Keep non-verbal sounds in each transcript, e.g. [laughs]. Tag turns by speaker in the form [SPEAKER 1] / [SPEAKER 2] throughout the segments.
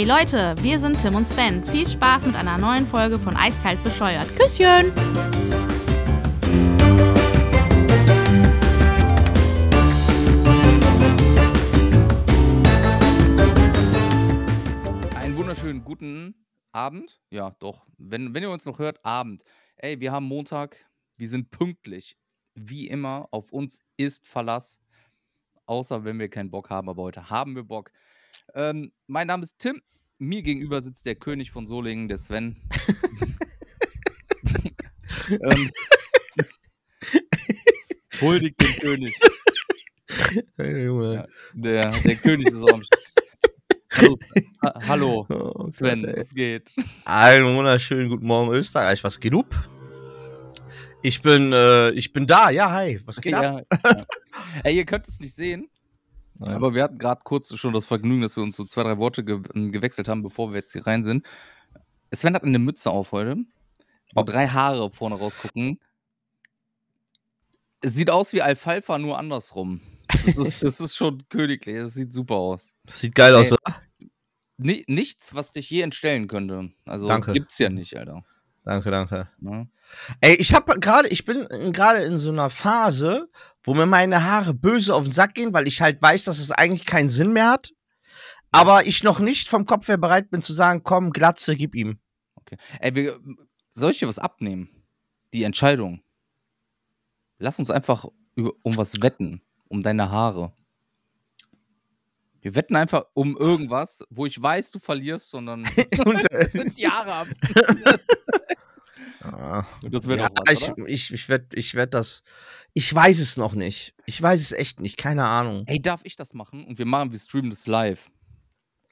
[SPEAKER 1] Hey Leute, wir sind Tim und Sven. Viel Spaß mit einer neuen Folge von Eiskalt bescheuert. Küsschen!
[SPEAKER 2] Einen wunderschönen guten Abend. Ja, doch. Wenn, wenn ihr uns noch hört, Abend. Ey, wir haben Montag. Wir sind pünktlich. Wie immer, auf uns ist Verlass. Außer wenn wir keinen Bock haben, aber heute haben wir Bock. Ähm, mein Name ist Tim. Mir gegenüber sitzt der König von Solingen, der Sven. [laughs] ähm, huldigt den König.
[SPEAKER 3] Hey, Junge.
[SPEAKER 2] Ja, der, der König ist auch. Hallo, ha- Hallo
[SPEAKER 3] Oh
[SPEAKER 2] Sven,
[SPEAKER 3] Gott,
[SPEAKER 2] es geht.
[SPEAKER 3] Einen wunderschönen guten Morgen Österreich. Was geht up? Ich bin, äh, ich bin da. Ja, hi. Was geht ab?
[SPEAKER 2] Ja, ja. Ey, ihr könnt es nicht sehen,
[SPEAKER 3] Nein.
[SPEAKER 2] aber wir hatten gerade kurz schon das Vergnügen, dass wir uns so zwei, drei Worte ge ähm, gewechselt haben, bevor wir jetzt hier rein sind. Sven hat eine Mütze auf heute, wo
[SPEAKER 3] Oh.
[SPEAKER 2] drei Haare vorne rausgucken. Es sieht aus wie Alfalfa, nur andersrum. Das ist, [laughs] das ist schon königlich, das sieht super aus.
[SPEAKER 3] Das sieht geil aus,
[SPEAKER 2] Ey.
[SPEAKER 3] oder?
[SPEAKER 2] Ni nichts, was dich je entstellen könnte. Also
[SPEAKER 3] Danke.
[SPEAKER 2] gibt's ja nicht, Alter.
[SPEAKER 3] Danke, danke.
[SPEAKER 2] Ne?
[SPEAKER 3] Ey, ich habe gerade, ich bin gerade in so einer Phase, wo mir meine Haare böse auf den Sack gehen, weil ich halt weiß, dass es eigentlich keinen Sinn mehr hat. Aber ich noch nicht vom Kopf her bereit bin zu sagen, komm, Glatze, gib ihm.
[SPEAKER 2] Okay. Ey, wir, soll ich dir was abnehmen? Die Entscheidung. Lass uns einfach über, um was wetten. Um deine Haare. Wir wetten einfach um irgendwas, wo ich weiß, du verlierst, sondern [laughs] [laughs]
[SPEAKER 3] Und, äh,
[SPEAKER 2] sind die Haare ab. [laughs]
[SPEAKER 3] ah.
[SPEAKER 2] Das wäre
[SPEAKER 3] ja,
[SPEAKER 2] doch was,
[SPEAKER 3] ich, ich, ich werde ich werd das. Ich weiß es noch nicht. Ich weiß es echt nicht. Keine Ahnung.
[SPEAKER 2] Ey, darf ich das machen? Und wir machen, wir streamen das live.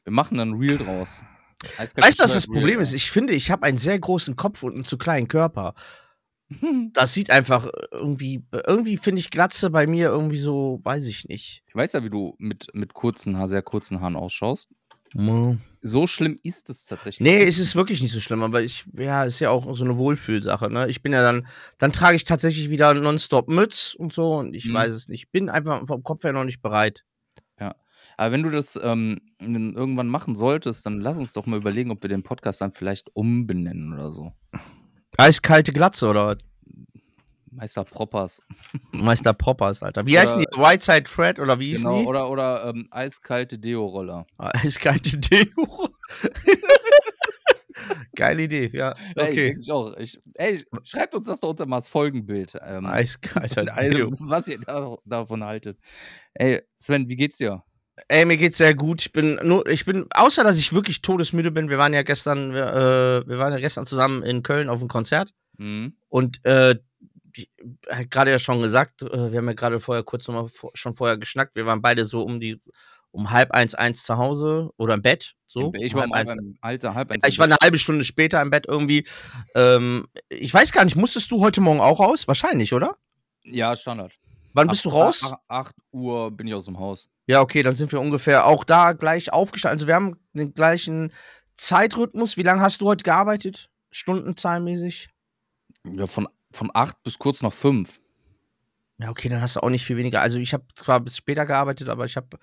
[SPEAKER 2] Wir machen dann Reel draus.
[SPEAKER 3] Weißt du, was das Problem ist? Ich finde, ich habe einen sehr großen Kopf und einen zu kleinen Körper. [laughs] Das sieht einfach irgendwie, irgendwie finde ich Glatze bei mir irgendwie so, weiß ich nicht.
[SPEAKER 2] Ich weiß ja, wie du mit, mit kurzen Haar, sehr kurzen Haaren ausschaust.
[SPEAKER 3] Nee,
[SPEAKER 2] So schlimm ist es tatsächlich.
[SPEAKER 3] es ist wirklich nicht so schlimm, aber ich, ja, ist ja auch so eine Wohlfühlsache, ne? Ich bin ja dann, dann trage ich tatsächlich wieder nonstop Mütz und so und ich
[SPEAKER 2] Mhm.
[SPEAKER 3] weiß es nicht. Bin einfach vom Kopf her noch nicht bereit.
[SPEAKER 2] Aber wenn du das ähm, irgendwann machen solltest, dann lass uns doch mal überlegen, ob wir den Podcast dann vielleicht umbenennen oder so.
[SPEAKER 3] Eiskalte Glatze oder was?
[SPEAKER 2] Meister Proppers.
[SPEAKER 3] Meister Poppers, Alter. Wie heißen die? Whiteside Fred oder wie hießen
[SPEAKER 2] Genau,
[SPEAKER 3] die?
[SPEAKER 2] oder, oder ähm, eiskalte Deo-Roller. [laughs]
[SPEAKER 3] Eiskalte Deo. [laughs] Geile Idee, ja.
[SPEAKER 2] Ey,
[SPEAKER 3] Okay.
[SPEAKER 2] denk ich auch. Ich, ey, schreibt uns das doch unter mal als Folgenbild. Ähm,
[SPEAKER 3] Eiskalter [laughs]
[SPEAKER 2] also,
[SPEAKER 3] Deo.
[SPEAKER 2] was ihr da, davon haltet. Ey, Sven, wie geht's dir?
[SPEAKER 3] Ey, mir geht's sehr gut. Ich bin nur, ich bin, außer dass ich wirklich todesmüde bin. Wir waren ja gestern, wir, äh, wir waren ja gestern zusammen in Köln auf einem Konzert
[SPEAKER 2] Hm?
[SPEAKER 3] und äh, die- hat gerade ja schon gesagt, äh, wir haben ja gerade vorher kurz nochmal vor, schon vorher geschnackt. Wir waren beide so um die um halb eins eins zu Hause oder im Bett. So.
[SPEAKER 2] ich
[SPEAKER 3] um
[SPEAKER 2] war
[SPEAKER 3] halb
[SPEAKER 2] mal
[SPEAKER 3] eins.
[SPEAKER 2] Alter, halb eins.
[SPEAKER 3] Ich war eine halbe Stunde später im Bett irgendwie. Ähm, ich weiß gar nicht, musstest du heute Morgen auch raus? Wahrscheinlich, oder?
[SPEAKER 2] Ja, Standard.
[SPEAKER 3] Wann bist du raus?
[SPEAKER 2] 8 Uhr bin ich aus dem Haus.
[SPEAKER 3] Ja, okay, dann sind wir ungefähr auch da gleich aufgestanden. Also wir haben den gleichen Zeitrhythmus. Wie lange hast du heute gearbeitet? Stundenzahlmäßig?
[SPEAKER 2] Ja, von, von 8 bis kurz nach 5.
[SPEAKER 3] Ja, okay, dann hast du auch nicht viel weniger. Also ich habe zwar bis später gearbeitet, aber ich habe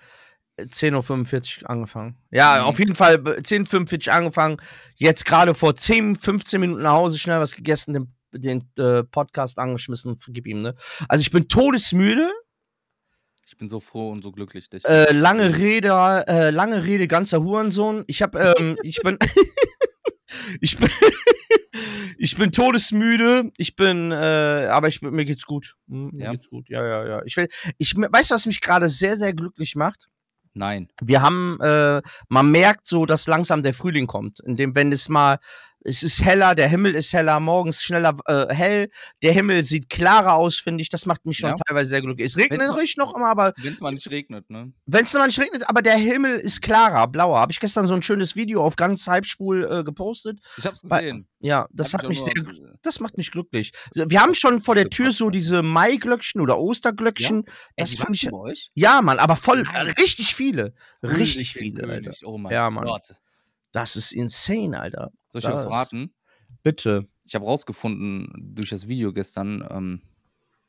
[SPEAKER 3] 10.45 Uhr angefangen. Ja,
[SPEAKER 2] Mhm.
[SPEAKER 3] auf jeden Fall äh, 10.45 Uhr angefangen. Jetzt gerade vor 10, 15 Minuten nach Hause schnell was gegessen, den, den äh, Podcast angeschmissen, vergib ihm, ne? Also ich bin todesmüde.
[SPEAKER 2] Ich bin so froh und so glücklich, dich.
[SPEAKER 3] Äh, lange Rede, äh, lange Rede, ganzer Hurensohn. Ich hab, ähm, ich bin, [laughs] [laughs] ich bin, ich bin todesmüde. Ich bin, äh, aber ich, mir geht's gut. Hm, Mir
[SPEAKER 2] Ja?
[SPEAKER 3] geht's gut. Ja, ja, ja. Ich will, ich, weißt du, was mich gerade sehr, sehr glücklich macht?
[SPEAKER 2] Nein.
[SPEAKER 3] Wir haben, äh, man merkt so, dass langsam der Frühling kommt. In dem, wenn es mal, es ist heller, der Himmel ist heller, morgens schneller äh, hell, der Himmel sieht klarer aus, finde ich. Das macht mich schon
[SPEAKER 2] Ja.
[SPEAKER 3] teilweise sehr glücklich. Es regnet ruhig noch immer, aber
[SPEAKER 2] Wenn es mal nicht regnet, ne?
[SPEAKER 3] wenn es mal nicht regnet, aber der Himmel ist klarer, blauer. Habe ich gestern so ein schönes Video auf ganz Halbspul äh, gepostet.
[SPEAKER 2] Ich hab's
[SPEAKER 3] Weil-
[SPEAKER 2] gesehen.
[SPEAKER 3] Ja, das
[SPEAKER 2] Hab
[SPEAKER 3] hat
[SPEAKER 2] ich
[SPEAKER 3] mich sehr, das macht mich glücklich. Wir haben schon vor der Tür so diese Maiglöckchen oder Osterglöckchen.
[SPEAKER 2] Ey,
[SPEAKER 3] Das
[SPEAKER 2] die
[SPEAKER 3] finde ich,
[SPEAKER 2] bei euch?
[SPEAKER 3] ja, Mann, aber voll,
[SPEAKER 2] Nein.
[SPEAKER 3] richtig viele. Richtig
[SPEAKER 2] König,
[SPEAKER 3] viele, Alter.
[SPEAKER 2] Oh mein
[SPEAKER 3] Ja, Mann.
[SPEAKER 2] Gott.
[SPEAKER 3] Das ist insane, Alter.
[SPEAKER 2] Soll ich dir was verraten?
[SPEAKER 3] Bitte.
[SPEAKER 2] Ich habe rausgefunden durch das Video gestern, ähm,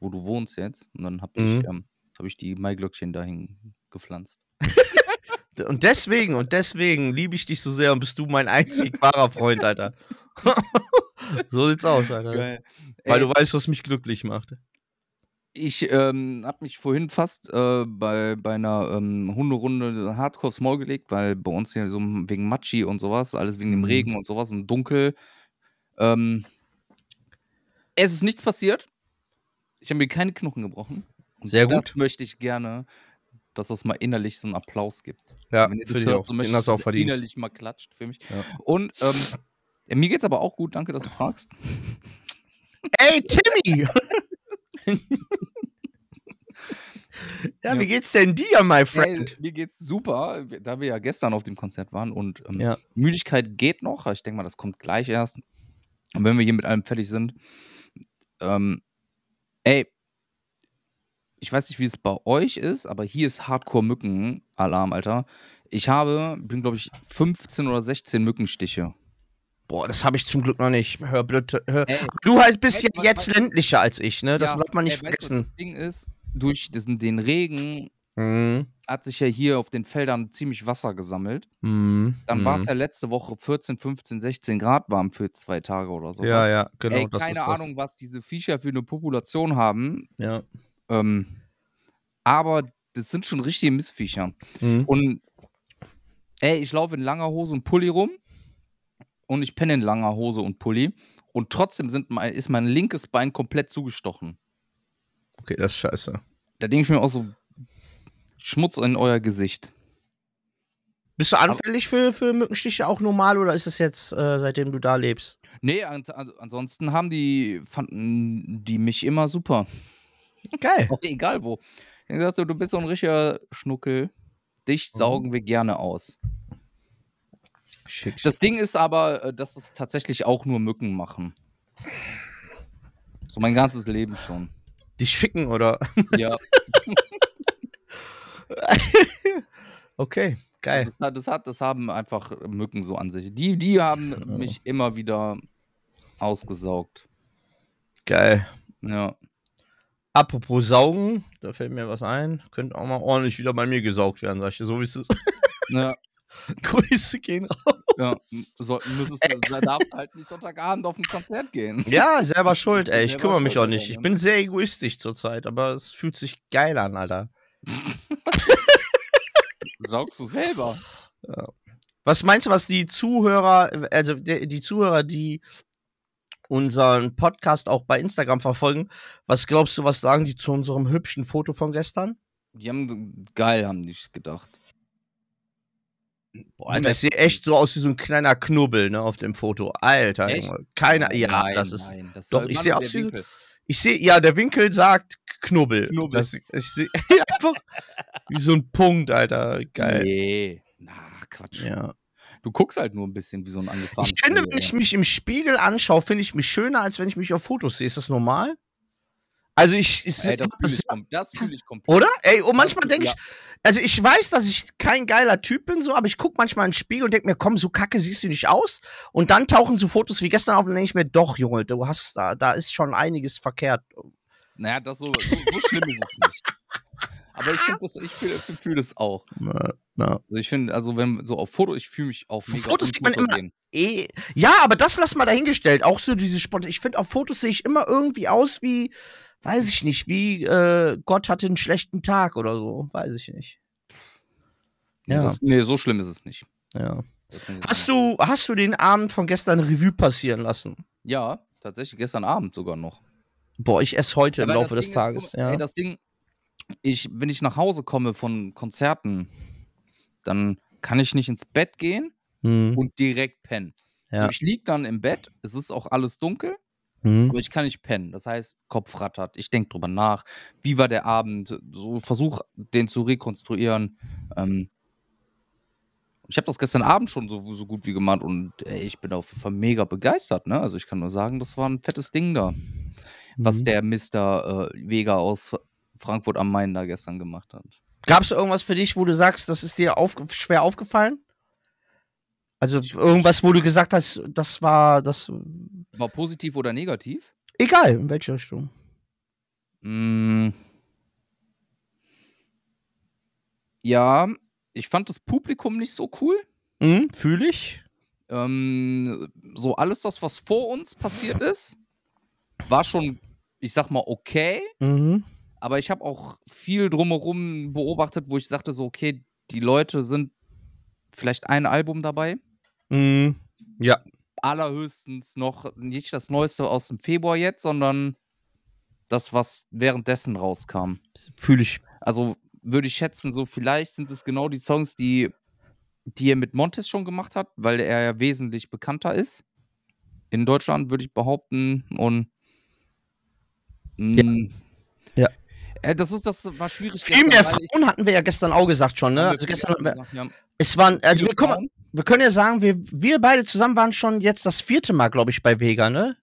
[SPEAKER 2] wo du wohnst jetzt. Und dann habe ich,
[SPEAKER 3] Mhm.
[SPEAKER 2] ähm, hab ich die Maiglöckchen dahin gepflanzt. [laughs]
[SPEAKER 3] Und deswegen, und deswegen liebe ich dich so sehr und bist du mein einzig wahrer Freund, Alter. [laughs] so sieht's aus, Alter.
[SPEAKER 2] Geil.
[SPEAKER 3] Weil
[SPEAKER 2] Ey,
[SPEAKER 3] du weißt, was mich glücklich macht.
[SPEAKER 2] Ich ähm, habe mich vorhin fast äh, bei, bei einer ähm, Hunderunde Hardcore aufs Maul gelegt, weil bei uns hier so wegen Matschi und sowas, alles wegen dem
[SPEAKER 3] Mhm.
[SPEAKER 2] Regen und sowas und dunkel. Ähm, es ist nichts passiert. Ich habe mir keine Knochen gebrochen. Und
[SPEAKER 3] Sehr gut.
[SPEAKER 2] Das möchte ich gerne, dass es mal innerlich so einen Applaus gibt.
[SPEAKER 3] Ja,
[SPEAKER 2] Wenn ihr das hört,
[SPEAKER 3] auch.
[SPEAKER 2] so möchte ich,
[SPEAKER 3] du auch verdient.
[SPEAKER 2] innerlich mal klatscht für mich.
[SPEAKER 3] Ja.
[SPEAKER 2] Und ähm, mir geht's aber auch gut, danke, dass du fragst.
[SPEAKER 3] Ey, Timmy! [laughs] [laughs] ja,
[SPEAKER 2] Ja.
[SPEAKER 3] wie geht's denn dir, my friend?
[SPEAKER 2] Ey, mir geht's super, da wir ja gestern auf dem Konzert waren und ähm,
[SPEAKER 3] Ja.
[SPEAKER 2] Müdigkeit geht noch. Ich denke mal, das kommt gleich erst. Und wenn wir hier mit allem fertig sind, ähm, ey, ich weiß nicht, wie es bei euch ist, aber hier ist Hardcore-Mücken-Alarm, Alter. Ich habe, bin glaube ich 15 oder 16 Mückenstiche.
[SPEAKER 3] Boah, das habe ich zum Glück noch nicht. Hör bitte, hör.
[SPEAKER 2] Ey,
[SPEAKER 3] Du halt bist ja
[SPEAKER 2] Weißt du, was-
[SPEAKER 3] jetzt ländlicher als ich, ne? Das
[SPEAKER 2] ja,
[SPEAKER 3] darf man nicht
[SPEAKER 2] ey, weißt
[SPEAKER 3] vergessen.
[SPEAKER 2] das Ding ist, durch diesen, den Regen
[SPEAKER 3] Mhm.
[SPEAKER 2] hat sich ja hier auf den Feldern ziemlich Wasser gesammelt.
[SPEAKER 3] Mhm.
[SPEAKER 2] Dann
[SPEAKER 3] mhm.
[SPEAKER 2] war es ja letzte Woche 14, 15, 16 Grad warm für zwei Tage oder so.
[SPEAKER 3] Ja, ja, genau.
[SPEAKER 2] Ey, keine
[SPEAKER 3] ist das.
[SPEAKER 2] Ahnung, was diese Viecher für eine Population haben.
[SPEAKER 3] Ja.
[SPEAKER 2] Ähm, aber das sind schon richtige Missviecher.
[SPEAKER 3] Mhm.
[SPEAKER 2] Und ey, ich laufe in langer Hose und Pulli rum. Und ich penne in langer Hose und Pulli. Und trotzdem sind mein, ist mein linkes Bein komplett zugestochen.
[SPEAKER 3] Okay, das ist scheiße.
[SPEAKER 2] Da denke ich mir auch so, Schmutz in euer Gesicht.
[SPEAKER 3] Bist du anfällig für, für Mückenstiche auch normal oder ist es jetzt, äh, seitdem du da lebst?
[SPEAKER 2] Nee, an, an, ansonsten haben die, fanden die mich immer super.
[SPEAKER 3] Geil.
[SPEAKER 2] Auch egal wo. Ich gesagt, so, du bist so ein richtiger Schnuckel. Dich
[SPEAKER 3] Mhm.
[SPEAKER 2] saugen wir gerne aus.
[SPEAKER 3] Schick.
[SPEAKER 2] Das Ding ist aber, äh, dass es tatsächlich auch nur Mücken machen. So mein ganzes Leben schon.
[SPEAKER 3] Dich ficken oder? [laughs]
[SPEAKER 2] Ja,
[SPEAKER 3] Okay, geil.
[SPEAKER 2] das, hat- das, hat, das haben einfach Mücken so an sich. Die, die haben mich immer wieder ausgesaugt.
[SPEAKER 3] Geil.
[SPEAKER 2] Ja.
[SPEAKER 3] Apropos Saugen, da fällt mir was ein. Könnte auch mal ordentlich wieder bei mir gesaugt werden, sag ich dir. So wie es ist.
[SPEAKER 2] ja, [laughs] [laughs]
[SPEAKER 3] Grüße gehen raus.
[SPEAKER 2] ja. So, müsstest, da darfst halt nicht Sonntagabend auf ein Konzert gehen.
[SPEAKER 3] Ja, selber [laughs] schuld, ey. Ich
[SPEAKER 2] Selber
[SPEAKER 3] kümmere mich auch nicht. Ich bin sehr egoistisch zurzeit, aber es fühlt sich geil an, Alter. [laughs]
[SPEAKER 2] Saugst du selber.
[SPEAKER 3] Was meinst du, was die Zuhörer, also die, die Zuhörer, die unseren Podcast auch bei Instagram verfolgen, was glaubst du, was sagen die zu unserem hübschen Foto von gestern?
[SPEAKER 2] Die haben geil, haben die gedacht.
[SPEAKER 3] Boah, Alter, ich sehe echt so aus wie so ein kleiner Knubbel, ne, auf dem Foto. Alter,
[SPEAKER 2] Echt?
[SPEAKER 3] Keiner, ja,
[SPEAKER 2] Nein,
[SPEAKER 3] das ist.
[SPEAKER 2] nein, das
[SPEAKER 3] doch,
[SPEAKER 2] soll-
[SPEAKER 3] ich sehe aus wie so-. Ich sehe, ja, der Winkel sagt Knubbel.
[SPEAKER 2] Knubbel.
[SPEAKER 3] Das, ich sehe [laughs] einfach wie so ein Punkt, Alter. Geil.
[SPEAKER 2] Nee. Ach, Quatsch.
[SPEAKER 3] Ja.
[SPEAKER 2] Du guckst halt nur ein bisschen wie so ein angefahrenes
[SPEAKER 3] Ich finde,
[SPEAKER 2] Tier,
[SPEAKER 3] wenn ich
[SPEAKER 2] ja.
[SPEAKER 3] mich im Spiegel anschaue, finde ich mich schöner, als wenn ich mich auf Fotos sehe. Ist das normal? Also ich, ich
[SPEAKER 2] Ey, das fühle ich, das fühl ich komplett.
[SPEAKER 3] oder? Ey, und manchmal denke ich, also ich weiß, dass ich kein geiler Typ bin, so, aber ich gucke manchmal in den Spiegel und denke mir, komm, so kacke siehst du nicht aus. Und dann tauchen so Fotos wie gestern auf und denke ich mir, doch, Junge, du hast da, da ist schon einiges verkehrt.
[SPEAKER 2] Naja, das so, so, so schlimm ist es nicht. Aber ich finde das, ich fühle fühl das auch.
[SPEAKER 3] Na, na.
[SPEAKER 2] Also ich finde, also wenn so auf Foto, ich fühle mich auch
[SPEAKER 3] Auf
[SPEAKER 2] mega
[SPEAKER 3] Fotos sieht man
[SPEAKER 2] unfotogen.
[SPEAKER 3] Eh, ja, aber das lass mal dahingestellt. Auch so diese Sport. Ich finde, auf Fotos sehe ich immer irgendwie aus wie, weiß ich nicht, wie äh, Gott hatte einen schlechten Tag oder so. Weiß ich nicht.
[SPEAKER 2] Nee,
[SPEAKER 3] Ja.
[SPEAKER 2] das, nee, so schlimm ist es nicht.
[SPEAKER 3] Ja. Hast du, hast du den Abend von gestern Revue passieren lassen?
[SPEAKER 2] Ja, tatsächlich gestern Abend sogar noch.
[SPEAKER 3] Boah, ich esse heute im
[SPEAKER 2] Aber
[SPEAKER 3] Laufe des
[SPEAKER 2] Ding ist,
[SPEAKER 3] Tages.
[SPEAKER 2] guck-
[SPEAKER 3] ja.
[SPEAKER 2] Ey, das Ding, ich, wenn ich nach Hause komme von Konzerten, dann kann ich nicht ins Bett gehen
[SPEAKER 3] hm,
[SPEAKER 2] und direkt pennen.
[SPEAKER 3] Ja.
[SPEAKER 2] So, ich liege dann im Bett, es ist auch alles dunkel,
[SPEAKER 3] hm.
[SPEAKER 2] aber ich kann nicht pennen. Das heißt, Kopf rattert, ich denke drüber nach, wie war der Abend, so versuch den zu rekonstruieren. Ähm, ich habe das gestern Abend schon so, so gut wie gemacht und ey, ich bin auf jeden Fall mega begeistert. Ne? Also ich kann nur sagen, das war ein fettes Ding da, was
[SPEAKER 3] Mhm.
[SPEAKER 2] der Mr. Äh, Vega aus Frankfurt am Main da gestern gemacht hat.
[SPEAKER 3] Gab es irgendwas für dich, wo du sagst, das ist dir auf, schwer aufgefallen? Also irgendwas, wo du gesagt hast, das war das.
[SPEAKER 2] War positiv oder negativ?
[SPEAKER 3] Egal, in welche Richtung.
[SPEAKER 2] Mm. Ja, ich fand das Publikum nicht so cool.
[SPEAKER 3] Mhm, Fühle ich.
[SPEAKER 2] Ähm, so alles das, was vor uns passiert ist, war schon, ich sag mal, okay.
[SPEAKER 3] Mhm.
[SPEAKER 2] Aber ich habe auch viel drumherum beobachtet, wo ich sagte so, okay, die Leute sind vielleicht ein Album dabei.
[SPEAKER 3] Mhm. Ja.
[SPEAKER 2] Allerhöchstens noch nicht das Neueste aus dem Februar jetzt, sondern das, was währenddessen rauskam.
[SPEAKER 3] Fühle ich.
[SPEAKER 2] Also würde ich schätzen, so vielleicht sind es genau die Songs, die, die er mit Montes schon gemacht hat, weil er ja wesentlich bekannter ist. In Deutschland würde ich behaupten. Und mh,
[SPEAKER 3] Ja.
[SPEAKER 2] Äh, das ist, das war schwierig.
[SPEAKER 3] Viel mehr
[SPEAKER 2] weil ich-
[SPEAKER 3] Frauen hatten wir ja gestern auch gesagt schon, ne? Also gestern hatten wir,
[SPEAKER 2] gesagt, ja.
[SPEAKER 3] es waren, also wir, kommen. Wir können ja sagen, wir, wir beide zusammen waren schon jetzt das vierte Mal, glaube ich, bei Vega, ne?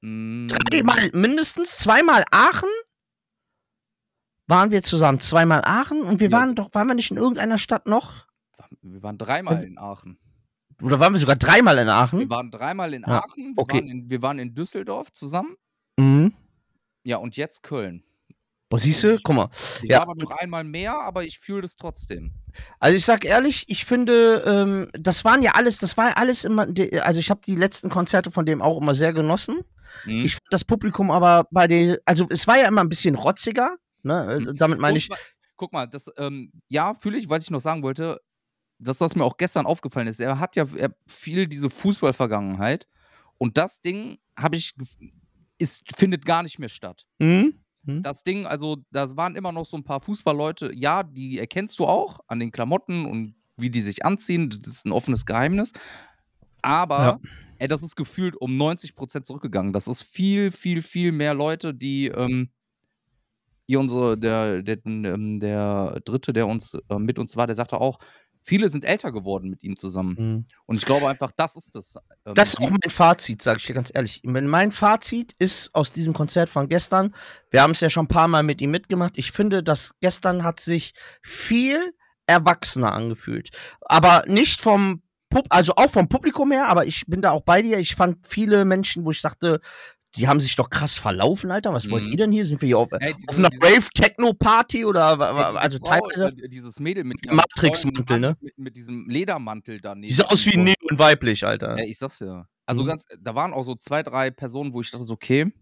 [SPEAKER 2] Mm,
[SPEAKER 3] Dreimal mindestens, zweimal Aachen waren wir zusammen, zweimal Aachen und wir
[SPEAKER 2] Ja.
[SPEAKER 3] waren doch, waren wir nicht in irgendeiner Stadt noch?
[SPEAKER 2] Wir waren dreimal in Aachen.
[SPEAKER 3] Oder waren wir sogar dreimal in
[SPEAKER 2] Wir
[SPEAKER 3] Aachen?
[SPEAKER 2] waren dreimal in
[SPEAKER 3] Ja,
[SPEAKER 2] Aachen. Wir,
[SPEAKER 3] okay.
[SPEAKER 2] waren in, wir waren in Düsseldorf zusammen.
[SPEAKER 3] Mhm.
[SPEAKER 2] Ja, und jetzt Köln.
[SPEAKER 3] Boah, siehst du, guck mal.
[SPEAKER 2] Ich
[SPEAKER 3] Ja.
[SPEAKER 2] war aber noch einmal mehr, aber ich fühle das trotzdem.
[SPEAKER 3] Also ich sag ehrlich, ich finde, ähm, das waren ja alles, das war ja alles immer, also ich habe die letzten Konzerte von dem auch immer sehr genossen.
[SPEAKER 2] Mhm.
[SPEAKER 3] Ich fand das Publikum aber bei den, also es war ja immer ein bisschen rotziger, ne? äh, Damit meine ich,
[SPEAKER 2] Guck mal, guck mal, das, ähm, ja, fühle ich, was ich noch sagen wollte, dass das mir auch gestern aufgefallen ist. Er hat ja er viel diese Fußballvergangenheit und das Ding habe ich, ist, findet gar nicht mehr statt.
[SPEAKER 3] Hm?
[SPEAKER 2] Das Ding, also, da waren immer noch so ein paar Fußballleute, ja, die erkennst du auch an den Klamotten und wie die sich anziehen. Das ist ein offenes Geheimnis. Aber,
[SPEAKER 3] Ja.
[SPEAKER 2] ey, das ist gefühlt um 90% zurückgegangen. Das ist viel, viel, viel mehr Leute, die, ähm, hier unsere, der, der, ähm, der Dritte, der uns äh, mit uns war, der sagte auch, viele sind älter geworden mit ihm zusammen.
[SPEAKER 3] Hm.
[SPEAKER 2] Und ich glaube einfach, das ist das. ähm,
[SPEAKER 3] Das ist auch mein Fazit, sage ich dir ganz ehrlich. Wenn Mein Fazit ist aus diesem Konzert von gestern, wir haben es ja schon ein paar Mal mit ihm mitgemacht, ich finde, dass gestern hat sich viel erwachsener angefühlt. Aber nicht vom Pub also auch vom Publikum her, aber ich bin da auch bei dir. Ich fand viele Menschen, wo ich sagte, die haben sich doch krass verlaufen, Alter. Was wollt
[SPEAKER 2] Mhm.
[SPEAKER 3] ihr denn hier? Sind wir hier auf, auf
[SPEAKER 2] diese-
[SPEAKER 3] einer
[SPEAKER 2] diese-
[SPEAKER 3] Rave-Techno-Party oder
[SPEAKER 2] diese
[SPEAKER 3] also
[SPEAKER 2] Frau,
[SPEAKER 3] teilweise?
[SPEAKER 2] äh, dieses Mädel mit
[SPEAKER 3] Der Matrix-Mantel, ne?
[SPEAKER 2] Mit, mit diesem Ledermantel daneben.
[SPEAKER 3] Die sah aus wie
[SPEAKER 2] So.
[SPEAKER 3] Neo und weiblich, Alter.
[SPEAKER 2] Ja, ich sag's ja. Also
[SPEAKER 3] Mhm.
[SPEAKER 2] ganz, da waren auch so zwei, drei Personen, wo ich dachte so, okay,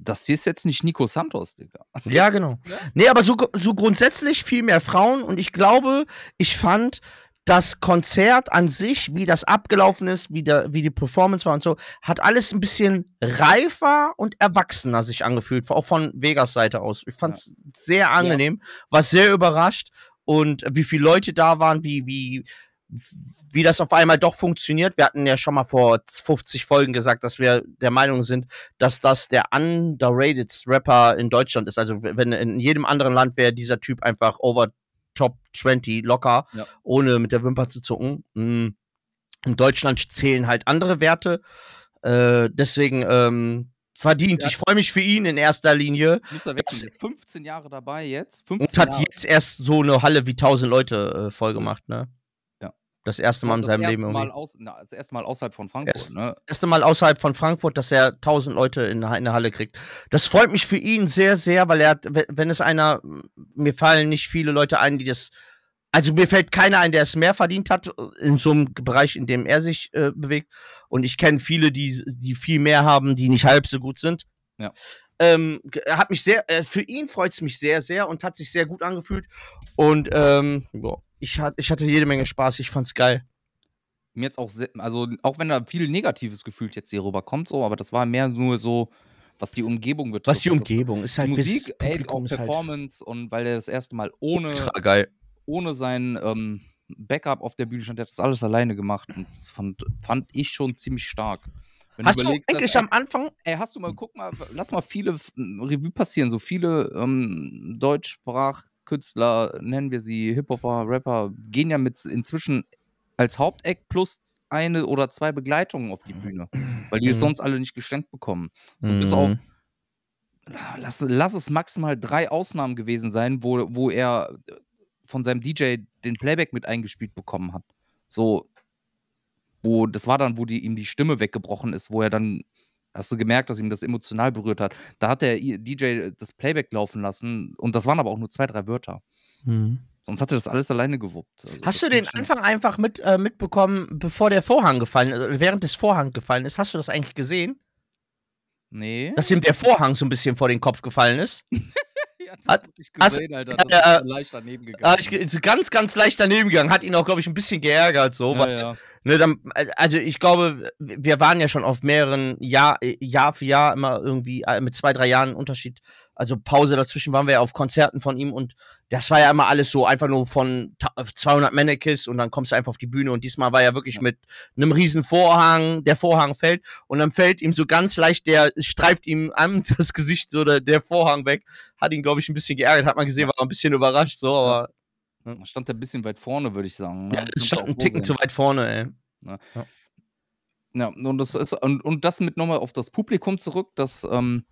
[SPEAKER 2] das hier ist jetzt nicht Nico Santos, Digga. [laughs]
[SPEAKER 3] Ja, genau.
[SPEAKER 2] Ja.
[SPEAKER 3] Nee, aber so, so grundsätzlich viel mehr Frauen und ich glaube, ich fand das Konzert an sich, wie das abgelaufen ist, wie, der, wie die Performance war und so, hat alles ein bisschen reifer und erwachsener sich angefühlt, auch von Vegas Seite aus. Ich fand es sehr angenehm, war sehr überrascht und wie viele Leute da waren, wie, wie, wie das auf einmal doch funktioniert. Wir hatten ja schon mal vor 50 Folgen gesagt, dass wir der Meinung sind, dass das der underrated Rapper in Deutschland ist. Also wenn in jedem anderen Land wäre dieser Typ einfach over Top 20 locker,
[SPEAKER 2] Ja.
[SPEAKER 3] ohne mit der Wimper zu zucken. Mm. In Deutschland zählen halt andere Werte. Äh, deswegen ähm, verdient.
[SPEAKER 2] Ja.
[SPEAKER 3] Ich freue mich für ihn in erster Linie
[SPEAKER 2] muss wechseln. Der ist 15 Jahre dabei jetzt. 15
[SPEAKER 3] und hat
[SPEAKER 2] Jahre.
[SPEAKER 3] jetzt erst so eine Halle wie 1000 Leute äh, voll gemacht, ne? Das erste Mal in
[SPEAKER 2] das
[SPEAKER 3] seinem Leben
[SPEAKER 2] Mal
[SPEAKER 3] irgendwie.
[SPEAKER 2] aus, na, das erste Mal außerhalb von Frankfurt,
[SPEAKER 3] Erst-
[SPEAKER 2] ne?
[SPEAKER 3] erste Mal außerhalb von Frankfurt, dass er 1000 Leute in, in der Halle kriegt. Das freut mich für ihn sehr, sehr, weil er hat, we- wenn es einer, mir fallen nicht viele Leute ein, die das, also mir fällt keiner ein, der es mehr verdient hat, in so einem Bereich, in dem er sich äh, bewegt. Und ich kenne viele, die, die viel mehr haben, die nicht halb so gut sind.
[SPEAKER 2] Ja.
[SPEAKER 3] Ähm, hat mich sehr, äh, für ihn freut es mich sehr, sehr und hat sich sehr gut angefühlt. Und ähm, boah, ich, hat, ich hatte jede Menge Spaß, ich fand's geil.
[SPEAKER 2] Mir jetzt auch, sehr, also auch wenn da viel Negatives gefühlt jetzt hier rüber kommt, so, aber das war mehr nur so, was die Umgebung betrifft.
[SPEAKER 3] Was die Umgebung ist halt
[SPEAKER 2] Musik, ey, auch
[SPEAKER 3] halt
[SPEAKER 2] Performance und weil er das erste Mal ohne, ohne sein ähm, Backup auf der Bühne stand, der hat das alles alleine gemacht und das fand, fand ich schon ziemlich stark. Wenn
[SPEAKER 3] Hast du
[SPEAKER 2] dass-
[SPEAKER 3] eigentlich am Anfang
[SPEAKER 2] Ey, hast du mal, guck mal, lass mal viele Revue passieren. So viele ähm, Deutschsprachkünstler, nennen wir sie, Hip-Hopper, Rapper, gehen ja mit inzwischen als Haupteck plus eine oder zwei Begleitungen auf die Bühne, weil die es
[SPEAKER 3] Mhm.
[SPEAKER 2] sonst alle nicht geschenkt bekommen. So bis auf,
[SPEAKER 3] Mhm.
[SPEAKER 2] lass, lass es maximal drei Ausnahmen gewesen sein, wo, wo er äh, von seinem DJ den Playback mit eingespielt bekommen hat. So, wo, das war dann, wo die, ihm die Stimme weggebrochen ist, wo er dann, hast du gemerkt, dass ihm das emotional berührt hat. Da hat der DJ das Playback laufen lassen und das waren aber auch nur zwei, drei Wörter.
[SPEAKER 3] Mhm.
[SPEAKER 2] Sonst hat er das alles alleine gewuppt. Also
[SPEAKER 3] Hast du den Anfang einfach mit, äh, mitbekommen, bevor der Vorhang gefallen ist, äh, während des Vorhang gefallen ist? Hast du das eigentlich gesehen?
[SPEAKER 2] Nee.
[SPEAKER 3] Dass ihm der Vorhang so ein bisschen vor den Kopf gefallen ist? [laughs]
[SPEAKER 2] Ja, das
[SPEAKER 3] Hat-
[SPEAKER 2] ich
[SPEAKER 3] hast-
[SPEAKER 2] gesehen, Alter. Das
[SPEAKER 3] äh,
[SPEAKER 2] ist
[SPEAKER 3] äh,
[SPEAKER 2] leicht daneben gegangen.
[SPEAKER 3] Ah, ich, ganz, ganz leicht daneben gegangen. Hat ihn auch, glaube ich, ein bisschen geärgert. So,
[SPEAKER 2] ja,
[SPEAKER 3] weil,
[SPEAKER 2] ja.
[SPEAKER 3] Ne, dann, also ich glaube, wir waren ja schon auf mehreren Jahr, Jahr für Jahr immer irgendwie äh, mit zwei, drei Jahren Unterschied. Also Pause dazwischen waren wir ja auf Konzerten von ihm und das war ja immer alles so einfach nur von ta- 200 Mannequins und dann kommst du einfach auf die Bühne und diesmal war ja wirklich mit einem riesen Vorhang, der Vorhang fällt und dann fällt ihm so ganz leicht, der streift ihm an [laughs] das Gesicht so der, der Vorhang weg, hat ihn glaube ich ein bisschen geärgert, hat man gesehen, war ein bisschen überrascht so, aber
[SPEAKER 2] stand er ein bisschen weit vorne, würde ich sagen. Ne?
[SPEAKER 3] ja, stand ein Ticken zu weit vorne, ey.
[SPEAKER 2] Ja, und das ist, und, und das mit nochmal auf das Publikum zurück, das ähm,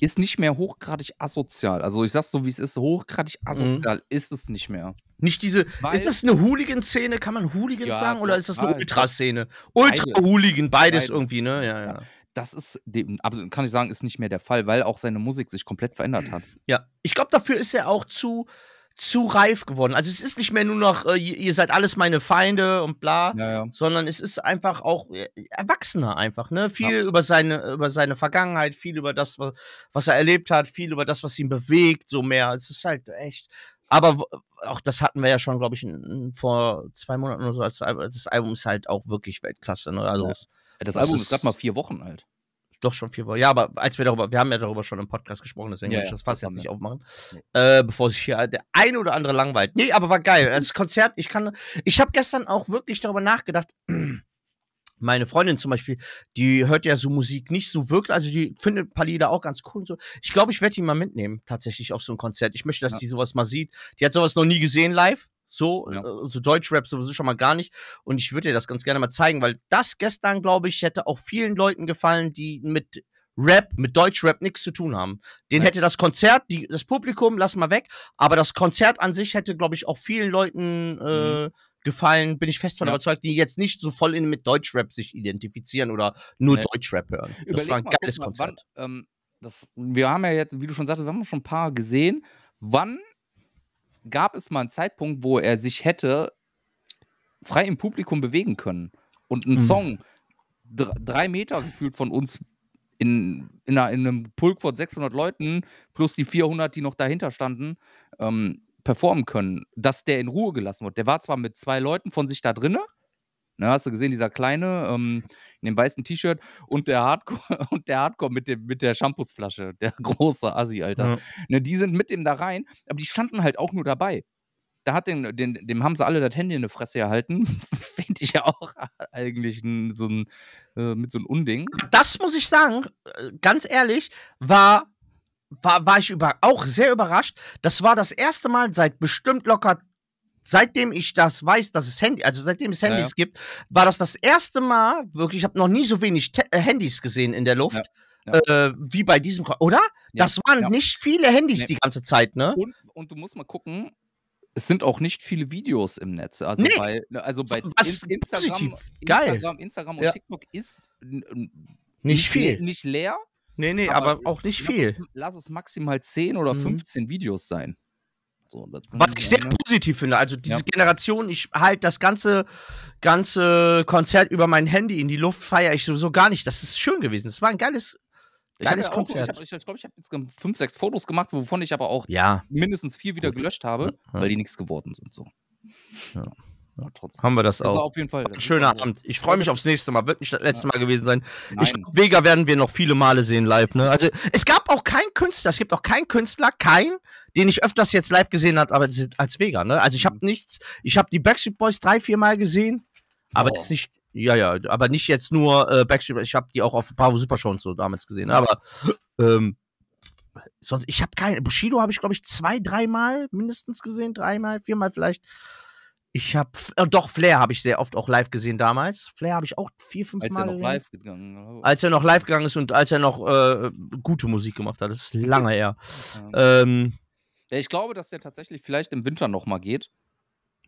[SPEAKER 2] ist nicht mehr hochgradig asozial. Also ich sag's so, wie es ist, hochgradig
[SPEAKER 3] Mhm.
[SPEAKER 2] asozial ist es nicht mehr.
[SPEAKER 3] Nicht diese.
[SPEAKER 2] Weil-
[SPEAKER 3] ist das eine Hooligan-Szene? Kann man Hooligan
[SPEAKER 2] Ja,
[SPEAKER 3] sagen? Oder ist das eine
[SPEAKER 2] ja,
[SPEAKER 3] Ultraszene? Ultra-Hooligan, beides,
[SPEAKER 2] Beides.
[SPEAKER 3] irgendwie, ne? Ja, ja.
[SPEAKER 2] Das ist, dem, aber kann ich sagen, ist nicht mehr der Fall, weil auch seine Musik sich komplett verändert hat.
[SPEAKER 3] Ja. Ich glaube, dafür ist er auch zu, zu reif geworden. Also, es ist nicht mehr nur noch, äh, ihr seid alles meine Feinde und bla.
[SPEAKER 2] Ja, ja.
[SPEAKER 3] Sondern es ist einfach auch äh, erwachsener einfach, ne? Viel über seine, über seine Vergangenheit, viel über das, was, er erlebt hat, viel über das, was ihn bewegt, so mehr. Es ist halt echt. Aber auch das hatten wir ja schon, glaube ich, in, vor zwei Monaten oder so. Als, Al- das Album ist halt auch wirklich Weltklasse, ne? Also
[SPEAKER 2] Ja. Das,
[SPEAKER 3] Das
[SPEAKER 2] Album ist
[SPEAKER 3] ist-
[SPEAKER 2] gerade mal vier Wochen alt.
[SPEAKER 3] Doch schon vier Wochen. Ja, aber als wir darüber, wir haben ja darüber schon im Podcast gesprochen, deswegen
[SPEAKER 2] Ja,
[SPEAKER 3] will ich das fast jetzt nicht aufmachen, äh, bevor sich hier der eine oder andere langweilt. Nee, aber war geil. [laughs] Das Konzert, ich kann, ich habe gestern auch wirklich darüber nachgedacht. [clears throat] Meine Freundin zum Beispiel, die hört ja so Musik nicht so wirklich, also die findet ein paar Lieder auch ganz cool und so. Ich glaube, ich werde die mal mitnehmen, tatsächlich auf so ein Konzert. Ich möchte, dass
[SPEAKER 2] Ja.
[SPEAKER 3] die sowas mal sieht. Die hat sowas noch nie gesehen live. So,
[SPEAKER 2] Ja.
[SPEAKER 3] äh, so Deutschrap sowieso schon mal gar nicht. Und ich würde dir das ganz gerne mal zeigen, weil das gestern, glaube ich, hätte auch vielen Leuten gefallen, die mit Rap, mit Deutschrap nichts zu tun haben. Den
[SPEAKER 2] Ja.
[SPEAKER 3] hätte das Konzert, die, das Publikum, lass mal weg, aber das Konzert an sich hätte, glaube ich, auch vielen Leuten äh, gefallen, bin ich fest von
[SPEAKER 2] Mhm. Ja.
[SPEAKER 3] überzeugt, die jetzt nicht so voll in, mit Deutschrap sich identifizieren oder nur
[SPEAKER 2] Nee.
[SPEAKER 3] Deutschrap hören. das
[SPEAKER 2] Überleg
[SPEAKER 3] war ein
[SPEAKER 2] mal,
[SPEAKER 3] geiles
[SPEAKER 2] mal,
[SPEAKER 3] Konzert.
[SPEAKER 2] Wann, ähm, das, wir haben ja jetzt, wie du schon sagtest, wir haben schon ein paar gesehen. Wann gab es mal einen Zeitpunkt, wo er sich hätte frei im Publikum bewegen können und einen
[SPEAKER 3] Mhm.
[SPEAKER 2] Song dr drei Meter gefühlt von uns in, in, einer, in einem Pulk von 600 Leuten plus die 400, die noch dahinter standen, ähm, performen können, dass der in Ruhe gelassen wird. Der war zwar mit zwei Leuten von sich da drinne, ne, hast du gesehen, dieser kleine ähm, in dem weißen T-Shirt und der Hardcore [laughs] und der Hardcore mit dem mit der Shampoosflasche, der [laughs] große Assi, Alter.
[SPEAKER 3] Ja.
[SPEAKER 2] Ne, die sind mit dem da rein, aber die standen halt auch nur dabei. Da hat den, den, dem haben sie alle das Handy in die Fresse gehalten. [laughs] Finde ich ja auch eigentlich ein, so ein, äh, mit so einem Unding.
[SPEAKER 3] das muss ich sagen, äh, ganz ehrlich, war, war, war ich über, auch sehr überrascht. Das war das erste Mal seit bestimmt locker, seitdem ich das weiß, dass es Handy, also seitdem es
[SPEAKER 2] Ja,
[SPEAKER 3] Handys
[SPEAKER 2] ja.
[SPEAKER 3] gibt, war das das erste Mal, wirklich, ich habe noch nie so wenig Te äh, Handys gesehen in der Luft.
[SPEAKER 2] Ja,
[SPEAKER 3] Äh, wie bei diesem, oder?
[SPEAKER 2] Ja,
[SPEAKER 3] das waren
[SPEAKER 2] ja.
[SPEAKER 3] nicht viele Handys
[SPEAKER 2] Nee.
[SPEAKER 3] die ganze Zeit, ne?
[SPEAKER 2] Und, und du musst mal gucken, es sind auch nicht viele Videos im Netz. Also
[SPEAKER 3] Nee.
[SPEAKER 2] bei, ne, also bei
[SPEAKER 3] Was
[SPEAKER 2] In- Instagram. Instagram, Instagram und
[SPEAKER 3] Ja.
[SPEAKER 2] TikTok ist n- n-
[SPEAKER 3] Nicht viel.
[SPEAKER 2] Nicht leer,
[SPEAKER 3] Nee, nee,
[SPEAKER 2] aber
[SPEAKER 3] aber, auch nicht
[SPEAKER 2] lass
[SPEAKER 3] viel.
[SPEAKER 2] Es, lass es maximal 10 oder
[SPEAKER 3] Mhm.
[SPEAKER 2] 15 Videos sein. So,
[SPEAKER 3] Was ich sehr
[SPEAKER 2] ne?
[SPEAKER 3] positiv finde. Also diese
[SPEAKER 2] Ja.
[SPEAKER 3] Generation, ich halte das ganze, ganze Konzert über mein Handy in die Luft, feiere ich sowieso gar nicht. Das ist schön gewesen. Das war ein geiles,
[SPEAKER 2] Ich ja auch,
[SPEAKER 3] Konzert.
[SPEAKER 2] ich glaube, ich, glaub, ich habe jetzt fünf, sechs Fotos gemacht, wovon ich aber auch
[SPEAKER 3] ja,
[SPEAKER 2] mindestens vier wieder
[SPEAKER 3] Gut.
[SPEAKER 2] gelöscht habe,
[SPEAKER 3] Ja.
[SPEAKER 2] weil die nichts geworden sind. So.
[SPEAKER 3] Ja.
[SPEAKER 2] Ja, trotzdem.
[SPEAKER 3] haben wir das
[SPEAKER 2] Also
[SPEAKER 3] auch.
[SPEAKER 2] auf jeden Fall.
[SPEAKER 3] Schöner Abend. Ich freue mich aufs nächste Mal. Wird nicht das letzte Mal gewesen sein. Ich
[SPEAKER 2] Nein.
[SPEAKER 3] glaub, Vega werden wir noch viele Male sehen live. Ne? Also es gab auch keinen Künstler, es gibt auch keinen Künstler, kein, den ich öfters jetzt live gesehen habe, aber als Vega. Ne? Also ich habe nichts. Ich habe die Backstreet Boys drei, vier Mal gesehen, aber
[SPEAKER 2] Oh.
[SPEAKER 3] jetzt nicht. Ja, ja, aber nicht jetzt nur äh, Backstreet Boys. Ich habe die auch auf Bravo Super Show und so damals gesehen. Ne? Aber ähm, sonst, ich habe keine. Bushido habe ich glaube ich zwei, dreimal mindestens gesehen, dreimal, viermal vielleicht. Ich habe äh, doch Flair habe ich sehr oft auch live gesehen damals. Flair habe ich auch vier, fünf
[SPEAKER 2] Als
[SPEAKER 3] Mal
[SPEAKER 2] er noch
[SPEAKER 3] gesehen
[SPEAKER 2] live gegangen
[SPEAKER 3] als er noch live gegangen ist und als er noch äh, gute Musik gemacht hat. Das ist lange her.
[SPEAKER 2] Ja.
[SPEAKER 3] Ähm,
[SPEAKER 2] ich glaube, dass der tatsächlich vielleicht im Winter noch mal geht.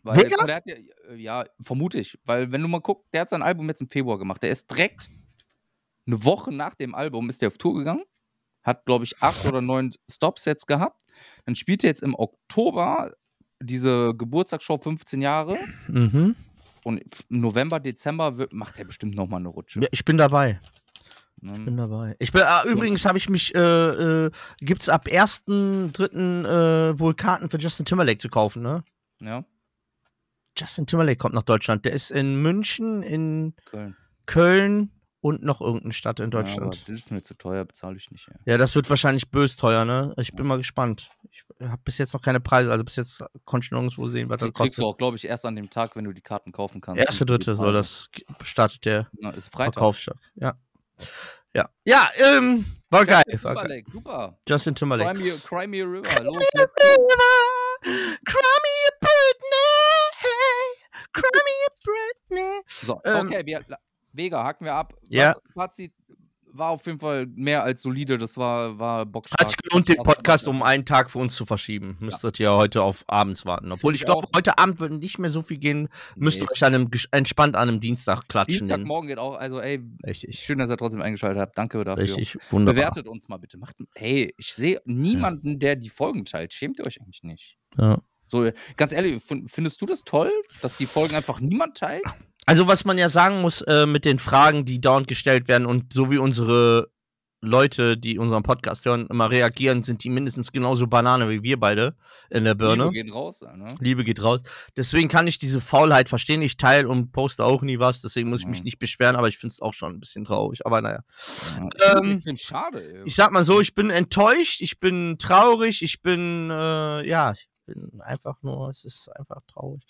[SPEAKER 2] Weil mal, der hat ja, äh, ja, vermute ich. Weil, wenn du mal guckst, der hat sein Album jetzt im Februar gemacht. Der ist direkt eine Woche nach dem Album ist der auf Tour gegangen. Hat, glaube ich, acht oder neun Stops jetzt gehabt. Dann spielt er jetzt im Oktober diese Geburtstagsshow 15 Jahre
[SPEAKER 3] Mhm.
[SPEAKER 2] und November, Dezember wird, macht er bestimmt nochmal eine Rutsche.
[SPEAKER 3] Ja, ich bin dabei.
[SPEAKER 2] Ne?
[SPEAKER 3] Bin dabei. Ich bin, ah, übrigens habe ich mich, äh, äh, gibt's ab 1.3. Äh, wohl Karten für Justin Timberlake zu kaufen, ne?
[SPEAKER 2] Ja,
[SPEAKER 3] Justin Timberlake kommt nach Deutschland. Der ist in München, in
[SPEAKER 2] Köln.
[SPEAKER 3] Köln und noch irgendeine Stadt in
[SPEAKER 2] Ja,
[SPEAKER 3] Deutschland.
[SPEAKER 2] das ist mir zu teuer, bezahle ich nicht. Ey.
[SPEAKER 3] Ja, das wird wahrscheinlich bös teuer, ne? Ich bin mal gespannt. Ich habe bis jetzt noch keine Preise, also bis jetzt konnte ich nirgendwo sehen, was das
[SPEAKER 2] Die kriegst du
[SPEAKER 3] kostet.
[SPEAKER 2] auch, glaube ich, erst an dem Tag, wenn du die Karten kaufen kannst.
[SPEAKER 3] Erste,
[SPEAKER 2] Die
[SPEAKER 3] dritte soll das startet der
[SPEAKER 2] Na.
[SPEAKER 3] Verkaufstag. Ja. Ja, ja, ähm, war geil.
[SPEAKER 2] Justin
[SPEAKER 3] War geil.
[SPEAKER 2] Timberlake, super.
[SPEAKER 3] Justin Timberlake.
[SPEAKER 2] Cry me, cry me river.
[SPEAKER 3] Cry
[SPEAKER 2] Los, go.
[SPEAKER 3] river, cry me Britney, cry me Britney.
[SPEAKER 2] So,
[SPEAKER 3] Ähm,
[SPEAKER 2] okay, wir, Vega, hacken wir ab.
[SPEAKER 3] Ja.
[SPEAKER 2] Was, Fazit war auf jeden Fall mehr als solide. Das war, war bockstark.
[SPEAKER 3] Hat sich gelohnt, den Podcast
[SPEAKER 2] ja.
[SPEAKER 3] um einen Tag für uns zu verschieben. Müsstet ihr heute auf abends warten. Obwohl ich
[SPEAKER 2] ich
[SPEAKER 3] glaube, heute Abend wird nicht mehr so viel gehen. Müsst ihr
[SPEAKER 2] Nee.
[SPEAKER 3] euch an einem, entspannt an einem Dienstag klatschen.
[SPEAKER 2] Dienstagmorgen geht auch. Also, ey,
[SPEAKER 3] Richtig.
[SPEAKER 2] schön, dass ihr trotzdem eingeschaltet habt. Danke dafür.
[SPEAKER 3] Richtig. Wunderbar.
[SPEAKER 2] Bewertet uns mal bitte. Macht, hey, ich sehe niemanden, der die Folgen teilt. Schämt ihr euch eigentlich nicht?
[SPEAKER 3] Ja.
[SPEAKER 2] So, ganz ehrlich, fin- findest du das toll, dass die Folgen einfach niemand teilt?
[SPEAKER 3] Also, was man ja sagen muss, äh, mit den Fragen, die dauernd gestellt werden und so wie unsere Leute, die unseren Podcast hören, immer reagieren, sind die mindestens genauso Banane wie wir beide in der Birne.
[SPEAKER 2] Liebe gehen raus. Ne?
[SPEAKER 3] Liebe geht raus. Deswegen kann ich diese Faulheit verstehen. Ich teile und poste auch nie was, deswegen muss ich mich
[SPEAKER 2] Mhm.
[SPEAKER 3] nicht beschweren, aber ich finde es auch schon ein bisschen traurig. Aber naja.
[SPEAKER 2] Ja, ich find's
[SPEAKER 3] Ähm,
[SPEAKER 2] extrem schade. Ey.
[SPEAKER 3] Ich sag mal so, ich bin enttäuscht, ich bin traurig, ich bin, äh, ja, bin einfach nur, es ist einfach traurig.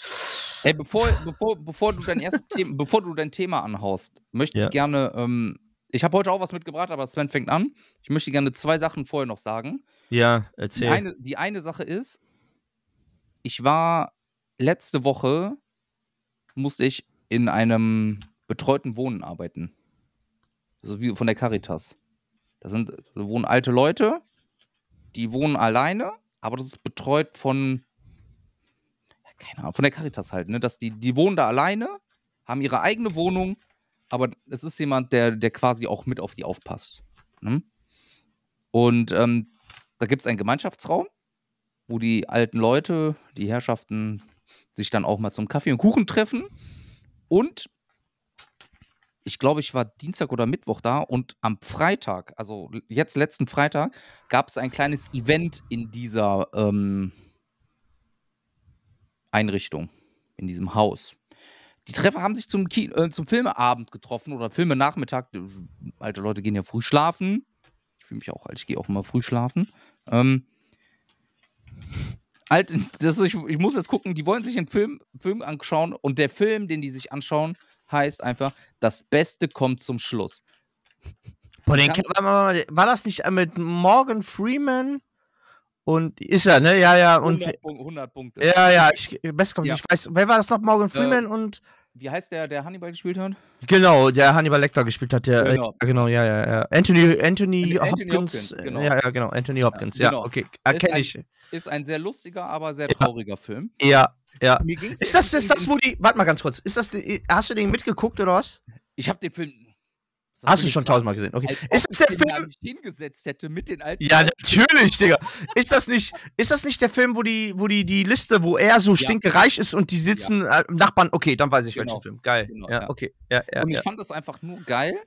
[SPEAKER 2] Ey, bevor, bevor, bevor du dein erstes Thema, [laughs] bevor du dein Thema anhaust, möchte
[SPEAKER 3] Ja.
[SPEAKER 2] ich gerne, ähm, ich habe heute auch was mitgebracht, aber Sven fängt an. Ich möchte gerne zwei Sachen vorher noch sagen.
[SPEAKER 3] Ja,
[SPEAKER 2] Die
[SPEAKER 3] erzähl.
[SPEAKER 2] eine, die eine Sache ist, ich war letzte Woche, musste ich in einem betreuten Wohnen arbeiten. Also wie von der Caritas. Da sind, da wohnen alte Leute, die wohnen alleine, aber das ist betreut von, keine Ahnung, von der Caritas halt, ne? Dass die, die wohnen da alleine, haben ihre eigene Wohnung, aber es ist jemand, der, der quasi auch mit auf die aufpasst. Ne? Und ähm, da gibt es einen Gemeinschaftsraum, wo die alten Leute, die Herrschaften, sich dann auch mal zum Kaffee und Kuchen treffen. Und ich glaube, ich war Dienstag oder Mittwoch da und am Freitag, also jetzt letzten Freitag, gab es ein kleines Event in dieser ähm, Einrichtung, in diesem Haus. Die Treffer haben sich zum, Ki äh, zum Filmeabend getroffen oder Filmenachmittag. Alte Leute gehen ja früh schlafen. Ich fühle mich auch alt, ich gehe auch immer früh schlafen. Ähm, alt, [laughs] das ist, ich, ich muss jetzt gucken, die wollen sich einen Film, Film anschauen und der Film, den die sich anschauen, heißt einfach, das Beste kommt zum Schluss.
[SPEAKER 3] Boah, den, war das nicht äh, mit Morgan Freeman? Und ist er, ne? Ja, ja, und
[SPEAKER 2] 100, Punkt- 100 Punkte.
[SPEAKER 3] ja, ja, ich, best kommt,
[SPEAKER 2] Ja.
[SPEAKER 3] ich weiß, wer war das noch? Morgan Freeman und
[SPEAKER 2] Wie heißt der, der Hannibal gespielt hat?
[SPEAKER 3] genau, der Hannibal Lecter gespielt hat, der,
[SPEAKER 2] Genau.
[SPEAKER 3] äh, genau, ja, ja, ja. Anthony, Anthony,
[SPEAKER 2] Anthony
[SPEAKER 3] Hopkins,
[SPEAKER 2] Hopkins,
[SPEAKER 3] äh,
[SPEAKER 2] genau.
[SPEAKER 3] ja, ja, genau, Anthony Hopkins, ja,
[SPEAKER 2] genau.
[SPEAKER 3] okay,
[SPEAKER 2] Ist
[SPEAKER 3] erkenne
[SPEAKER 2] ein-
[SPEAKER 3] ich.
[SPEAKER 2] Ist ein sehr lustiger, aber sehr
[SPEAKER 3] Ja.
[SPEAKER 2] trauriger Film.
[SPEAKER 3] Ja, ja. Ist das, ist das, wo die, warte mal ganz kurz, ist das, hast du den mitgeguckt oder was?
[SPEAKER 2] Ich habe den Film.
[SPEAKER 3] Hast du
[SPEAKER 2] ich
[SPEAKER 3] schon tausendmal gesehen, okay.
[SPEAKER 2] Als
[SPEAKER 3] Ist das der
[SPEAKER 2] ich den
[SPEAKER 3] Film?
[SPEAKER 2] nicht hingesetzt hätte mit den alten.
[SPEAKER 3] Ja, natürlich, Digga. Ist das nicht, ist das nicht der Film, wo die, wo die, die Liste, wo er so stinkereich ist und die sitzen äh, im Nachbarn? Okay, dann weiß ich
[SPEAKER 2] Genau.
[SPEAKER 3] welchen Film. Geil.
[SPEAKER 2] Genau,
[SPEAKER 3] ja,
[SPEAKER 2] ja.
[SPEAKER 3] okay. Ja, ja,
[SPEAKER 2] Und ich
[SPEAKER 3] ja.
[SPEAKER 2] fand das einfach nur geil,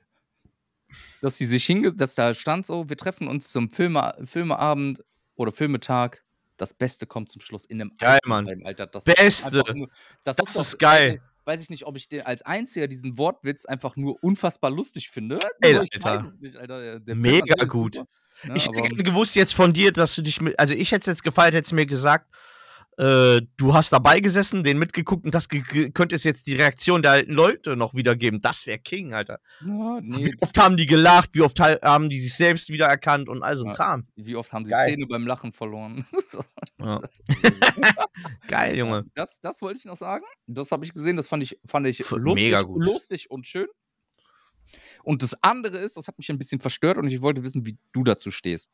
[SPEAKER 2] dass sie sich hinge, dass da stand so, wir treffen uns zum Filme, Filmeabend oder Filmetag. Das Beste kommt zum Schluss in einem
[SPEAKER 3] Geil, Mann.
[SPEAKER 2] Alter. Das
[SPEAKER 3] Beste.
[SPEAKER 2] Ist nur, das,
[SPEAKER 3] Das
[SPEAKER 2] doch-
[SPEAKER 3] ist geil.
[SPEAKER 2] Weiß, ich nicht, ob ich den als einziger diesen Wortwitz einfach nur unfassbar lustig finde.
[SPEAKER 3] Ey,
[SPEAKER 2] ich
[SPEAKER 3] Alter.
[SPEAKER 2] weiß es nicht, Alter. Der-
[SPEAKER 3] Mega
[SPEAKER 2] ist
[SPEAKER 3] gut.
[SPEAKER 2] super, ne,
[SPEAKER 3] Ich hätte gewusst jetzt von dir, dass du dich mit, also ich hätte es jetzt gefeiert, hättest du mir gesagt, äh, du hast dabei gesessen, den mitgeguckt und das ge- könntest jetzt die Reaktion der alten Leute noch wiedergeben. Das wäre King, Alter.
[SPEAKER 2] Ja, nee,
[SPEAKER 3] Wie oft haben die gelacht, wie oft ha- haben die sich selbst wiedererkannt und all so ein
[SPEAKER 2] Ja.
[SPEAKER 3] Kram.
[SPEAKER 2] wie oft haben sie
[SPEAKER 3] Geil.
[SPEAKER 2] Zähne beim Lachen verloren? [laughs]
[SPEAKER 3] Ja.
[SPEAKER 2] das, [laughs]
[SPEAKER 3] Geil, Junge.
[SPEAKER 2] das, das wollte ich noch sagen. Das habe ich gesehen, das fand ich, fand ich lustig,
[SPEAKER 3] mega gut.
[SPEAKER 2] lustig und schön. Und das andere ist, das hat mich ein bisschen verstört und ich wollte wissen, wie du dazu stehst.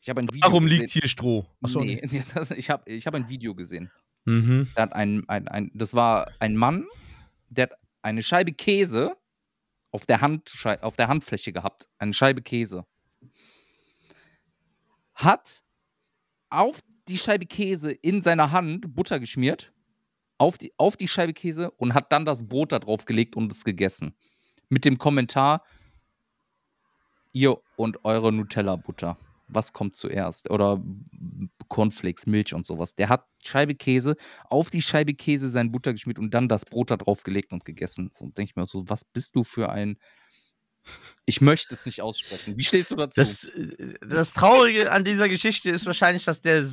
[SPEAKER 2] Ich habe ein Video
[SPEAKER 3] Warum
[SPEAKER 2] gesehen.
[SPEAKER 3] liegt hier Stroh? Achso, [laughs]
[SPEAKER 2] nee, das, ich habe ich hab ein Video gesehen.
[SPEAKER 3] Mhm.
[SPEAKER 2] Da hat ein, ein, ein, das war ein Mann, der hat eine Scheibe Käse auf der, Handschei auf der Handfläche gehabt. Eine Scheibe Käse. Hat auf die Scheibe Käse in seiner Hand Butter geschmiert, auf die, auf die Scheibe Käse und hat dann das Brot da drauf gelegt und es gegessen. Mit dem Kommentar, ihr und eure Nutella-Butter. Was kommt zuerst? Oder Cornflakes, Milch und sowas. Der hat Scheibe Käse, auf die Scheibe Käse sein Butter geschmiert und dann das Brot da drauf gelegt und gegessen. So denke ich mir so, was bist du für ein. [laughs] Ich möchte es nicht aussprechen. Wie stehst du dazu?
[SPEAKER 3] Das, das Traurige an dieser Geschichte ist wahrscheinlich, dass der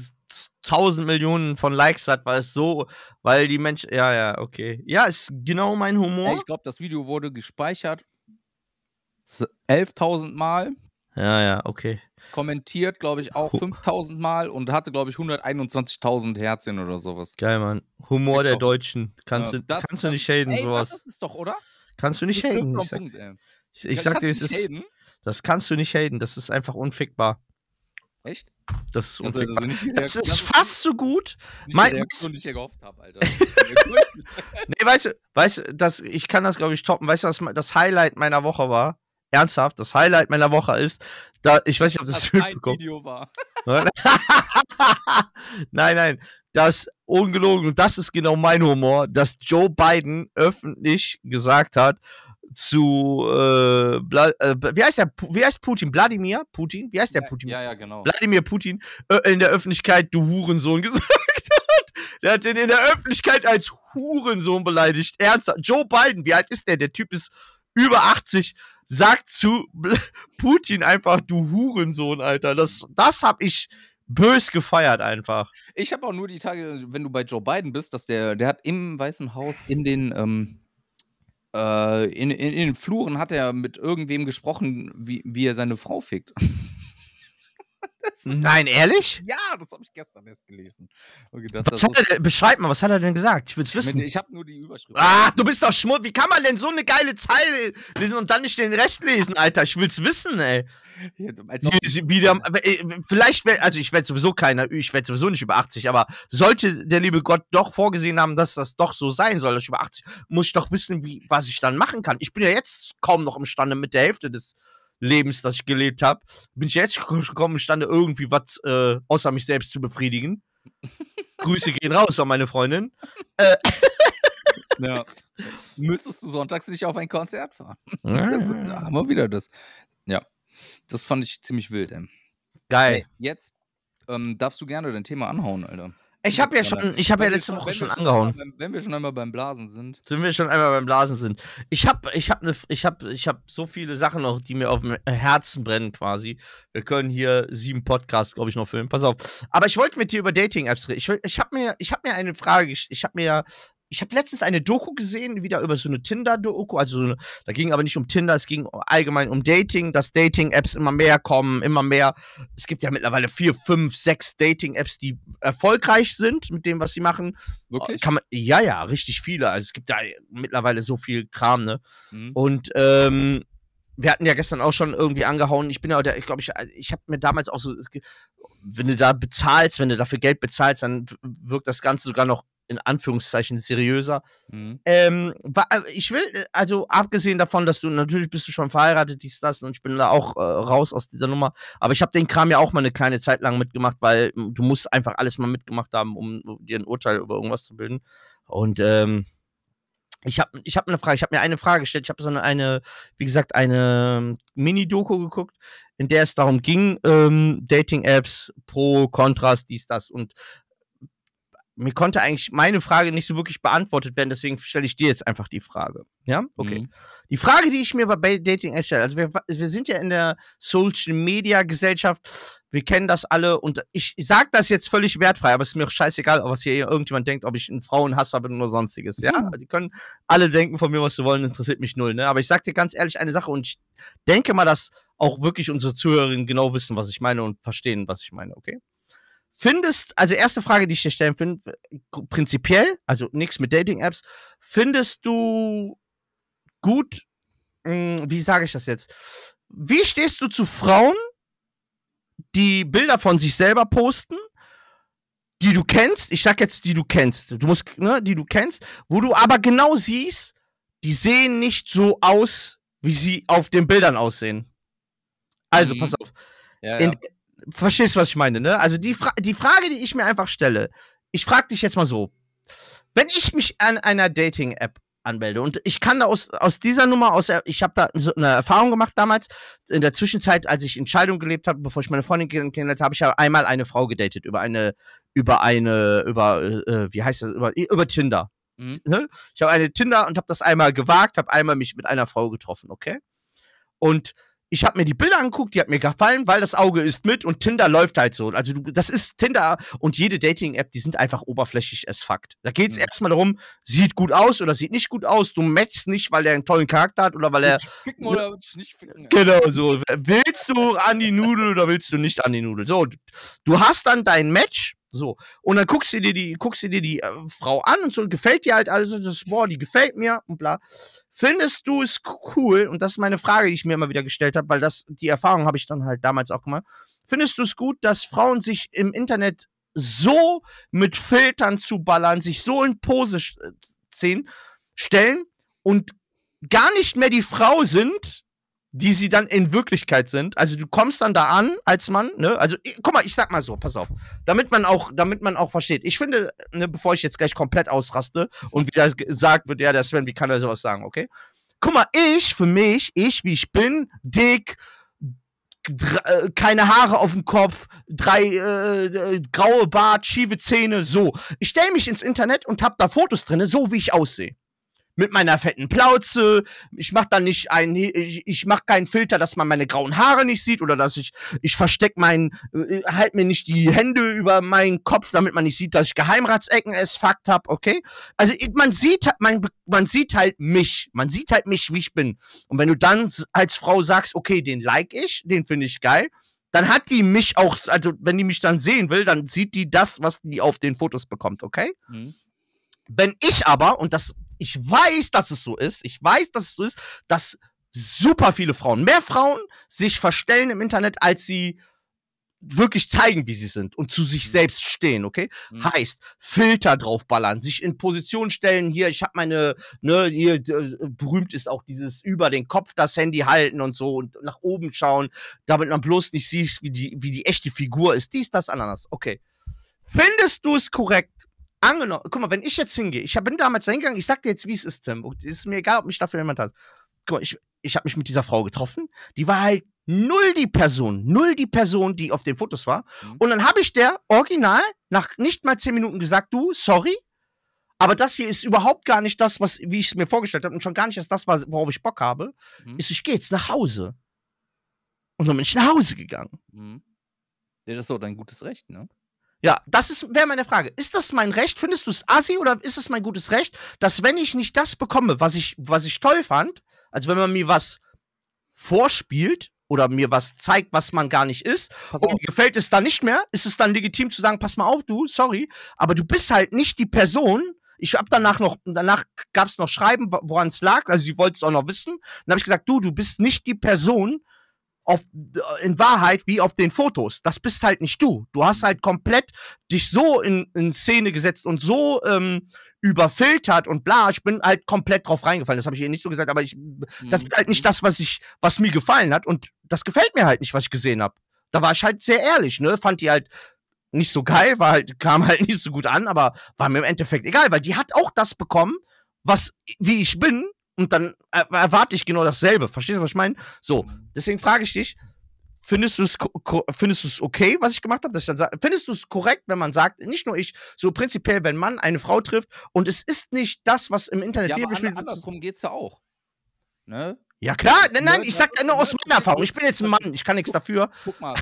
[SPEAKER 3] 1000 Millionen von Likes hat, weil es so, weil die Menschen, ja, ja, okay. Ja, ist genau mein Humor.
[SPEAKER 2] ich glaube, das Video wurde gespeichert z- 11.000 Mal,
[SPEAKER 3] Ja, ja, okay.
[SPEAKER 2] kommentiert, glaube ich, auch
[SPEAKER 3] Hu-
[SPEAKER 2] 5.000 Mal und hatte, glaube ich, 121.000 Herzchen oder sowas.
[SPEAKER 3] Geil, Mann. Humor der
[SPEAKER 2] Lecker.
[SPEAKER 3] Deutschen. Kannst,
[SPEAKER 2] Ja,
[SPEAKER 3] du,
[SPEAKER 2] das-
[SPEAKER 3] kannst du nicht haten,
[SPEAKER 2] Ey,
[SPEAKER 3] sowas.
[SPEAKER 2] das ist es doch, oder?
[SPEAKER 3] kannst du nicht haten. Ich sag,
[SPEAKER 2] Punkt,
[SPEAKER 3] ich, ich sag dir, es ist,
[SPEAKER 2] haten?
[SPEAKER 3] das kannst du nicht haten. Das ist einfach unfickbar.
[SPEAKER 2] Echt?
[SPEAKER 3] Das ist
[SPEAKER 2] Also,
[SPEAKER 3] unfickbar.
[SPEAKER 2] also die
[SPEAKER 3] Das ist fast so gut.
[SPEAKER 2] nicht
[SPEAKER 3] mein-
[SPEAKER 2] die Reaktion, die ich gehofft habe, Alter. [laughs]
[SPEAKER 3] Nee, weißt du, weißt du, das, ich kann das, glaube ich, toppen. Weißt du, was das Highlight meiner Woche war? Ernsthaft, das Highlight meiner Woche ist, da, ich weiß nicht, ob das
[SPEAKER 2] das kein
[SPEAKER 3] mitbekommen
[SPEAKER 2] Video war. [laughs]
[SPEAKER 3] nein, nein, das ungelogen, und das ist genau mein Humor, dass Joe Biden öffentlich gesagt hat zu, äh, äh, wie heißt der, wie heißt Putin? Wladimir Putin? Wie heißt der
[SPEAKER 2] ja,
[SPEAKER 3] Putin?
[SPEAKER 2] Ja, ja, genau.
[SPEAKER 3] Wladimir Putin äh, in der Öffentlichkeit, du Hurensohn [laughs] gesagt hat. Der hat den in der Öffentlichkeit als Hurensohn beleidigt. Ernsthaft. Joe Biden, wie alt ist der? Der Typ ist über 80, sagt zu Putin einfach, du Hurensohn, Alter. Das, das hab ich bös gefeiert einfach.
[SPEAKER 2] Ich habe auch nur die Tage, wenn du bei Joe Biden bist, dass der, der hat im Weißen Haus in den, ähm, äh, in, in, in den Fluren hat er mit irgendwem gesprochen, wie, wie er seine Frau fickt. [laughs]
[SPEAKER 3] Nein, ehrlich?
[SPEAKER 2] ja, das habe ich gestern erst gelesen. Das,
[SPEAKER 3] Was hat er denn, beschreib mal, was hat er denn gesagt? Ich will's wissen.
[SPEAKER 2] ich habe nur die Überschrift.
[SPEAKER 3] Ach, du bist doch schmutz. Wie kann man denn so eine geile Zeile lesen und dann nicht den Rest lesen, Alter? Ich will's wissen, ey.
[SPEAKER 2] Ob-
[SPEAKER 3] Wie, wie der, äh, vielleicht, also ich werde sowieso keiner, ich werde sowieso nicht über 80, aber sollte der liebe Gott doch vorgesehen haben, dass das doch so sein soll, dass ich über 80, muss ich doch wissen, wie, was ich dann machen kann. Ich bin ja jetzt kaum noch imstande mit der Hälfte des Lebens, das ich gelebt habe, bin ich jetzt kaum imstande, irgendwie was äh, außer mich selbst zu befriedigen. [laughs] Grüße gehen raus an meine Freundin.
[SPEAKER 2] ja. [laughs] Müsstest du sonntags nicht auf ein Konzert fahren? [laughs] Das ist, da haben wir wieder das. Ja. Das fand ich ziemlich wild, ey.
[SPEAKER 3] Geil.
[SPEAKER 2] Jetzt ähm, darfst du gerne dein Thema anhauen, Alter.
[SPEAKER 3] Ich habe ja schon, ich habe ja
[SPEAKER 2] Wenn
[SPEAKER 3] letzte Woche
[SPEAKER 2] wenn
[SPEAKER 3] schon angehauen.
[SPEAKER 2] Wenn, wenn wir schon einmal beim Blasen sind.
[SPEAKER 3] sind wir schon einmal beim Blasen sind. Ich habe ich hab ne, ich hab, ich hab so viele Sachen noch, die mir auf dem Herzen brennen quasi. Wir können hier sieben Podcasts, glaube ich, noch filmen. Pass auf. Aber ich wollte mit dir über Dating-Apps reden. Ich, ich habe mir, ich hab mir eine Frage, ich habe mir, ich habe letztens eine Doku gesehen, wieder über so eine Tinder-Doku. Also so eine, da ging aber nicht um Tinder, es ging allgemein um Dating, dass Dating-Apps immer mehr kommen, immer mehr. Es gibt ja mittlerweile vier, fünf, sechs Dating-Apps, die erfolgreich sind mit dem, was sie machen.
[SPEAKER 2] Wirklich?
[SPEAKER 3] Kann man, ja, ja, richtig viele. Also es gibt da mittlerweile so viel Kram, ne?
[SPEAKER 2] Mhm.
[SPEAKER 3] Und ähm, wir hatten ja gestern auch schon irgendwie angehauen. Ich bin ja, der, ich glaube, ich, ich habe mir damals auch so, wenn du da bezahlst, wenn du dafür Geld bezahlst, dann wirkt das Ganze sogar noch in Anführungszeichen seriöser.
[SPEAKER 2] Mhm.
[SPEAKER 3] Ähm, äh, ich will, äh, also abgesehen davon, dass du natürlich bist du schon verheiratet, dies, das, und ich bin da auch äh, raus aus dieser Nummer. Aber ich habe den Kram ja auch mal eine kleine Zeit lang mitgemacht, weil m, du musst einfach alles mal mitgemacht haben, um dir ein Urteil über irgendwas zu bilden. Und ähm, ich habe ich hab eine Frage, ich habe mir eine Frage gestellt. Ich habe so eine, eine, wie gesagt, eine ähm, Mini-Doku geguckt, in der es darum ging, ähm, Dating-Apps, Pro, Kontras, dies, das. Und mir konnte eigentlich meine Frage nicht so wirklich beantwortet werden, deswegen stelle ich dir jetzt einfach die Frage. Ja? Okay.
[SPEAKER 2] Mhm.
[SPEAKER 3] Die Frage, die ich mir bei Dating stelle, also wir, wir sind ja in der Social Media Gesellschaft, wir kennen das alle und ich sage das jetzt völlig wertfrei, aber es ist mir auch scheißegal, was hier irgendjemand denkt, ob ich ein Frauenhasser bin oder sonstiges. Ja,
[SPEAKER 2] Mhm.
[SPEAKER 3] die können alle denken von mir, was sie wollen, interessiert mich null. Ne? Aber ich sag dir ganz ehrlich eine Sache und ich denke mal, dass auch wirklich unsere Zuhörerinnen genau wissen, was ich meine und verstehen, was ich meine. Okay? Findest, also erste Frage, die ich dir stellen finde, prinzipiell, also nichts mit Dating-Apps, findest du gut, mh, wie sage ich das jetzt? Wie stehst du zu Frauen, die Bilder von sich selber posten, die du kennst, ich sag jetzt, die du kennst, du musst, ne, die du kennst, wo du aber genau siehst, die sehen nicht so aus, wie sie auf den Bildern aussehen. Also,
[SPEAKER 2] Mhm.
[SPEAKER 3] pass auf.
[SPEAKER 2] Ja,
[SPEAKER 3] In,
[SPEAKER 2] ja.
[SPEAKER 3] Verstehst, was ich meine, ne? Also die, Fra die Frage, die ich mir einfach stelle, ich frage dich jetzt mal so, wenn ich mich an einer Dating-App anmelde und ich kann da aus, aus dieser Nummer, aus, ich habe da so eine Erfahrung gemacht damals, in der Zwischenzeit, als ich in Scheidung gelebt habe, bevor ich meine Freundin kennengelernt habe, habe ich ja einmal eine Frau gedatet über eine, über eine, über, äh, wie heißt das, über, über Tinder. Mhm. Ne? Ich habe eine Tinder und habe das einmal gewagt, habe einmal mich mit einer Frau getroffen, okay? Und ich habe mir die Bilder angeguckt, die hat mir gefallen, weil das Auge ist mit und Tinder läuft halt so. Also du, das ist Tinder und jede Dating-App, die sind einfach oberflächlich as Fakt. Da geht es mhm. erstmal darum, sieht gut aus oder sieht nicht gut aus. Du matchst nicht, weil er einen tollen Charakter hat oder weil er. Ficken oder nicht ficken. Genau so. Willst du an die Nudel oder willst du nicht an die Nudel? So, du hast dann dein Match so. Und dann guckst du dir die, guckst du dir die äh, Frau an und so, gefällt dir halt alles, das, boah, die gefällt mir und bla. Findest du es cool? Und das ist meine Frage, die ich mir immer wieder gestellt habe, weil das, die Erfahrung habe ich dann halt damals auch gemacht. Findest du es gut, dass Frauen sich im Internet so mit Filtern zu ballern, sich so in Pose ziehen, stellen und gar nicht mehr die Frau sind, die sie dann in Wirklichkeit sind. Also du kommst dann da an als Mann, ne? Also ich, guck mal, ich sag mal so, pass auf, damit man auch, damit man auch versteht. Ich finde, ne, bevor ich jetzt gleich komplett ausraste und wieder gesagt wird, ja, der Sven, wie kann er sowas sagen, okay? Guck mal, ich für mich, ich wie ich bin, dick, äh, keine Haare auf dem Kopf, drei äh, äh, graue Bart, schiefe Zähne, so. Ich stelle mich ins Internet und hab da Fotos drinne, so wie ich aussehe mit meiner fetten Plauze. Ich mach dann nicht ein, ich, ich mach keinen Filter, dass man meine grauen Haare nicht sieht oder dass ich, ich versteck meinen, äh, halt mir nicht die Hände über meinen Kopf, damit man nicht sieht, dass ich Geheimratsecken es fuckt hab, okay? Also man sieht, man, man sieht halt mich, man sieht halt mich, wie ich bin. Und wenn du dann als Frau sagst, okay, den like ich, den finde ich geil, dann hat die mich auch, also wenn die mich dann sehen will, dann sieht die das, was die auf den Fotos bekommt, okay? Mhm. Wenn ich aber, und das ich weiß, dass es so ist, ich weiß, dass es so ist, dass super viele Frauen, mehr Frauen sich verstellen im Internet, als sie wirklich zeigen, wie sie sind und zu sich mhm. selbst stehen, okay? Mhm. Heißt, Filter draufballern, sich in Position stellen, hier, ich habe meine, ne, hier, berühmt ist auch dieses über den Kopf das Handy halten und so und nach oben schauen, damit man bloß nicht sieht, wie die, wie die echte Figur ist. Dies, das, Ananas. Okay. Findest du es korrekt, angenommen, guck mal, wenn ich jetzt hingehe, ich bin damals da hingegangen, ich sag dir jetzt, wie es ist, Tim. Es ist mir egal, ob mich dafür jemand hat. Guck mal, ich, ich habe mich mit dieser Frau getroffen. Die war halt null die Person, null die Person, die auf den Fotos war. Mhm. Und dann habe ich der original nach nicht mal zehn Minuten gesagt, du, sorry, aber das hier ist überhaupt gar nicht das, was, wie ich es mir vorgestellt habe und schon gar nicht das, worauf ich Bock habe. Mhm. Ist, ich gehe jetzt nach Hause. Und dann bin ich nach Hause gegangen.
[SPEAKER 2] Mhm. Ja, das ist doch dein gutes Recht, ne?
[SPEAKER 3] Ja, das wäre meine Frage. Ist das mein Recht? Findest du es assi oder ist es mein gutes Recht, dass wenn ich nicht das bekomme, was ich, was ich toll fand, also wenn man mir was vorspielt oder mir was zeigt, was man gar nicht ist, und mir gefällt es dann nicht mehr, ist es dann legitim zu sagen, pass mal auf, du, sorry, aber du bist halt nicht die Person, ich habe danach noch, danach gab es noch Schreiben, woran es lag, also sie wollte es auch noch wissen. Dann habe ich gesagt, du, du bist nicht die Person, auf, in Wahrheit wie auf den Fotos. Das bist halt nicht du. Du hast halt komplett dich so in, in Szene gesetzt und so ähm, überfiltert und bla. Ich bin halt komplett drauf reingefallen. Das habe ich ihr nicht so gesagt, aber ich, das ist halt nicht mhm. das, was ich, was mir gefallen hat. Und das gefällt mir halt nicht, was ich gesehen habe. Da war ich halt sehr ehrlich, ne? Fand die halt nicht so geil, war halt, [laughs] kam halt nicht so gut an, aber war mir im Endeffekt egal, weil die hat auch das bekommen, was, wie ich bin, und dann erwarte ich genau dasselbe. Verstehst du, was ich meine? So, deswegen frage ich dich, findest du es findest du es okay, was ich gemacht habe? Findest du es korrekt, wenn man sagt, nicht nur ich, so prinzipiell, wenn man eine Frau trifft und es ist nicht das, was im Internet
[SPEAKER 2] ja, aber an, andersrum geht's ja auch. Ne?
[SPEAKER 3] Ja klar, nein, nein, ich sag nur aus meiner Erfahrung. Ich bin jetzt ein Mann, ich kann nichts dafür.
[SPEAKER 2] Guck mal.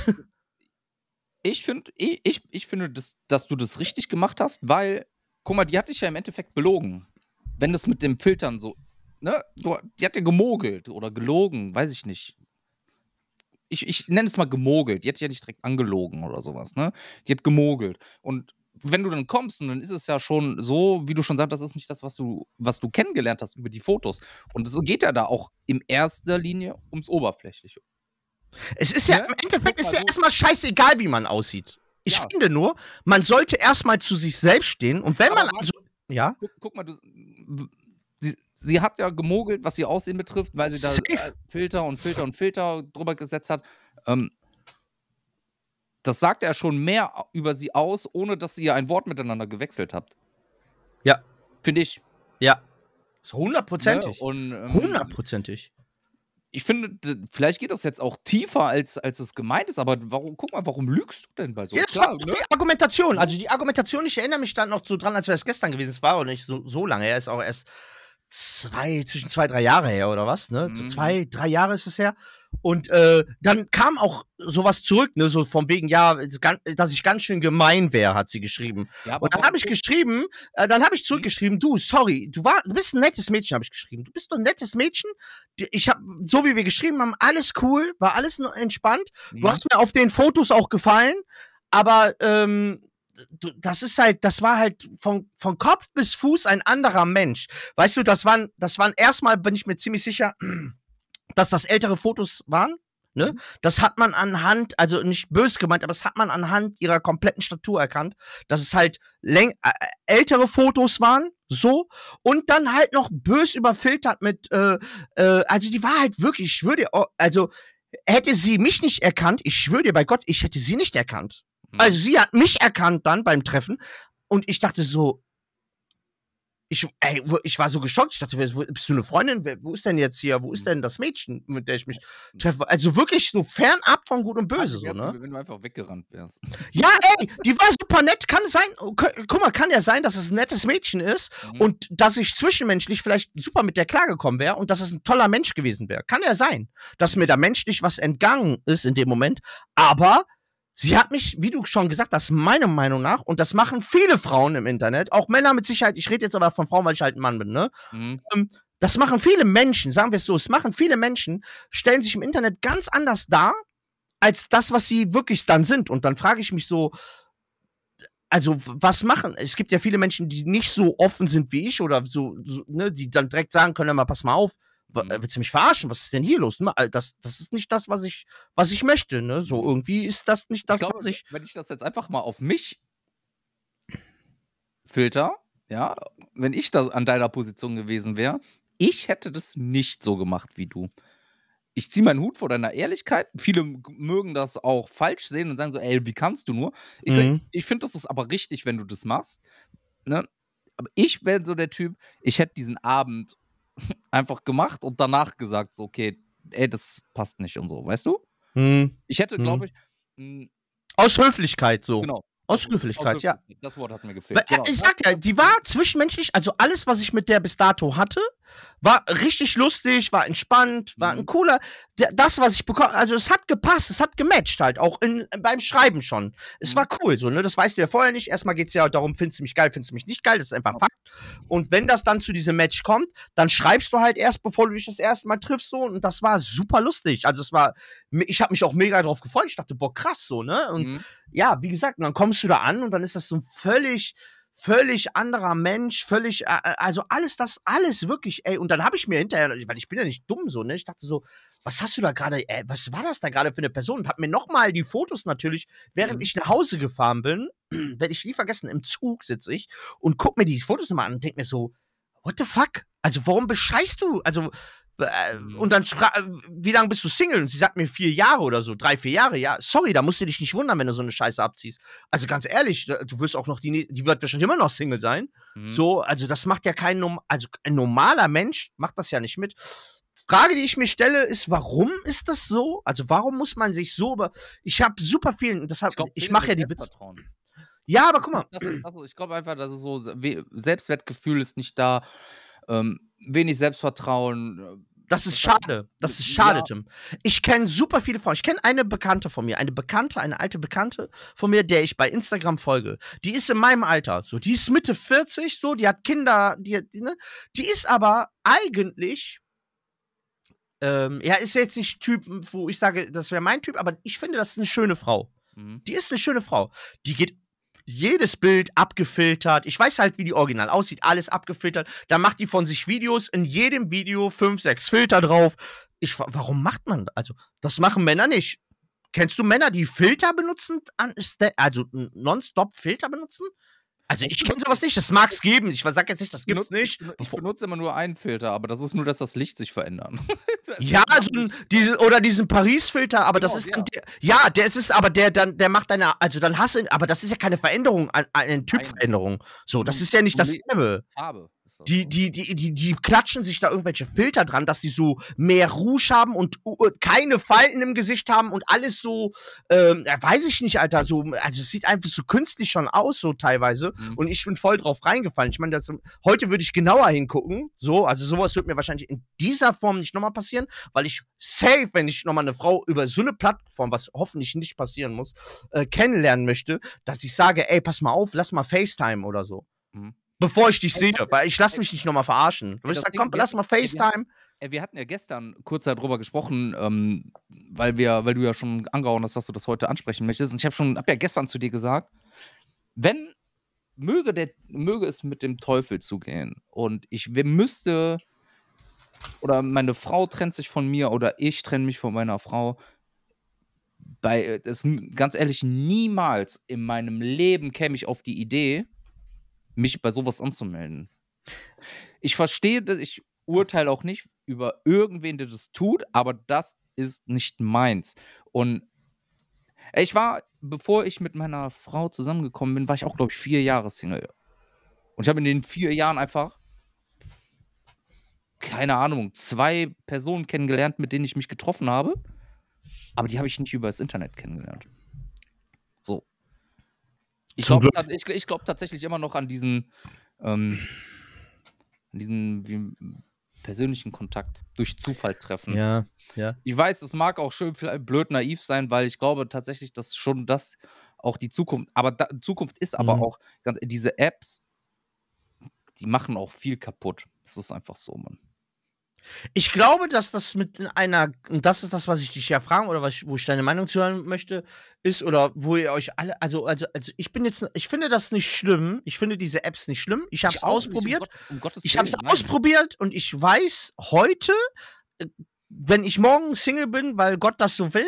[SPEAKER 2] Ich finde, ich, ich, ich finde, dass, dass du das richtig gemacht hast, weil, guck mal, die hat dich ja im Endeffekt belogen. Wenn das mit dem Filtern so ne, die hat ja gemogelt oder gelogen, weiß ich nicht. Ich, ich nenne es mal gemogelt. Die hat ja nicht direkt angelogen oder sowas, ne? Die hat gemogelt. Und wenn du dann kommst, und dann ist es ja schon so, wie du schon sagst, das ist nicht das, was du, was du kennengelernt hast über die Fotos. Und es geht ja da auch in erster Linie ums Oberflächliche.
[SPEAKER 3] Es ist ja, ja? im Endeffekt ist ja erstmal scheißegal, wie man aussieht. Ich ja. finde nur, man sollte erstmal zu sich selbst stehen und wenn Aber man also, ja.
[SPEAKER 2] Guck, guck, mal, du, sie hat ja gemogelt, was ihr Aussehen betrifft, weil sie da äh, Filter und Filter und Filter drüber gesetzt hat. Ähm, das sagt ja schon mehr über sie aus, ohne dass ihr ein Wort miteinander gewechselt habt.
[SPEAKER 3] Ja.
[SPEAKER 2] Finde ich.
[SPEAKER 3] Ja. So hundertprozentig.
[SPEAKER 2] Ne? Und, ähm,
[SPEAKER 3] Hundertprozentig.
[SPEAKER 2] ich finde, vielleicht geht das jetzt auch tiefer, als, als es gemeint ist, aber warum, guck mal, warum lügst du denn bei so?
[SPEAKER 3] Ja, das
[SPEAKER 2] Klar,
[SPEAKER 3] war doch
[SPEAKER 2] ne?
[SPEAKER 3] die Argumentation. Also die Argumentation, ich erinnere mich dann noch so dran, als wäre es gestern gewesen. Es war auch nicht so, so lange her, ist auch erst zwei, zwischen zwei, drei Jahre her oder was, ne? So
[SPEAKER 2] Mhm.
[SPEAKER 3] zwei, drei Jahre ist es her. Und äh, dann kam auch sowas zurück, ne? So von wegen, ja, dass ich ganz schön gemein wäre, hat sie geschrieben.
[SPEAKER 2] Ja,
[SPEAKER 3] Und dann habe ich geschrieben, äh, dann habe ich zurückgeschrieben, du, sorry, du, war, du bist ein nettes Mädchen, habe ich geschrieben. Du bist ein nettes Mädchen. Ich habe, so wie wir geschrieben haben, alles cool, war alles entspannt. Du
[SPEAKER 2] Mhm.
[SPEAKER 3] hast mir auf den Fotos auch gefallen, aber ähm, du, das ist halt, das war halt von, von Kopf bis Fuß ein anderer Mensch. Weißt du, das waren, das waren erstmal, bin ich mir ziemlich sicher, [clears throat] dass das ältere Fotos waren. Ne? Das hat man anhand, also nicht bös gemeint, aber das hat man anhand ihrer kompletten Statur erkannt, dass es halt läng äh, ältere Fotos waren, so, und dann halt noch bös überfiltert mit, äh, äh, also die war halt wirklich, ich schwöre dir, oh, also hätte sie mich nicht erkannt, ich schwöre dir bei Gott, ich hätte sie nicht erkannt.
[SPEAKER 2] Mhm.
[SPEAKER 3] Also sie hat mich erkannt dann beim Treffen und ich dachte so, ich, ey, ich war so geschockt. Ich dachte, bist du eine Freundin? Wo ist denn jetzt hier? Wo ist denn das Mädchen, mit der ich mich treffe? Also wirklich so fernab von Gut und Böse, so,
[SPEAKER 2] Erst,
[SPEAKER 3] ne?
[SPEAKER 2] Wenn du einfach weggerannt wärst.
[SPEAKER 3] Ja, ey, die war super nett. Kann sein, oh, gu- guck mal, kann ja sein, dass es ein nettes Mädchen ist
[SPEAKER 2] Mhm.
[SPEAKER 3] und dass ich zwischenmenschlich vielleicht super mit der klargekommen wäre und dass es ein toller Mensch gewesen wäre. Kann ja sein, dass mir da menschlich was entgangen ist in dem Moment. Aber sie hat mich, wie du schon gesagt hast, meiner Meinung nach, und das machen viele Frauen im Internet, auch Männer mit Sicherheit, ich rede jetzt aber von Frauen, weil ich halt ein Mann bin, ne?
[SPEAKER 2] Mhm.
[SPEAKER 3] Das machen viele Menschen, sagen wir es so, es machen viele Menschen, stellen sich im Internet ganz anders dar, als das, was sie wirklich dann sind. Und dann frage ich mich so, also was machen? Es gibt ja viele Menschen, die nicht so offen sind wie ich oder so, so ne, die dann direkt sagen können, mal pass mal auf, willst du mich verarschen? Was ist denn hier los? Äh, Das, das ist nicht das, was ich, was ich möchte, ne? So
[SPEAKER 2] Mhm.
[SPEAKER 3] irgendwie ist das nicht das,
[SPEAKER 2] ich glaube,
[SPEAKER 3] was ich.
[SPEAKER 2] wenn ich das jetzt einfach mal auf mich filter, ja, wenn ich da an deiner Position gewesen wäre, ich hätte das nicht so gemacht wie du. Ich ziehe meinen Hut vor deiner Ehrlichkeit. Viele mögen das auch falsch sehen und sagen so, ey, wie kannst du nur? Ich, sag,
[SPEAKER 3] Mhm.
[SPEAKER 2] ich finde, das ist aber richtig, wenn du das machst. Ne? Aber ich wäre so der Typ, ich hätte diesen Abend [laughs] einfach gemacht und danach gesagt, so, okay, ey, das passt nicht und so, weißt du?
[SPEAKER 3] Mhm.
[SPEAKER 2] Ich hätte,
[SPEAKER 3] Mhm.
[SPEAKER 2] glaube ich, mh,
[SPEAKER 3] Aus Höflichkeit so.
[SPEAKER 2] genau.
[SPEAKER 3] Aus Höflichkeit, ja.
[SPEAKER 2] Das Wort hat mir gefehlt.
[SPEAKER 3] äh,
[SPEAKER 2] Genau.
[SPEAKER 3] Ich sag ja, die war zwischenmenschlich, also alles, was ich mit der bis dato hatte, war richtig lustig, war entspannt, war
[SPEAKER 2] Mhm.
[SPEAKER 3] ein cooler. Das, was ich bekommen, also es hat gepasst, es hat gematcht halt, auch in, beim Schreiben schon. Es
[SPEAKER 2] Mhm.
[SPEAKER 3] war cool, so, ne? Das weißt du ja vorher nicht. Erstmal geht's ja darum, findest du mich geil, findest du mich nicht geil, das ist einfach
[SPEAKER 2] Ja.
[SPEAKER 3] Fakt. Und wenn das dann zu diesem Match kommt, dann schreibst du halt erst, bevor du dich das erste Mal triffst, so, und das war super lustig. Also es war, ich habe mich auch mega drauf gefreut. Ich dachte, boah, krass, so, ne? Und
[SPEAKER 2] Mhm.
[SPEAKER 3] ja, wie gesagt, und dann kommst du da an und dann ist das so völlig, völlig anderer Mensch, völlig, äh, äh, also alles das, alles wirklich, ey, und dann habe ich mir hinterher, weil ich bin ja nicht dumm so, ne, ich dachte so, was hast du da gerade, äh, was war das da gerade für eine Person? Und hab mir nochmal die Fotos natürlich, während
[SPEAKER 2] Mhm.
[SPEAKER 3] ich nach Hause gefahren bin, [clears throat] werde ich nie vergessen, im Zug sitze ich und guck mir die Fotos nochmal an und denk mir so, what the fuck? Also warum bescheißt du? Also. Und dann, äh, wie lange bist du Single? Und sie sagt mir vier Jahre oder so, drei, vier Jahre. Ja, sorry, da musst du dich nicht wundern, wenn du so eine Scheiße abziehst. Also ganz ehrlich, du wirst auch noch die, die wird wahrscheinlich immer noch Single sein.
[SPEAKER 2] Mhm.
[SPEAKER 3] So, also das macht ja kein, also ein normaler Mensch macht das ja nicht mit. Frage, die ich mir stelle, ist, warum ist das so? Also warum muss man sich so über, ich habe super vielen, deshalb,
[SPEAKER 2] glaub,
[SPEAKER 3] ich
[SPEAKER 2] viele
[SPEAKER 3] mache ja die Witze. Ja, aber guck mal,
[SPEAKER 2] Das ist, das ist, ich glaube einfach, dass es so We- Selbstwertgefühl ist nicht da, ähm, wenig Selbstvertrauen.
[SPEAKER 3] Das ist schade. Das ist schade,
[SPEAKER 2] Ja.
[SPEAKER 3] Tim. Ich kenne super viele Frauen. Ich kenne eine Bekannte von mir, eine Bekannte, eine alte Bekannte von mir, der ich bei Instagram folge. Die ist in meinem Alter. So, die ist Mitte 40, so, die hat Kinder, die, die, ne? die ist aber eigentlich. Ähm, ja, ist jetzt nicht Typ, wo ich sage, das wäre mein Typ, aber ich finde, das ist eine schöne Frau.
[SPEAKER 2] Mhm.
[SPEAKER 3] Die ist eine schöne Frau. Die geht jedes Bild abgefiltert. Ich weiß halt, wie die original aussieht. Alles abgefiltert. Da macht die von sich Videos. In jedem Video fünf, sechs Filter drauf. Ich, wa- warum macht man das? Also, das machen Männer nicht. Kennst du Männer, die Filter benutzen? Also nonstop Filter benutzen? Also
[SPEAKER 2] Ich
[SPEAKER 3] kenne sowas nicht, das mag es geben. Ich sag jetzt nicht, das gibt's
[SPEAKER 2] benutze-
[SPEAKER 3] nicht.
[SPEAKER 2] Ich, benutze- immer nur einen Filter, aber das ist nur, dass das Licht sich verändert. [laughs]
[SPEAKER 3] Ja, ein- diesen, oder diesen Paris-Filter, aber das
[SPEAKER 2] Genau,
[SPEAKER 3] ist dann der, ja, der ist es, aber der dann, der macht deine, also dann hast du, aber das ist ja keine Veränderung, ein- eine Typveränderung. So, das
[SPEAKER 2] Du-
[SPEAKER 3] ist ja nicht dasselbe.
[SPEAKER 2] Farbe.
[SPEAKER 3] Die, die, die, die, die klatschen sich da irgendwelche Filter dran, dass sie so mehr Rouge haben und uh, keine Falten im Gesicht haben und alles so, ähm, weiß ich nicht, Alter, so, also es sieht einfach so künstlich schon aus, so teilweise.
[SPEAKER 2] Mhm.
[SPEAKER 3] Und ich bin voll drauf reingefallen. Ich meine, das, heute würde ich genauer hingucken, so, also sowas wird mir wahrscheinlich in dieser Form nicht nochmal passieren, weil ich safe, wenn ich nochmal eine Frau über so eine Plattform, was hoffentlich nicht passieren muss, äh, kennenlernen möchte, dass ich sage, ey, pass mal auf, lass mal FaceTime oder so.
[SPEAKER 2] Mhm.
[SPEAKER 3] Bevor ich dich sehe, weil ich lasse mich nicht nochmal verarschen. Ich
[SPEAKER 2] das
[SPEAKER 3] sagen, komm, lass mal FaceTime.
[SPEAKER 2] Wir hatten ja gestern kurz darüber gesprochen, ähm, weil wir, weil du ja schon angehauen hast, dass du das heute ansprechen möchtest. Und ich habe schon, hab ja gestern zu dir gesagt, wenn möge der, möge es mit dem Teufel zugehen und ich müsste oder meine Frau trennt sich von mir oder ich trenne mich von meiner Frau. Bei äh, das ganz ehrlich niemals in meinem Leben käme ich auf die Idee, mich bei sowas anzumelden. Ich verstehe, dass ich urteile auch nicht über irgendwen, der das tut, aber das ist nicht meins. Und ich war, bevor ich mit meiner Frau zusammengekommen bin, war ich auch, glaube ich, vier Jahre Single. Und ich habe in den vier Jahren einfach, keine Ahnung, zwei Personen kennengelernt, mit denen ich mich getroffen habe. Aber die habe ich nicht über das Internet kennengelernt. Ich glaube ich, ich glaub tatsächlich immer noch an diesen, ähm, an diesen wie, persönlichen Kontakt durch Zufall treffen.
[SPEAKER 3] Ja, ja.
[SPEAKER 2] Ich weiß, es mag auch schön vielleicht blöd naiv sein, weil ich glaube tatsächlich, dass schon das auch die Zukunft, aber da, Zukunft ist aber
[SPEAKER 3] Mhm.
[SPEAKER 2] auch ganz, diese Apps, die machen auch viel kaputt. Das ist einfach so, Mann.
[SPEAKER 3] Ich glaube, dass das mit in einer, und das ist das, was ich dich ja fragen oder was wo ich deine Meinung zu hören möchte, ist oder wo ihr euch alle, also, also, also ich bin jetzt, ich finde das nicht schlimm. Ich finde diese Apps nicht schlimm. Ich habe es
[SPEAKER 2] nicht, um
[SPEAKER 3] ausprobiert.
[SPEAKER 2] Gott- um
[SPEAKER 3] Ich habe es ausprobiert und ich weiß heute, äh, wenn ich morgen Single bin, weil Gott das so will,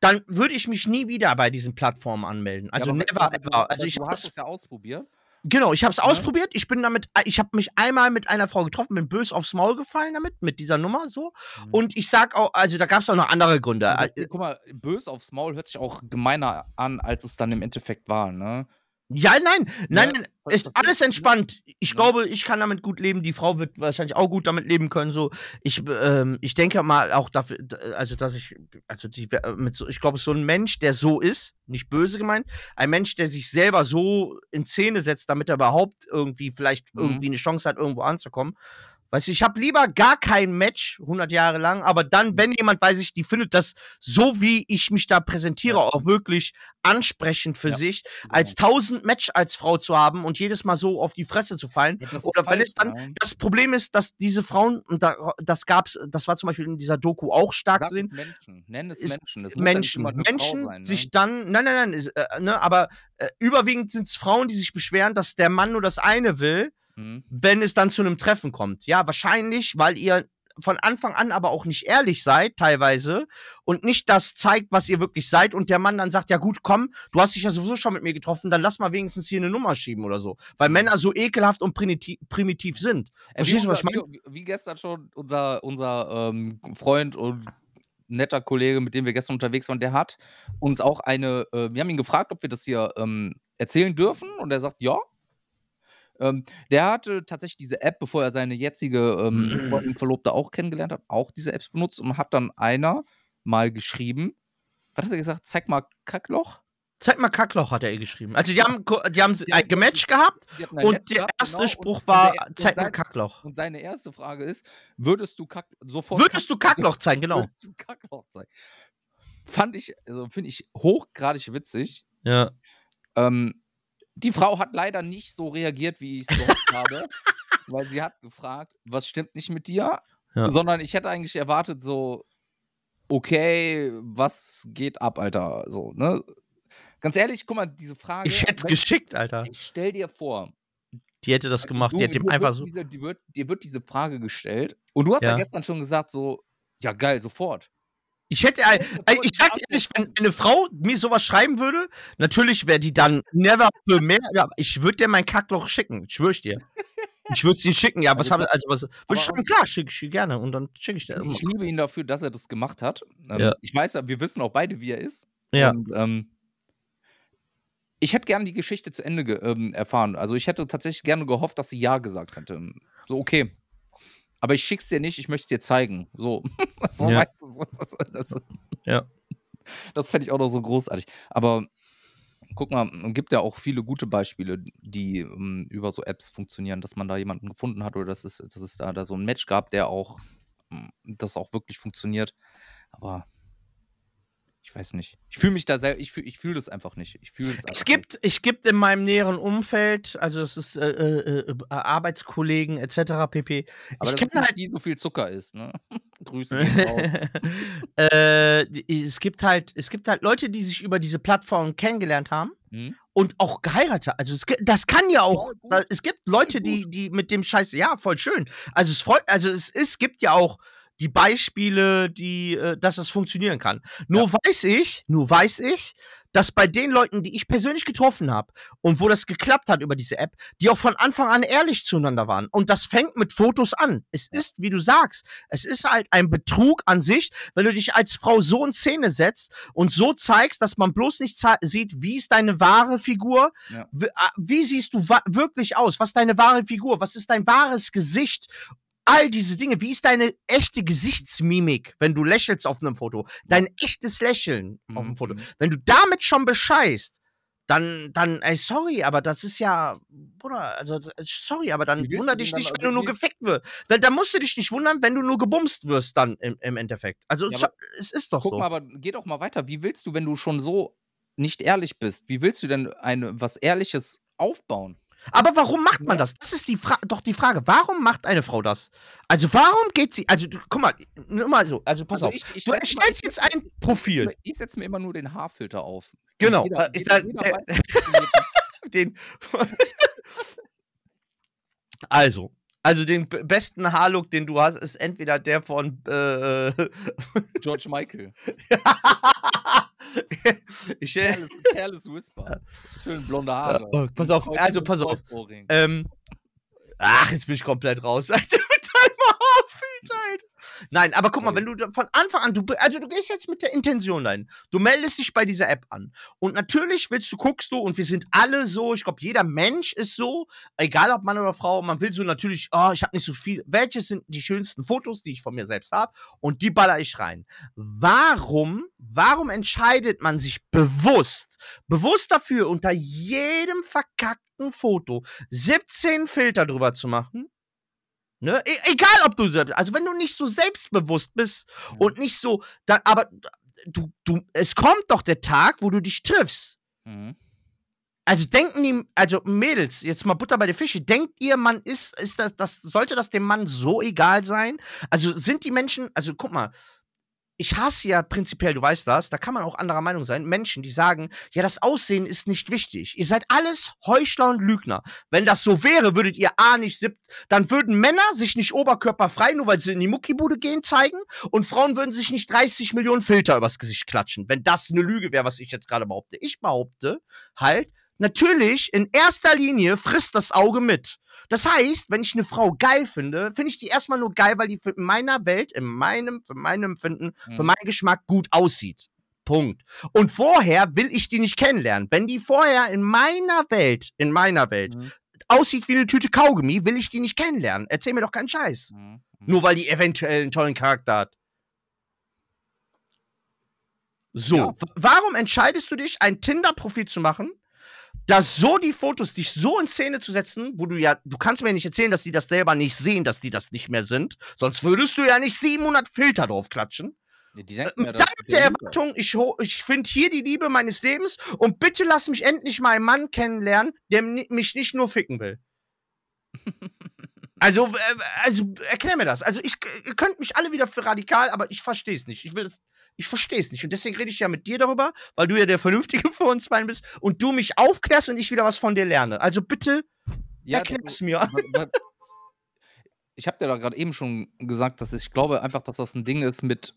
[SPEAKER 3] dann würde ich mich nie wieder bei diesen Plattformen anmelden. Also
[SPEAKER 2] Ja,
[SPEAKER 3] never ever. Also ich habe das
[SPEAKER 2] es ja ausprobiert.
[SPEAKER 3] Genau, ich habe es
[SPEAKER 2] Ne?
[SPEAKER 3] ausprobiert. Ich bin damit, äh, ich habe mich einmal mit einer Frau getroffen, bin bös aufs Maul gefallen damit, mit dieser Nummer so.
[SPEAKER 2] Mhm.
[SPEAKER 3] Und ich sag auch, also da gab es auch noch andere Gründe. Äh,
[SPEAKER 2] guck mal, bös aufs Maul hört sich auch gemeiner an, als es dann im Endeffekt war, ne?
[SPEAKER 3] Ja, nein, nein,
[SPEAKER 2] Ja,
[SPEAKER 3] nein, ist alles entspannt. Ich
[SPEAKER 2] Ja.
[SPEAKER 3] glaube, ich kann damit gut leben. Die Frau wird wahrscheinlich auch gut damit leben können. So, ich, ähm, ich denke mal auch dafür, also dass ich, also die, äh, mit so, ich glaube, so ein Mensch, der so ist, nicht böse gemeint, ein Mensch, der sich selber so in Szene setzt, damit er überhaupt irgendwie vielleicht
[SPEAKER 2] Mhm.
[SPEAKER 3] irgendwie eine Chance hat, irgendwo anzukommen. Weißt du, ich habe lieber gar kein Match 100 Jahre lang, aber dann, wenn jemand, weiß ich, die findet das so, wie ich mich da präsentiere, auch wirklich ansprechend für
[SPEAKER 2] Ja.
[SPEAKER 3] sich, als 1000 Match als Frau zu haben und jedes Mal so auf die Fresse zu fallen.
[SPEAKER 2] Ja,
[SPEAKER 3] Oder wenn
[SPEAKER 2] falsch,
[SPEAKER 3] es dann,
[SPEAKER 2] ne?
[SPEAKER 3] das Problem ist, dass diese Frauen, und da, das gab's, das war zum Beispiel in dieser Doku auch stark
[SPEAKER 2] Sag
[SPEAKER 3] zu sehen,
[SPEAKER 2] es Menschen. Nenn es Menschen. Das
[SPEAKER 3] Menschen, Menschen
[SPEAKER 2] sein, ne?
[SPEAKER 3] sich dann, nein, nein, nein, ist, äh, ne, aber äh, überwiegend sind es Frauen, die sich beschweren, dass der Mann nur das eine will,
[SPEAKER 2] Mhm.
[SPEAKER 3] wenn es dann zu einem Treffen kommt. Ja, wahrscheinlich, weil ihr von Anfang an aber auch nicht ehrlich seid, teilweise, und nicht das zeigt, was ihr wirklich seid, und der Mann dann sagt, ja gut, komm, du hast dich ja sowieso schon mit mir getroffen, dann lass mal wenigstens hier eine Nummer schieben oder so. Weil Männer so ekelhaft und primitiv, primitiv sind. Verstehst du, was ich meine?
[SPEAKER 2] Wie, wie gestern schon unser, unser ähm, Freund und netter Kollege, mit dem wir gestern unterwegs waren, der hat uns auch eine, äh, wir haben ihn gefragt, ob wir das hier ähm, erzählen dürfen und er sagt ja. Ähm, der hatte tatsächlich diese App, bevor er seine jetzige ähm, Freundin, Verlobte auch kennengelernt hat, auch diese Apps benutzt und hat dann einer mal geschrieben, was hat er gesagt? Zeig mal Kackloch.
[SPEAKER 3] Zeig mal Kackloch, hat er ihr geschrieben. Also die haben, die haben
[SPEAKER 2] Die
[SPEAKER 3] ein
[SPEAKER 2] haben-
[SPEAKER 3] gematcht gehabt
[SPEAKER 2] ein Match
[SPEAKER 3] und der erste
[SPEAKER 2] genau,
[SPEAKER 3] Spruch war,
[SPEAKER 2] der-
[SPEAKER 3] zeig mal Kackloch.
[SPEAKER 2] Und seine erste Frage ist, würdest du Kack sofort
[SPEAKER 3] Würdest du Kackloch zeigen, genau.
[SPEAKER 2] Würdest du Kackloch zeigen? Fand ich, also finde ich hochgradig witzig.
[SPEAKER 3] Ja.
[SPEAKER 2] Ähm, die Frau hat leider nicht so reagiert, wie ich es gehofft habe, weil sie hat gefragt, was stimmt nicht mit dir?
[SPEAKER 3] Ja.
[SPEAKER 2] Sondern ich hätte eigentlich erwartet, so, okay, was geht ab, Alter? So, ne? Ganz ehrlich, guck mal, diese Frage.
[SPEAKER 3] Ich hätte
[SPEAKER 2] wenn-
[SPEAKER 3] geschickt, Alter.
[SPEAKER 2] ich stell dir vor,
[SPEAKER 3] Die hätte das gemacht.
[SPEAKER 2] du,
[SPEAKER 3] Die hat ihm einfach so.
[SPEAKER 2] Diese, die wird, dir wird diese Frage gestellt und du hast ja,
[SPEAKER 3] Ja.
[SPEAKER 2] gestern schon gesagt, so, ja geil, sofort.
[SPEAKER 3] Ich hätte, ich sag dir ehrlich, wenn eine Frau mir sowas schreiben würde, natürlich wäre die dann never für mehr. ja, Ich würde dir mein Kackloch schicken, schwör ich dir. Ich würde es dir schicken, ja, was
[SPEAKER 2] Also,
[SPEAKER 3] habe also was würde ich schreiben, klar, schicke ich dir gerne und dann schicke ich dir.
[SPEAKER 2] Ich liebe ihn dafür, dass er das gemacht hat. Ähm,
[SPEAKER 3] Ja.
[SPEAKER 2] Ich weiß ja, wir wissen auch beide, wie er ist.
[SPEAKER 3] Ja.
[SPEAKER 2] Und, ähm, ich hätte gerne die Geschichte zu Ende ge ähm, erfahren. Also ich hätte tatsächlich gerne gehofft, dass sie Ja gesagt hätte. So, okay. Aber ich schick's dir nicht, ich möchte es dir zeigen. So. [laughs] so
[SPEAKER 3] Ja.
[SPEAKER 2] weißt du, so, das, das,
[SPEAKER 3] Ja.
[SPEAKER 2] Das fände ich auch noch so großartig. Aber guck mal, es gibt ja auch viele gute Beispiele, die ähm, über so Apps funktionieren, dass man da jemanden gefunden hat oder dass es, dass es da, da so ein Match gab, der auch ähm, das auch wirklich funktioniert. Aber ich weiß nicht. Ich fühle mich da sehr, ich fühle ich fühl das einfach nicht. Ich fühle es einfach
[SPEAKER 3] Es gibt, ich gibt in meinem näheren Umfeld, also es ist äh, äh, äh, Arbeitskollegen etc. pp.
[SPEAKER 2] Aber
[SPEAKER 3] ich kenne
[SPEAKER 2] nicht,
[SPEAKER 3] halt
[SPEAKER 2] die so viel Zucker ist, ne? [laughs] Grüße [laughs]
[SPEAKER 3] äh, es gibt halt, es gibt halt Leute, die sich über diese Plattform kennengelernt haben
[SPEAKER 2] Hm?
[SPEAKER 3] und auch geheiratet. Also es, das kann ja auch. Es gibt Leute, die, die mit dem Scheiß, ja, voll schön. Also es freut, also es ist, gibt ja auch die Beispiele, die, äh, dass das funktionieren kann. Nur weiß ich, nur weiß ich, dass bei den Leuten, die ich persönlich getroffen habe und wo das geklappt hat über diese App, die auch von Anfang an ehrlich zueinander waren. Und das fängt mit Fotos an. Es ist, wie du sagst, es ist halt ein Betrug an sich, wenn du dich als Frau so in Szene setzt und so zeigst, dass man bloß nicht sieht, wie ist deine wahre Figur,
[SPEAKER 2] Ja.
[SPEAKER 3] wie, wie siehst du wirklich aus, was ist deine wahre Figur, was ist dein wahres Gesicht, all diese Dinge, wie ist deine echte Gesichtsmimik, wenn du lächelst auf einem Foto, dein echtes Lächeln auf dem
[SPEAKER 2] Mhm,
[SPEAKER 3] Foto,
[SPEAKER 2] mhm.
[SPEAKER 3] wenn du damit schon bescheißt, dann, dann, ey, sorry, aber das ist ja, Bruder, also, sorry, aber dann wunder dich
[SPEAKER 2] dann
[SPEAKER 3] nicht,
[SPEAKER 2] also
[SPEAKER 3] wenn du nur gefickt wirst. Weil, dann musst du dich nicht wundern, wenn du nur gebumst wirst dann im, im Endeffekt. Also,
[SPEAKER 2] Ja,
[SPEAKER 3] so, es ist doch
[SPEAKER 2] Guck
[SPEAKER 3] so.
[SPEAKER 2] mal, aber geh doch mal weiter. Wie willst du, wenn du schon so nicht ehrlich bist, wie willst du denn eine, was Ehrliches aufbauen?
[SPEAKER 3] Aber warum macht man das? Das ist die Fra doch die Frage. Warum macht eine Frau das? Also, warum geht sie, also, du, guck mal, nur mal so, also, pass
[SPEAKER 2] Also
[SPEAKER 3] auf.
[SPEAKER 2] ich, ich
[SPEAKER 3] Du erstellst jetzt ein Profil.
[SPEAKER 2] Ich setze mir immer nur den Haarfilter auf.
[SPEAKER 3] Genau,
[SPEAKER 2] Jeder, jeder, jeder [laughs]
[SPEAKER 3] den. [laughs] also, also den besten Haarlook, den du hast, ist entweder der von äh, [laughs]
[SPEAKER 2] George Michael. [laughs]
[SPEAKER 3] ich,
[SPEAKER 2] Careless, Careless Whisper. Schön blonde Haare.
[SPEAKER 3] oh, pass auf, also pass auf. Ähm, ach, jetzt bin ich komplett raus. [laughs] Alter, mit deinem Haarfilter, Alter. Nein, aber guck mal, wenn du da von Anfang an, du, also du gehst jetzt mit der Intention rein. Du meldest dich bei dieser App an. Und natürlich willst du, guckst du, und wir sind alle so, ich glaube, jeder Mensch ist so, egal ob Mann oder Frau, man will so natürlich, oh, ich habe nicht so viel. Welche sind die schönsten Fotos, die ich von mir selbst habe? Und die baller ich rein. Warum, warum entscheidet man sich bewusst, bewusst dafür, unter jedem verkackten Foto 17 Filter drüber zu machen? Ne? E egal, ob du selbst, also wenn du nicht so selbstbewusst bist
[SPEAKER 2] Ja.
[SPEAKER 3] und nicht so, da, aber du, du, es kommt doch der Tag, wo du dich triffst.
[SPEAKER 2] Mhm.
[SPEAKER 3] Also denken die, also Mädels, jetzt mal Butter bei der Fische, denkt ihr, man ist, ist das, das, sollte das dem Mann so egal sein? Also sind die Menschen, also guck mal, ich hasse ja prinzipiell, du weißt das, da kann man auch anderer Meinung sein, Menschen, die sagen, ja, das Aussehen ist nicht wichtig. Ihr seid alles Heuchler und Lügner. Wenn das so wäre, würdet ihr A nicht siebt, dann würden Männer sich nicht oberkörperfrei, nur weil sie in die Muckibude gehen, zeigen und Frauen würden sich nicht 30 Millionen Filter übers Gesicht klatschen, wenn das eine Lüge wäre, was ich jetzt gerade behaupte. Ich behaupte halt, natürlich, in erster Linie frisst das Auge mit. Das heißt, wenn ich eine Frau geil finde, finde ich die erstmal nur geil, weil die für in meiner Welt, in meinem, für meinem Empfinden, für
[SPEAKER 2] Mhm.
[SPEAKER 3] meinen Geschmack gut aussieht. Punkt. Und vorher will ich die nicht kennenlernen. Wenn die vorher in meiner Welt, in meiner Welt,
[SPEAKER 2] Mhm.
[SPEAKER 3] aussieht wie eine Tüte Kaugummi, will ich die nicht kennenlernen. Erzähl mir doch keinen Scheiß.
[SPEAKER 2] Mhm. Mhm.
[SPEAKER 3] Nur weil die eventuell einen tollen Charakter hat. So,
[SPEAKER 2] Ja.
[SPEAKER 3] warum entscheidest du dich, ein Tinder-Profil zu machen, das so die Fotos, dich so in Szene zu setzen, wo du ja, du kannst mir nicht erzählen, dass die das selber nicht sehen, dass die das nicht mehr sind, sonst würdest du ja nicht 700 Filter drauf klatschen.
[SPEAKER 2] Die denken
[SPEAKER 3] Äh,
[SPEAKER 2] ja,
[SPEAKER 3] mit der Erwartung, ich, ich finde hier die Liebe meines Lebens und bitte lass mich endlich mal einen Mann kennenlernen, der mich nicht nur ficken will. [laughs] Also, äh, also erklär mir das. Also ich, ihr könnt mich alle wieder für radikal, aber ich verstehe es nicht. Ich will, ich verstehe es nicht. Und deswegen rede ich ja mit dir darüber, weil du ja der Vernünftige [laughs] vor uns beiden bist und du mich aufklärst und ich wieder was von dir lerne. Also bitte
[SPEAKER 2] ja,
[SPEAKER 3] es mir.
[SPEAKER 2] ich habe dir da gerade eben schon gesagt, dass ich glaube einfach, dass das ein Ding ist mit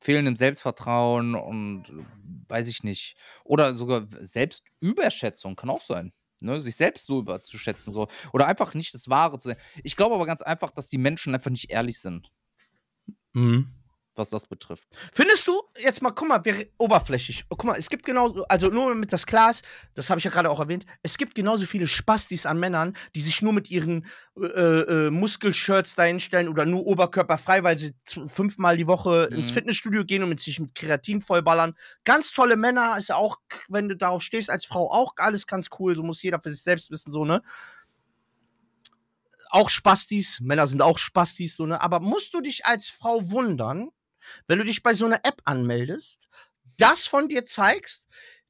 [SPEAKER 2] fehlendem Selbstvertrauen und weiß ich nicht. Oder sogar Selbstüberschätzung kann auch sein. Ne, sich selbst so überzuschätzen. So. Oder einfach nicht das Wahre zu sein. Ich glaube aber ganz einfach, dass die Menschen einfach nicht ehrlich sind,
[SPEAKER 3] Mhm.
[SPEAKER 2] Was das betrifft.
[SPEAKER 3] Findest du, jetzt mal, guck mal, wir, oberflächlich. Oh, guck mal, es gibt genauso, also nur damit das ist, das habe ich ja gerade auch erwähnt, es gibt genauso viele Spastis an Männern, die sich nur mit ihren äh, äh, Muskelshirts dahinstellen oder nur oberkörperfrei, weil sie fünfmal die Woche ins
[SPEAKER 2] Mhm.
[SPEAKER 3] Fitnessstudio gehen und mit sich mit Kreatin vollballern. Ganz tolle Männer, ist ja auch, wenn du darauf stehst, als Frau auch alles ganz cool, so muss jeder für sich selbst wissen, so, ne? Auch Spastis, Männer sind auch Spastis, so, ne? Aber musst du dich als Frau wundern, wenn du dich bei so einer App anmeldest, das von dir zeigst,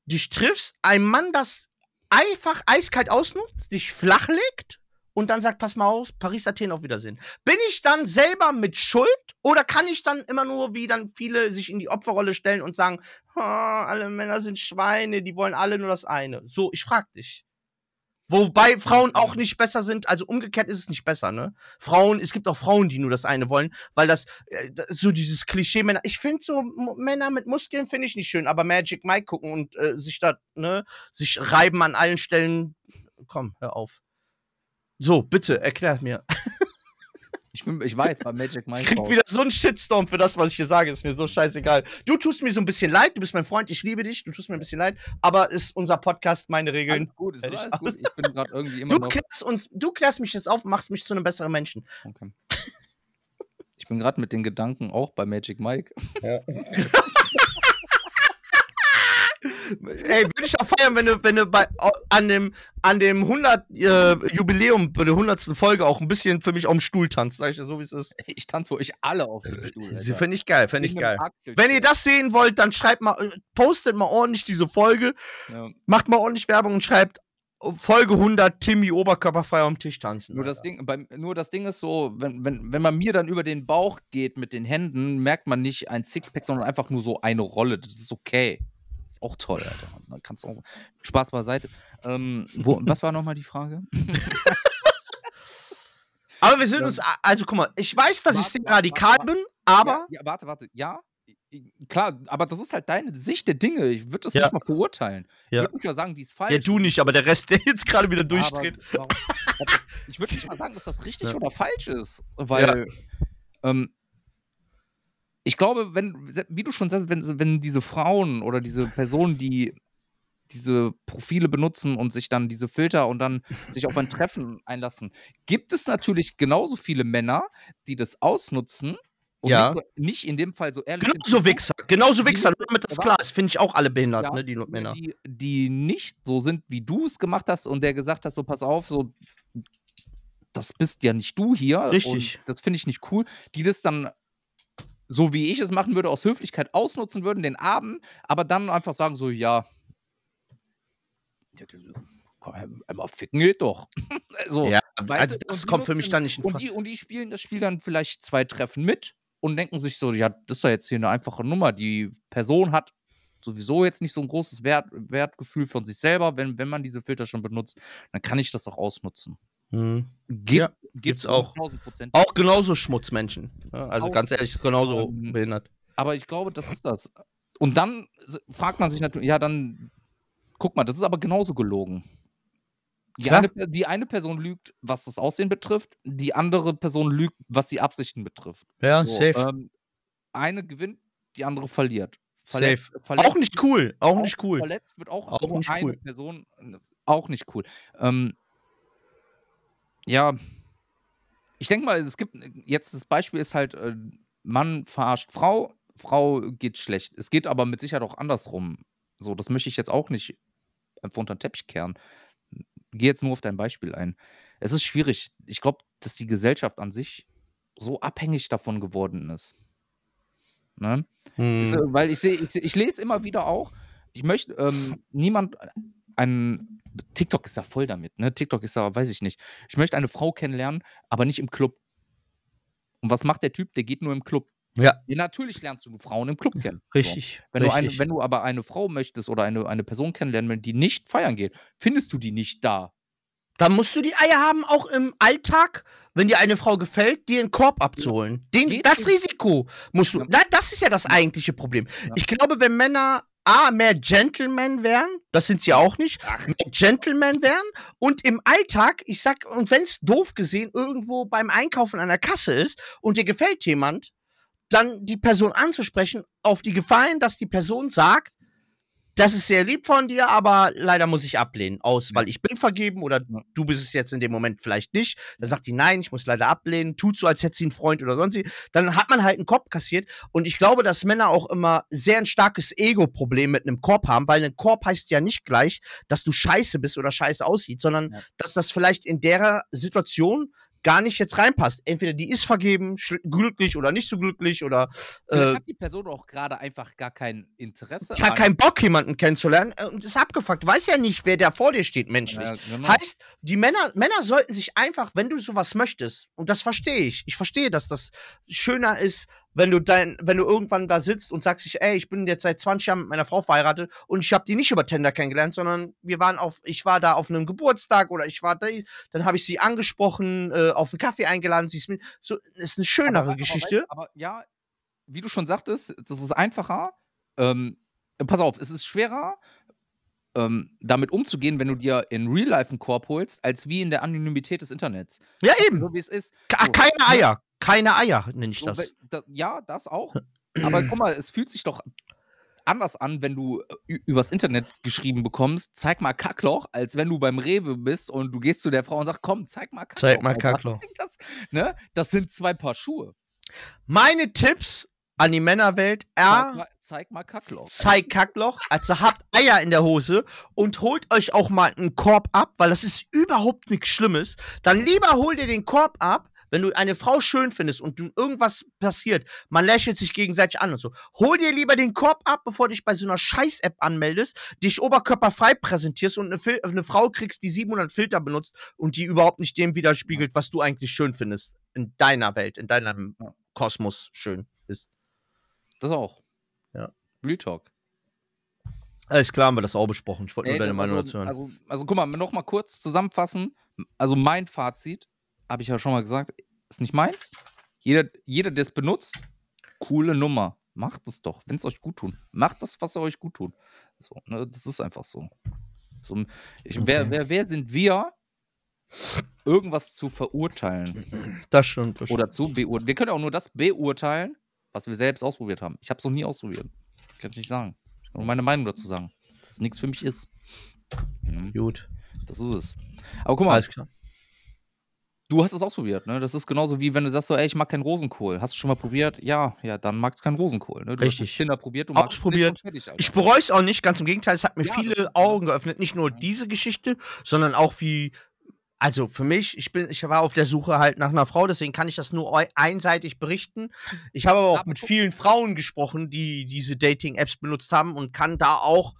[SPEAKER 3] dich triffst, ein Mann das einfach eiskalt ausnutzt, dich flachlegt und dann sagt, pass mal aus, Paris, Athen, auf Wiedersehen. Bin ich dann selber mit Schuld oder kann ich dann immer nur, wie dann viele sich in die Opferrolle stellen und sagen, "Ah, alle Männer sind Schweine, die wollen alle nur das eine. So, ich frag dich. Wobei Frauen auch nicht besser sind, also umgekehrt ist es nicht besser, ne? Frauen, es gibt auch Frauen, die nur das eine wollen, weil das, äh, das so dieses Klischee Männer. Ich finde so Männer mit Muskeln finde ich nicht schön, aber Magic Mike gucken und äh, sich da, ne, sich reiben an allen Stellen. Komm, hör auf. So, bitte, erklär mir. [laughs]
[SPEAKER 2] Ich, bin, ich war jetzt bei Magic
[SPEAKER 3] Ich
[SPEAKER 2] Mike.
[SPEAKER 3] krieg
[SPEAKER 2] raus.
[SPEAKER 3] wieder so einen Shitstorm für das, was ich hier sage. Ist mir so scheißegal. Du tust mir so ein bisschen leid, du bist mein Freund, ich liebe dich, du tust mir ein bisschen leid, aber ist unser Podcast, meine Regeln.
[SPEAKER 2] Alles gut, ist alles gut. Ich bin gerade irgendwie immer
[SPEAKER 3] Du
[SPEAKER 2] noch.
[SPEAKER 3] klärst uns, du klärst mich jetzt auf und machst mich zu einem besseren Menschen.
[SPEAKER 2] Okay. Ich bin gerade mit den Gedanken auch bei Magic Mike. [laughs]
[SPEAKER 3] Ey, würde ich auch feiern, wenn du, wenn du bei, an dem, an dem 100 äh, Jubiläum, bei der 100. Folge auch ein bisschen für mich auf dem Stuhl tanzt, sag ich dir so, wie es ist. [laughs]
[SPEAKER 2] Ich tanze für euch alle auf dem Stuhl.
[SPEAKER 3] Sie
[SPEAKER 2] Alter.
[SPEAKER 3] finde ich geil, finde ich geil. Wenn ihr das sehen wollt, dann schreibt mal, äh, postet mal ordentlich diese Folge,
[SPEAKER 2] Ja.
[SPEAKER 3] macht mal ordentlich Werbung und schreibt oh, Folge 100 Timmy oberkörperfrei am Tisch tanzen.
[SPEAKER 2] Nur das. Ding, beim, nur das Ding ist so, wenn, wenn, wenn man mir dann über den Bauch geht mit den Händen, merkt man nicht ein Sixpack, sondern einfach nur so eine Rolle. Das ist okay. Ist auch toll, Alter. Man kann's auch. Spaß beiseite. Ähm, wo, was war nochmal die Frage? [laughs]
[SPEAKER 3] Aber wir sind
[SPEAKER 2] Ja.
[SPEAKER 3] uns, also guck mal, ich weiß, dass ich
[SPEAKER 2] Warte,
[SPEAKER 3] sehr
[SPEAKER 2] warte,
[SPEAKER 3] radikal
[SPEAKER 2] warte,
[SPEAKER 3] bin, aber
[SPEAKER 2] Ja, ja, warte, warte. Ja, klar, aber das ist halt deine Sicht der Dinge. Ich würde das
[SPEAKER 3] Ja.
[SPEAKER 2] nicht mal verurteilen. Ich würde nicht mal sagen, die ist falsch.
[SPEAKER 3] ja, du nicht, aber der Rest, der jetzt gerade wieder
[SPEAKER 2] Aber
[SPEAKER 3] durchdreht.
[SPEAKER 2] warum- ich würde nicht mal sagen, dass das richtig oder falsch ist, weil ähm, ich glaube, wenn, wie du schon sagst, wenn, wenn diese Frauen oder diese Personen, die diese Profile benutzen und sich dann diese Filter und dann sich auf ein Treffen einlassen, gibt es natürlich genauso viele Männer, die das ausnutzen und
[SPEAKER 3] Ja.
[SPEAKER 2] nicht, nicht in dem Fall so ehrlich.
[SPEAKER 3] Genauso Wichser, genauso Wichser, nur damit das klar ist, finde ich auch alle behindert,
[SPEAKER 2] Ja,
[SPEAKER 3] ne, die Männer.
[SPEAKER 2] Die, die nicht so sind, wie du es gemacht hast und der gesagt hast, so pass auf, so das bist ja nicht du hier.
[SPEAKER 3] Richtig.
[SPEAKER 2] Das finde ich nicht cool. Die das dann, so wie ich es machen würde, aus Höflichkeit ausnutzen würden, den Abend, aber dann einfach sagen so, ja, einmal ficken geht doch. [laughs] so,
[SPEAKER 3] Ja, also das
[SPEAKER 2] und
[SPEAKER 3] kommt für mich dann nicht in
[SPEAKER 2] und
[SPEAKER 3] Frage.
[SPEAKER 2] die, und die spielen das Spiel dann vielleicht zwei Treffen mit und denken sich so, ja, das ist ja jetzt hier eine einfache Nummer. Die Person hat sowieso jetzt nicht so ein großes Wert, Wertgefühl von sich selber, wenn, wenn man diese Filter schon benutzt, dann kann ich das auch ausnutzen.
[SPEAKER 3] Mhm.
[SPEAKER 2] Gibt,
[SPEAKER 3] Ja,
[SPEAKER 2] gibt's
[SPEAKER 3] auch.
[SPEAKER 2] 1000 Prozent.
[SPEAKER 3] Auch genauso Schmutzmenschen. Ja, also
[SPEAKER 2] Aus-
[SPEAKER 3] ganz ehrlich, genauso
[SPEAKER 2] Ähm,
[SPEAKER 3] behindert.
[SPEAKER 2] Aber ich glaube, das ist das. Und dann fragt man sich natürlich, ja, dann guck mal, das ist aber genauso gelogen. Die eine, die eine Person lügt, was das Aussehen betrifft, die andere Person lügt, was die Absichten betrifft.
[SPEAKER 3] Ja,
[SPEAKER 2] So, Ähm, eine gewinnt, die andere verliert.
[SPEAKER 3] Safe.
[SPEAKER 2] verletzt
[SPEAKER 3] Auch nicht cool, auch nicht cool.
[SPEAKER 2] Verletzt wird auch,
[SPEAKER 3] Auch
[SPEAKER 2] nur
[SPEAKER 3] nicht
[SPEAKER 2] eine
[SPEAKER 3] cool.
[SPEAKER 2] Person. äh, Auch nicht cool. Ähm, ja, ich denke mal, es gibt jetzt das Beispiel ist halt, äh, Mann verarscht Frau, Frau geht schlecht. Es geht aber mit Sicherheit auch andersrum. So, das möchte ich jetzt auch nicht einfach unter den Teppich kehren. Geh jetzt nur auf dein Beispiel ein. Es ist schwierig. Ich glaube, dass die Gesellschaft an sich so abhängig davon geworden ist. Ne?
[SPEAKER 3] Hm.
[SPEAKER 2] Ist, äh, weil ich sehe, ich, seh- ich lese immer wieder auch, ich möchte ähm, niemand, ein, TikTok ist ja voll damit, ne? TikTok ist ja, weiß ich nicht. Ich möchte eine Frau kennenlernen, aber nicht im Club. Und was macht der Typ? Der geht nur im Club.
[SPEAKER 3] Ja.
[SPEAKER 2] Ja, natürlich lernst du Frauen im Club kennen.
[SPEAKER 3] Richtig.
[SPEAKER 2] Wenn du, eine,
[SPEAKER 3] richtig.
[SPEAKER 2] wenn du aber eine Frau möchtest oder eine, eine Person kennenlernen, willst, die nicht feiern geht, findest du die nicht da.
[SPEAKER 3] Dann musst du die Eier haben, auch im Alltag, wenn dir eine Frau gefällt, dir einen Korb abzuholen. Den, das. Risiko musst du. Na, das ist ja das eigentliche Problem. Ich glaube, wenn Männer A, mehr Gentlemen wären, das sind sie auch nicht, mehr Gentlemen wären. Und im Alltag, ich sag, und wenn es doof gesehen irgendwo beim Einkaufen an der Kasse ist und dir gefällt jemand, dann die Person anzusprechen, auf die Gefahr hin, dass die Person sagt, das ist sehr lieb von dir, aber leider muss ich ablehnen. Aus, weil ich bin vergeben oder du bist es jetzt in dem Moment vielleicht nicht. Dann sagt die, nein, ich muss leider ablehnen, tut so, als hätte sie einen Freund oder sonst. Dann hat man halt einen Korb kassiert. Und ich glaube, dass Männer auch immer sehr ein starkes Ego-Problem mit einem Korb haben, weil ein Korb heißt ja nicht gleich, dass du scheiße bist oder scheiße aussieht, sondern
[SPEAKER 2] Ja.
[SPEAKER 3] dass das vielleicht in der Situation gar nicht jetzt reinpasst. Entweder die ist vergeben, glücklich oder nicht so glücklich oder
[SPEAKER 2] Vielleicht
[SPEAKER 3] äh,
[SPEAKER 2] hat die Person auch gerade einfach gar kein Interesse.
[SPEAKER 3] ich habe keinen Bock, jemanden kennenzulernen äh, und ist abgefuckt. Weiß ja nicht, wer da vor dir steht, menschlich.
[SPEAKER 2] Ja, genau.
[SPEAKER 3] Heißt, die Männer, Männer sollten sich einfach, wenn du sowas möchtest, und das verstehe ich, ich verstehe, dass das schöner ist, wenn du dein, wenn du irgendwann da sitzt und sagst dich, ey, ich bin jetzt seit 20 Jahren mit meiner Frau verheiratet und ich habe die nicht über Tinder kennengelernt, sondern wir waren auf, ich war da auf einem Geburtstag oder ich war da, dann habe ich sie angesprochen, äh, auf einen Kaffee eingeladen, sie ist mit, so, ist eine schönere
[SPEAKER 2] aber,
[SPEAKER 3] Geschichte.
[SPEAKER 2] Aber, aber ja, wie du schon sagtest, das ist einfacher. Ähm, pass auf, es ist schwerer, ähm, damit umzugehen, wenn du dir in Real Life einen Korb holst, als wie in der Anonymität des Internets.
[SPEAKER 3] ja, eben.
[SPEAKER 2] So wie es ist. So,
[SPEAKER 3] keine
[SPEAKER 2] ne?
[SPEAKER 3] Eier. Keine Eier, nenne ich das.
[SPEAKER 2] ja, das auch. Aber guck mal, es fühlt sich doch anders an, wenn du äh, übers Internet geschrieben bekommst, zeig mal Kackloch, als wenn du beim Rewe bist und du gehst zu der Frau und sagst, komm, zeig mal Kackloch.
[SPEAKER 3] Zeig mal. Kackloch.
[SPEAKER 2] Das, ne? das sind zwei Paar Schuhe.
[SPEAKER 3] Meine Tipps an die Männerwelt,
[SPEAKER 2] Zeig,
[SPEAKER 3] R,
[SPEAKER 2] mal, zeig mal Kackloch.
[SPEAKER 3] zeig Kackloch, also habt Eier in der Hose und holt euch auch mal einen Korb ab, weil das ist überhaupt nichts Schlimmes. Dann lieber hol dir den Korb ab, wenn du eine Frau schön findest und du irgendwas passiert, man lächelt sich gegenseitig an und so. Hol dir lieber den Korb ab, bevor du dich bei so einer Scheiß-App anmeldest, dich oberkörperfrei präsentierst und eine, Fil eine Frau kriegst, die 700 Filter benutzt und die überhaupt nicht dem widerspiegelt, was du eigentlich schön findest. In deiner Welt, in deinem. Kosmos schön ist.
[SPEAKER 2] Das auch.
[SPEAKER 3] Ja.
[SPEAKER 2] Real Talk.
[SPEAKER 3] Alles klar, haben wir das auch besprochen. Ich wollte nur deine Meinung
[SPEAKER 2] also,
[SPEAKER 3] dazu hören.
[SPEAKER 2] Also, also guck mal, noch mal kurz zusammenfassen. Also mein Fazit, habe ich ja schon mal gesagt, ist nicht meins. Jeder, jeder der es benutzt, coole Nummer. Macht es doch, wenn es euch gut tut. Macht das, was euch gut tut. So, ne, das ist einfach so. so ich, wer,
[SPEAKER 3] Okay.
[SPEAKER 2] wer, wer sind wir, irgendwas zu verurteilen
[SPEAKER 3] das stimmt. Das
[SPEAKER 2] oder zu beurteilen? Wir können auch nur das beurteilen, was wir selbst ausprobiert haben. Ich habe es noch nie ausprobiert. Kann ich nicht sagen. Ich kann nur meine Meinung dazu sagen. Dass es nichts für mich ist. Mhm.
[SPEAKER 3] Gut.
[SPEAKER 2] Das ist es. Aber guck mal,
[SPEAKER 3] Alles klar.
[SPEAKER 2] Du hast es ausprobiert, ne? Das ist genauso wie wenn du sagst so, ey, ich mag keinen Rosenkohl. Hast du schon mal probiert? Ja, ja, dann magst du keinen Rosenkohl, ne? Du
[SPEAKER 3] Richtig.
[SPEAKER 2] hast Kinder probiert, du magst
[SPEAKER 3] Ausprobiert.
[SPEAKER 2] fertig.
[SPEAKER 3] Ich bereue es auch nicht, ganz im Gegenteil. Es hat mir
[SPEAKER 2] Ja,
[SPEAKER 3] viele Augen geöffnet. Nicht nur diese Geschichte, sondern auch wie. Also für mich, ich bin, ich war auf der Suche halt nach einer Frau, deswegen kann ich das nur einseitig berichten. Ich habe aber auch mit vielen Frauen gesprochen, die diese Dating-Apps benutzt haben und kann da auch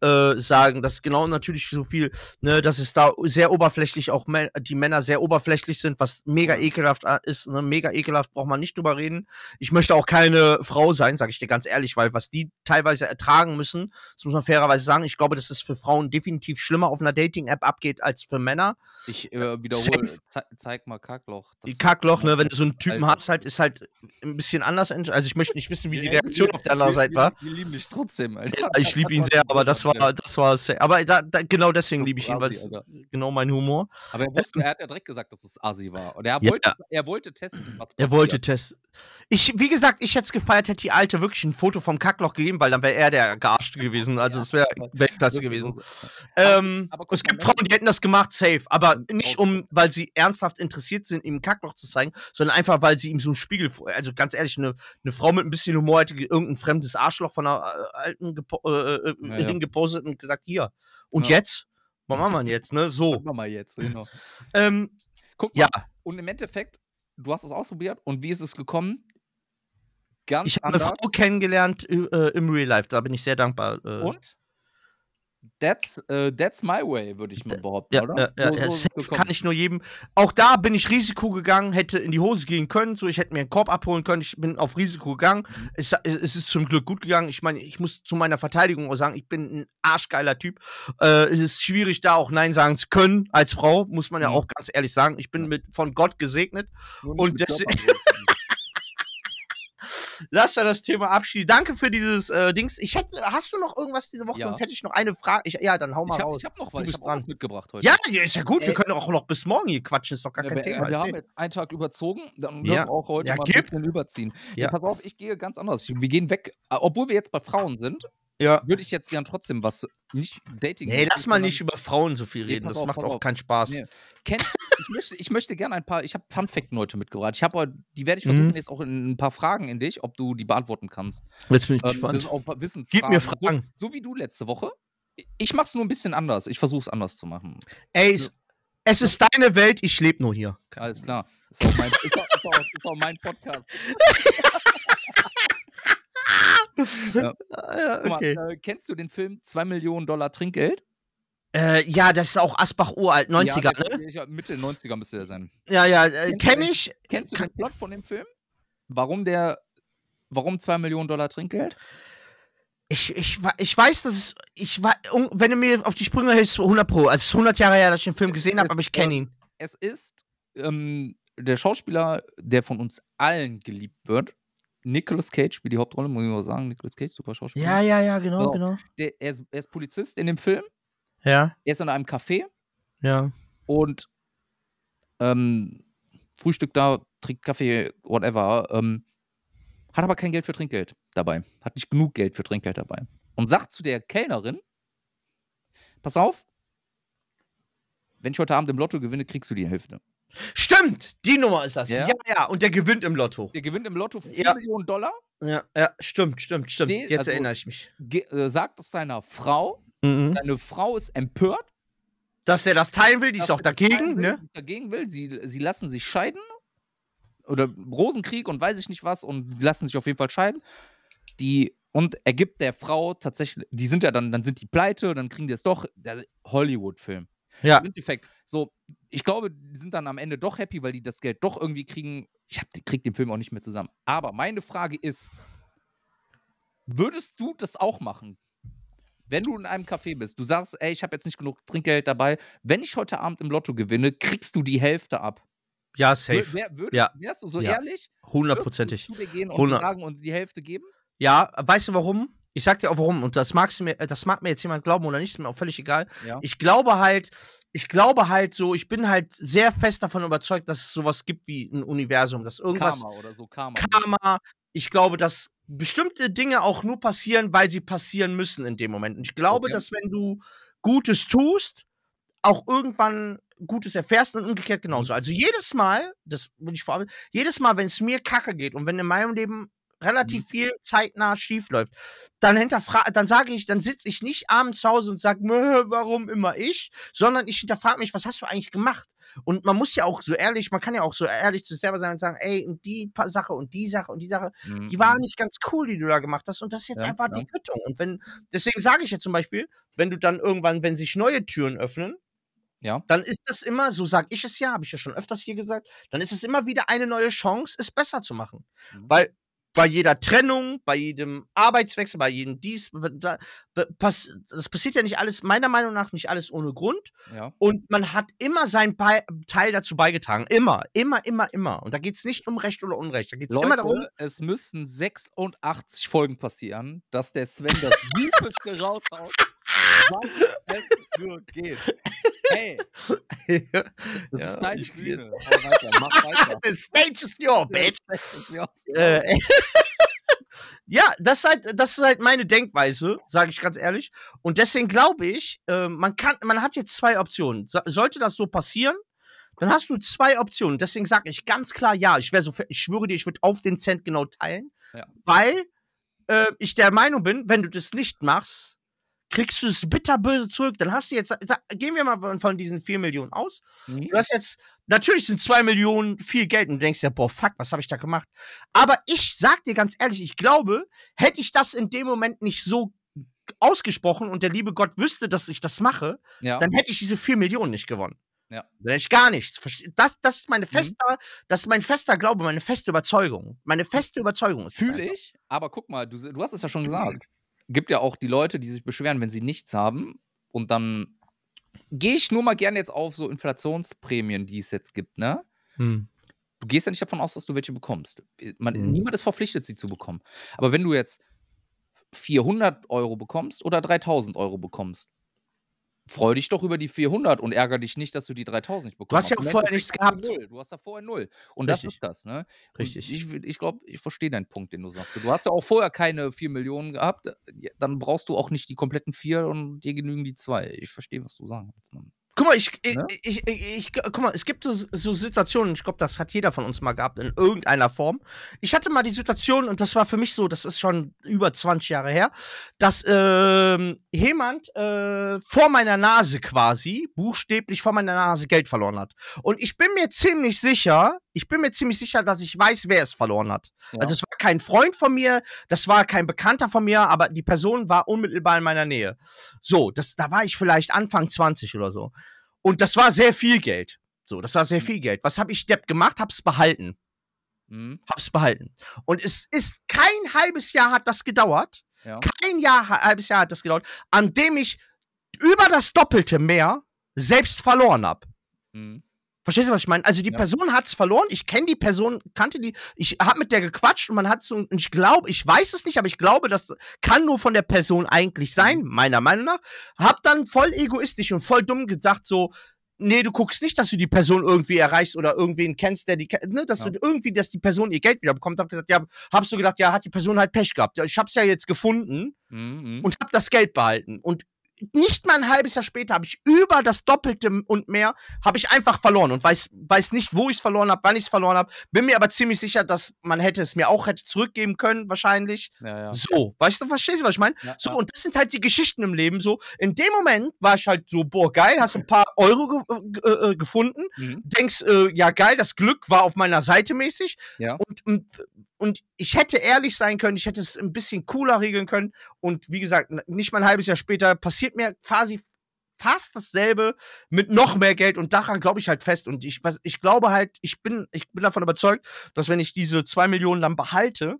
[SPEAKER 3] äh, sagen, dass genau natürlich so viel, ne, dass es da sehr oberflächlich auch mä- die Männer sehr oberflächlich sind, was mega ekelhaft äh, ist, ne, mega ekelhaft braucht man nicht drüber reden. Ich möchte auch keine Frau sein, sage ich dir ganz ehrlich, weil was die teilweise ertragen müssen, das muss man fairerweise sagen, ich glaube, dass es für Frauen definitiv schlimmer auf einer Dating-App abgeht als für Männer.
[SPEAKER 2] Ich äh, wiederhole, ze zeig mal Kackloch.
[SPEAKER 3] Die Kackloch, ne, wenn du so einen Typen hast, halt, ist halt ein bisschen anders. Also ich möchte nicht wissen, wie die Reaktion auf der anderen Seite war.
[SPEAKER 2] Wir lieben dich trotzdem, Alter.
[SPEAKER 3] Ich liebe ihn sehr, aber das war, das war sehr, aber da, da, genau deswegen liebe ich ihn, weil es genau mein Humor.
[SPEAKER 2] Aber er wusste, er hat ja direkt gesagt, dass es Asi war. Und er
[SPEAKER 3] Ja.
[SPEAKER 2] wollte, er wollte testen, was
[SPEAKER 3] Er
[SPEAKER 2] passiert.
[SPEAKER 3] wollte testen. Ich, wie gesagt, ich hätte es gefeiert, hätte die Alte wirklich ein Foto vom Kackloch gegeben, weil dann wäre er der Gearschte gewesen. Also
[SPEAKER 2] Ja,
[SPEAKER 3] es wäre Weltklasse gewesen.
[SPEAKER 2] Aber-
[SPEAKER 3] Ähm,
[SPEAKER 2] aber
[SPEAKER 3] es gibt
[SPEAKER 2] ne?
[SPEAKER 3] Frauen, die hätten das gemacht, safe. Aber nicht um, weil sie ernsthaft interessiert sind, ihm ein Kackloch zu zeigen, sondern einfach, weil sie ihm so einen Spiegel, vor- also ganz ehrlich, eine, eine Frau mit ein bisschen Humor hätte ge- irgendein fremdes Arschloch von einer äh, alten gepo äh, äh,
[SPEAKER 2] Ja, ja.
[SPEAKER 3] Hingepostet und gesagt, hier. Und
[SPEAKER 2] Ja.
[SPEAKER 3] jetzt? Was machen wir jetzt, ne? So.
[SPEAKER 2] Gucken wir mal jetzt, genau. [laughs]
[SPEAKER 3] Ähm,
[SPEAKER 2] Guck
[SPEAKER 3] Ja.
[SPEAKER 2] mal. Und im Endeffekt, du hast es ausprobiert und wie ist es gekommen? Ganz
[SPEAKER 3] ich habe eine. Frau kennengelernt äh, im Real Life, da bin ich sehr dankbar. Äh,
[SPEAKER 2] Und? That's, äh, that's my way, würde ich mal behaupten,
[SPEAKER 3] Ja,
[SPEAKER 2] oder?
[SPEAKER 3] ja, ja,
[SPEAKER 2] So- so
[SPEAKER 3] kann ich nur jedem. Auch da bin ich Risiko gegangen, hätte in die Hose gehen können. So, ich hätte mir einen Korb abholen können. Ich bin auf Risiko gegangen.
[SPEAKER 2] Mhm.
[SPEAKER 3] Es, es ist zum Glück gut gegangen. Ich meine, ich muss zu meiner Verteidigung auch sagen, ich bin ein arschgeiler Typ. Äh, es ist schwierig, da auch Nein sagen zu können als Frau, muss man ja
[SPEAKER 2] Mhm.
[SPEAKER 3] auch ganz ehrlich sagen. Ich bin mit, von Gott gesegnet. Und deswegen-. [laughs] Lass da das Thema abschließen. Danke für dieses äh, Dings. Ich hätte, hast du noch irgendwas diese Woche?
[SPEAKER 2] Ja.
[SPEAKER 3] Sonst hätte ich noch eine Frage. Ich, ja, dann hau mal
[SPEAKER 2] ich habe
[SPEAKER 3] raus.
[SPEAKER 2] hab noch
[SPEAKER 3] Du
[SPEAKER 2] was, ich hab
[SPEAKER 3] dran.
[SPEAKER 2] mitgebracht heute.
[SPEAKER 3] Ja, ist ja gut. Wir
[SPEAKER 2] Ey.
[SPEAKER 3] können auch noch bis morgen hier quatschen. Ist doch gar
[SPEAKER 2] Ja,
[SPEAKER 3] kein
[SPEAKER 2] wir,
[SPEAKER 3] Thema.
[SPEAKER 2] wir haben
[SPEAKER 3] Erzähl.
[SPEAKER 2] jetzt einen Tag überzogen, dann
[SPEAKER 3] Ja.
[SPEAKER 2] wir auch heute
[SPEAKER 3] Ja,
[SPEAKER 2] mal
[SPEAKER 3] gib.
[SPEAKER 2] ein bisschen überziehen. Ja. Pass auf, ich gehe ganz anders. Wir gehen weg, äh, obwohl wir jetzt bei Frauen sind,
[SPEAKER 3] ja.
[SPEAKER 2] würde ich jetzt gern trotzdem was, nicht Dating.
[SPEAKER 3] Nee, lass mal nicht über Frauen so viel
[SPEAKER 2] Nee,
[SPEAKER 3] reden.
[SPEAKER 2] pass
[SPEAKER 3] Das
[SPEAKER 2] auf,
[SPEAKER 3] macht auch
[SPEAKER 2] auf.
[SPEAKER 3] keinen Spaß.
[SPEAKER 2] Nee. Kennt, ich, möchte, ich möchte gerne ein paar, ich habe Fun Fact heute mitgebracht. Ich habe, die werde ich versuchen
[SPEAKER 3] Mhm.
[SPEAKER 2] jetzt auch in ein paar Fragen in dich, ob du die beantworten kannst.
[SPEAKER 3] Jetzt bin ich
[SPEAKER 2] Ähm, das sind auch ein paar Wissensfragen.
[SPEAKER 3] Gib mir Fragen.
[SPEAKER 2] So, so wie du letzte Woche. Ich mache es nur ein bisschen anders. Ich versuche es anders zu machen.
[SPEAKER 3] Ey, es, es ist deine Welt, ich lebe nur hier.
[SPEAKER 2] Alles klar. Ist auch mein, ist auch, ist auch, ist auch mein Podcast. [laughs] [laughs] [laughs]
[SPEAKER 3] Ah, ja,
[SPEAKER 2] Guck
[SPEAKER 3] okay.
[SPEAKER 2] mal, äh, kennst du den Film 2 Millionen Dollar Trinkgeld?
[SPEAKER 3] Äh, ja, das ist auch Asbach uralt, 90er,
[SPEAKER 2] ja,
[SPEAKER 3] ne?
[SPEAKER 2] ich- Mitte 90er müsste der sein.
[SPEAKER 3] Ja, ja, äh,
[SPEAKER 2] Kennst du
[SPEAKER 3] kenn
[SPEAKER 2] den?
[SPEAKER 3] ich.
[SPEAKER 2] Kennst du den Plot von dem Film? Warum der, warum 2 Millionen Dollar Trinkgeld?
[SPEAKER 3] Ich, ich, ich weiß, dass es. Ich, wenn du mir auf die Sprünge hilfst, 100 Pro. Also, es ist 100 Jahre her, dass ich den Film gesehen habe, aber ich kenne
[SPEAKER 2] ähm,
[SPEAKER 3] ihn.
[SPEAKER 2] Es ist ähm, der Schauspieler, der von uns allen geliebt wird. Nicolas Cage spielt die Hauptrolle, muss ich mal sagen. Nicolas Cage, super Schauspieler.
[SPEAKER 3] Ja, ja, ja, genau,
[SPEAKER 2] So.
[SPEAKER 3] genau.
[SPEAKER 2] Der, er, ist, er ist Polizist in dem Film.
[SPEAKER 3] Ja,
[SPEAKER 2] Er ist in einem Café
[SPEAKER 3] ja.
[SPEAKER 2] und ähm, Frühstück da, trinkt Kaffee, whatever. Ähm, hat aber kein Geld für Trinkgeld dabei. Hat nicht genug Geld für Trinkgeld dabei. Und sagt zu der Kellnerin: Pass auf, wenn ich heute Abend im Lotto gewinne, kriegst du die Hälfte.
[SPEAKER 3] Stimmt, die Nummer ist das.
[SPEAKER 2] Ja?
[SPEAKER 3] Ja, ja, und der gewinnt im Lotto.
[SPEAKER 2] Der gewinnt im Lotto 4
[SPEAKER 3] Ja.
[SPEAKER 2] Millionen Dollar,
[SPEAKER 3] Ja, ja, stimmt, stimmt, stimmt. Jetzt
[SPEAKER 2] also-
[SPEAKER 3] erinnere ich mich.
[SPEAKER 2] äh, sagt es seiner Frau.
[SPEAKER 3] Mhm.
[SPEAKER 2] Seine Frau ist empört.
[SPEAKER 3] Dass der das teilen will, die ist auch
[SPEAKER 2] er
[SPEAKER 3] dagegen,
[SPEAKER 2] will,
[SPEAKER 3] ne?
[SPEAKER 2] dagegen will. Sie, sie lassen sich scheiden. Oder Rosenkrieg und weiß ich nicht was. Und lassen sich auf jeden Fall scheiden. Die, und er gibt der Frau tatsächlich, die sind ja dann, dann sind die pleite, dann kriegen die es doch. Der Hollywood-Film.
[SPEAKER 3] Ja.
[SPEAKER 2] Im Endeffekt. So, ich glaube, die sind dann am Ende doch happy, weil die das Geld doch irgendwie kriegen. Ich hab, die krieg den Film auch nicht mehr zusammen. Aber meine Frage ist: Würdest du das auch machen? Wenn du in einem Café bist, du sagst, ey, ich habe jetzt nicht genug Trinkgeld dabei. Wenn ich heute Abend im Lotto gewinne, kriegst du die Hälfte ab.
[SPEAKER 3] Ja, safe.
[SPEAKER 2] Wär, würdest,
[SPEAKER 3] Ja.
[SPEAKER 2] Wärst du so
[SPEAKER 3] Ja.
[SPEAKER 2] ehrlich?
[SPEAKER 3] Hundertprozentig.
[SPEAKER 2] Würdest du zu dir gehen und
[SPEAKER 3] Hundert-
[SPEAKER 2] sagen und die Hälfte geben?
[SPEAKER 3] Ja, weißt du warum? Ich sag dir auch warum. Und das magst du mir, äh, das mag mir jetzt jemand glauben oder nicht, ist mir auch völlig egal.
[SPEAKER 2] Ja.
[SPEAKER 3] Ich glaube halt, ich glaube halt so, ich bin halt sehr fest davon überzeugt, dass es sowas gibt wie ein Universum, dass irgendwas
[SPEAKER 2] Karma oder so, Karma.
[SPEAKER 3] Karma. Ich glaube, dass bestimmte Dinge auch nur passieren, weil sie passieren müssen in dem Moment. Und ich glaube,
[SPEAKER 2] Okay.
[SPEAKER 3] dass wenn du Gutes tust, auch irgendwann Gutes erfährst und umgekehrt genauso. Also jedes Mal, das will ich vorab, jedes Mal, wenn es mir kacke geht und wenn in meinem Leben relativ viel zeitnah schief läuft, dann hinterfrage, dann sage ich, dann sitze ich nicht abends zu Hause und sage, [laughs] warum immer ich, sondern ich hinterfrage mich, was hast du eigentlich gemacht? Und man muss ja auch so ehrlich, man kann ja auch so ehrlich zu sich selber sein und sagen, ey, und die pa- Sache und die Sache und die Sache,
[SPEAKER 2] Mhm.
[SPEAKER 3] die war nicht ganz cool, die du da gemacht hast. Und das ist jetzt
[SPEAKER 2] Ja,
[SPEAKER 3] einfach
[SPEAKER 2] ja.
[SPEAKER 3] die Quittung. Und wenn, deswegen sage ich ja zum Beispiel, wenn du dann irgendwann, wenn sich neue Türen öffnen,
[SPEAKER 2] Ja.
[SPEAKER 3] dann ist das immer, so sage ich es ja, habe ich ja schon öfters hier gesagt, dann ist es immer wieder eine neue Chance, es besser zu machen.
[SPEAKER 2] Mhm.
[SPEAKER 3] Weil bei jeder Trennung, bei jedem Arbeitswechsel, bei jedem dies, das passiert ja nicht alles, meiner Meinung nach nicht alles ohne Grund.
[SPEAKER 2] Ja.
[SPEAKER 3] Und man hat immer seinen Teil dazu beigetragen. Immer, immer, immer, immer. Und da geht es nicht um Recht oder Unrecht. Da geht es immer darum.
[SPEAKER 2] Es müssten 86 Folgen passieren, dass der Sven das Wütendste raushaut, was es nur geht. Hey, [laughs] das
[SPEAKER 3] Ja,
[SPEAKER 2] ist
[SPEAKER 3] ich-
[SPEAKER 2] Bühne. Hau weiter, mach [laughs] weiter.
[SPEAKER 3] The stage is your bitch.
[SPEAKER 2] Ja.
[SPEAKER 3] Äh, [laughs] ja, das ist halt, das ist halt meine Denkweise, sage ich ganz ehrlich. Und deswegen glaube ich, äh, man kann, man hat jetzt zwei Optionen. So, sollte das so passieren, dann hast du zwei Optionen. Deswegen sage ich ganz klar ja. Ich wäre so, ich schwöre dir, ich würde auf den Cent genau teilen,
[SPEAKER 2] Ja.
[SPEAKER 3] weil äh, ich der Meinung bin, wenn du das nicht machst, kriegst du es bitterböse zurück. Dann hast du jetzt, gehen wir mal von- diesen 4 Millionen aus.
[SPEAKER 2] Mhm.
[SPEAKER 3] Du hast jetzt, natürlich sind 2 Millionen viel Geld und du denkst ja, boah, fuck, was habe ich da gemacht? Aber ich sag dir ganz ehrlich, ich glaube, hätte ich das in dem Moment nicht so ausgesprochen und der liebe Gott wüsste, dass ich das mache,
[SPEAKER 2] Ja.
[SPEAKER 3] dann hätte ich diese 4 Millionen nicht gewonnen.
[SPEAKER 2] Ja.
[SPEAKER 3] Dann hätte ich gar nichts. Das, das ist meine
[SPEAKER 2] Mhm.
[SPEAKER 3] fester, das ist mein fester Glaube, meine feste Überzeugung. Meine feste Überzeugung ist das
[SPEAKER 2] Fühle ich, aber guck mal, du, du hast es ja schon gesagt. Gibt ja auch die Leute, die sich beschweren, wenn sie nichts haben. Und dann gehe ich nur mal gerne jetzt auf so Inflationsprämien, die es jetzt gibt, ne?
[SPEAKER 3] Hm.
[SPEAKER 2] Du gehst ja nicht davon aus, dass du welche bekommst. Man,
[SPEAKER 3] Mhm.
[SPEAKER 2] Niemand ist verpflichtet, sie zu bekommen. Aber wenn du jetzt 400 Euro bekommst oder 3000 Euro bekommst, freu dich doch über die 400 und ärgere dich nicht, dass du die 3000 nicht bekommst.
[SPEAKER 3] hast ja auch vorher nichts gehabt.
[SPEAKER 2] Null. Du hast ja vorher null. Und das
[SPEAKER 3] Richtig.
[SPEAKER 2] ist das, ne? Und
[SPEAKER 3] Richtig.
[SPEAKER 2] Ich, ich glaube, ich verstehe deinen Punkt, den du sagst. Du hast ja auch vorher keine 4 Millionen gehabt. Dann brauchst du auch nicht die kompletten 4 und dir genügen die 2. Ich verstehe, was du sagen willst. Mann.
[SPEAKER 3] Guck mal, ich, ich,
[SPEAKER 2] Ne?
[SPEAKER 3] ich, ich, guck mal, es gibt so, so Situationen, ich glaube, das hat jeder von uns mal gehabt, in irgendeiner Form. Ich hatte mal die Situation, und das war für mich so, das ist schon über 20 Jahre her, dass ähm, jemand äh, vor meiner Nase quasi, buchstäblich vor meiner Nase Geld verloren hat. Und ich bin mir ziemlich sicher, ich bin mir ziemlich sicher, dass ich weiß, wer es verloren hat.
[SPEAKER 2] Ja.
[SPEAKER 3] Also es war kein Freund von mir, das war kein Bekannter von mir, aber die Person war unmittelbar in meiner Nähe. So, das, da war ich vielleicht Anfang 20 oder so. Und das war sehr viel Geld. So, das war sehr
[SPEAKER 2] Mhm.
[SPEAKER 3] viel Geld. Was habe ich Depp gemacht? Hab's behalten.
[SPEAKER 2] Mhm.
[SPEAKER 3] Hab's behalten. Und es ist kein halbes Jahr hat das gedauert.
[SPEAKER 2] Ja.
[SPEAKER 3] Kein Jahr, halbes Jahr hat das gedauert, an dem ich über das Doppelte mehr selbst verloren habe.
[SPEAKER 2] Mhm.
[SPEAKER 3] Verstehst du, was ich meine? Also die
[SPEAKER 2] Ja.
[SPEAKER 3] Person hat's verloren. Ich kenne die Person, kannte die. Ich habe mit der gequatscht und man hat so, und ich glaube, ich weiß es nicht, aber ich glaube, das kann nur von der Person eigentlich sein, meiner Meinung nach. Hab dann voll egoistisch und voll dumm gesagt so, nee, du guckst nicht, dass du die Person irgendwie erreichst oder irgendwen kennst, der die, ne, dass
[SPEAKER 2] Ja.
[SPEAKER 3] du irgendwie, dass die Person ihr Geld wieder bekommt. Hab gesagt, ja, habst du gedacht, ja, hat die Person halt Pech gehabt. Ja, ich hab's ja jetzt gefunden
[SPEAKER 2] Mhm. Mhm.
[SPEAKER 3] und habe das Geld behalten. Und nicht mal ein halbes Jahr später habe ich über das Doppelte und mehr habe ich einfach verloren und weiß, weiß nicht, wo ich es verloren habe, wann ich es verloren habe. Bin mir aber ziemlich sicher, dass man hätte es mir auch hätte zurückgeben können, wahrscheinlich.
[SPEAKER 2] ja, ja.
[SPEAKER 3] So, weißt du, verstehst du, was ich meine?
[SPEAKER 2] Ja,
[SPEAKER 3] So, und das sind halt die Geschichten im Leben. So, in dem Moment war ich halt so, boah, geil, hast ein paar Euro ge äh, äh, gefunden.
[SPEAKER 2] Mhm.
[SPEAKER 3] Denkst, äh, ja, geil, das Glück war auf meiner Seite mäßig.
[SPEAKER 2] Ja.
[SPEAKER 3] Und, und, und ich hätte ehrlich sein können, ich hätte es ein bisschen cooler regeln können. Und wie gesagt, nicht mal ein halbes Jahr später passiert mir quasi fast dasselbe mit noch mehr Geld und daran glaube ich halt fest und ich was ich glaube halt ich bin ich bin davon überzeugt dass wenn ich diese zwei Millionen dann behalte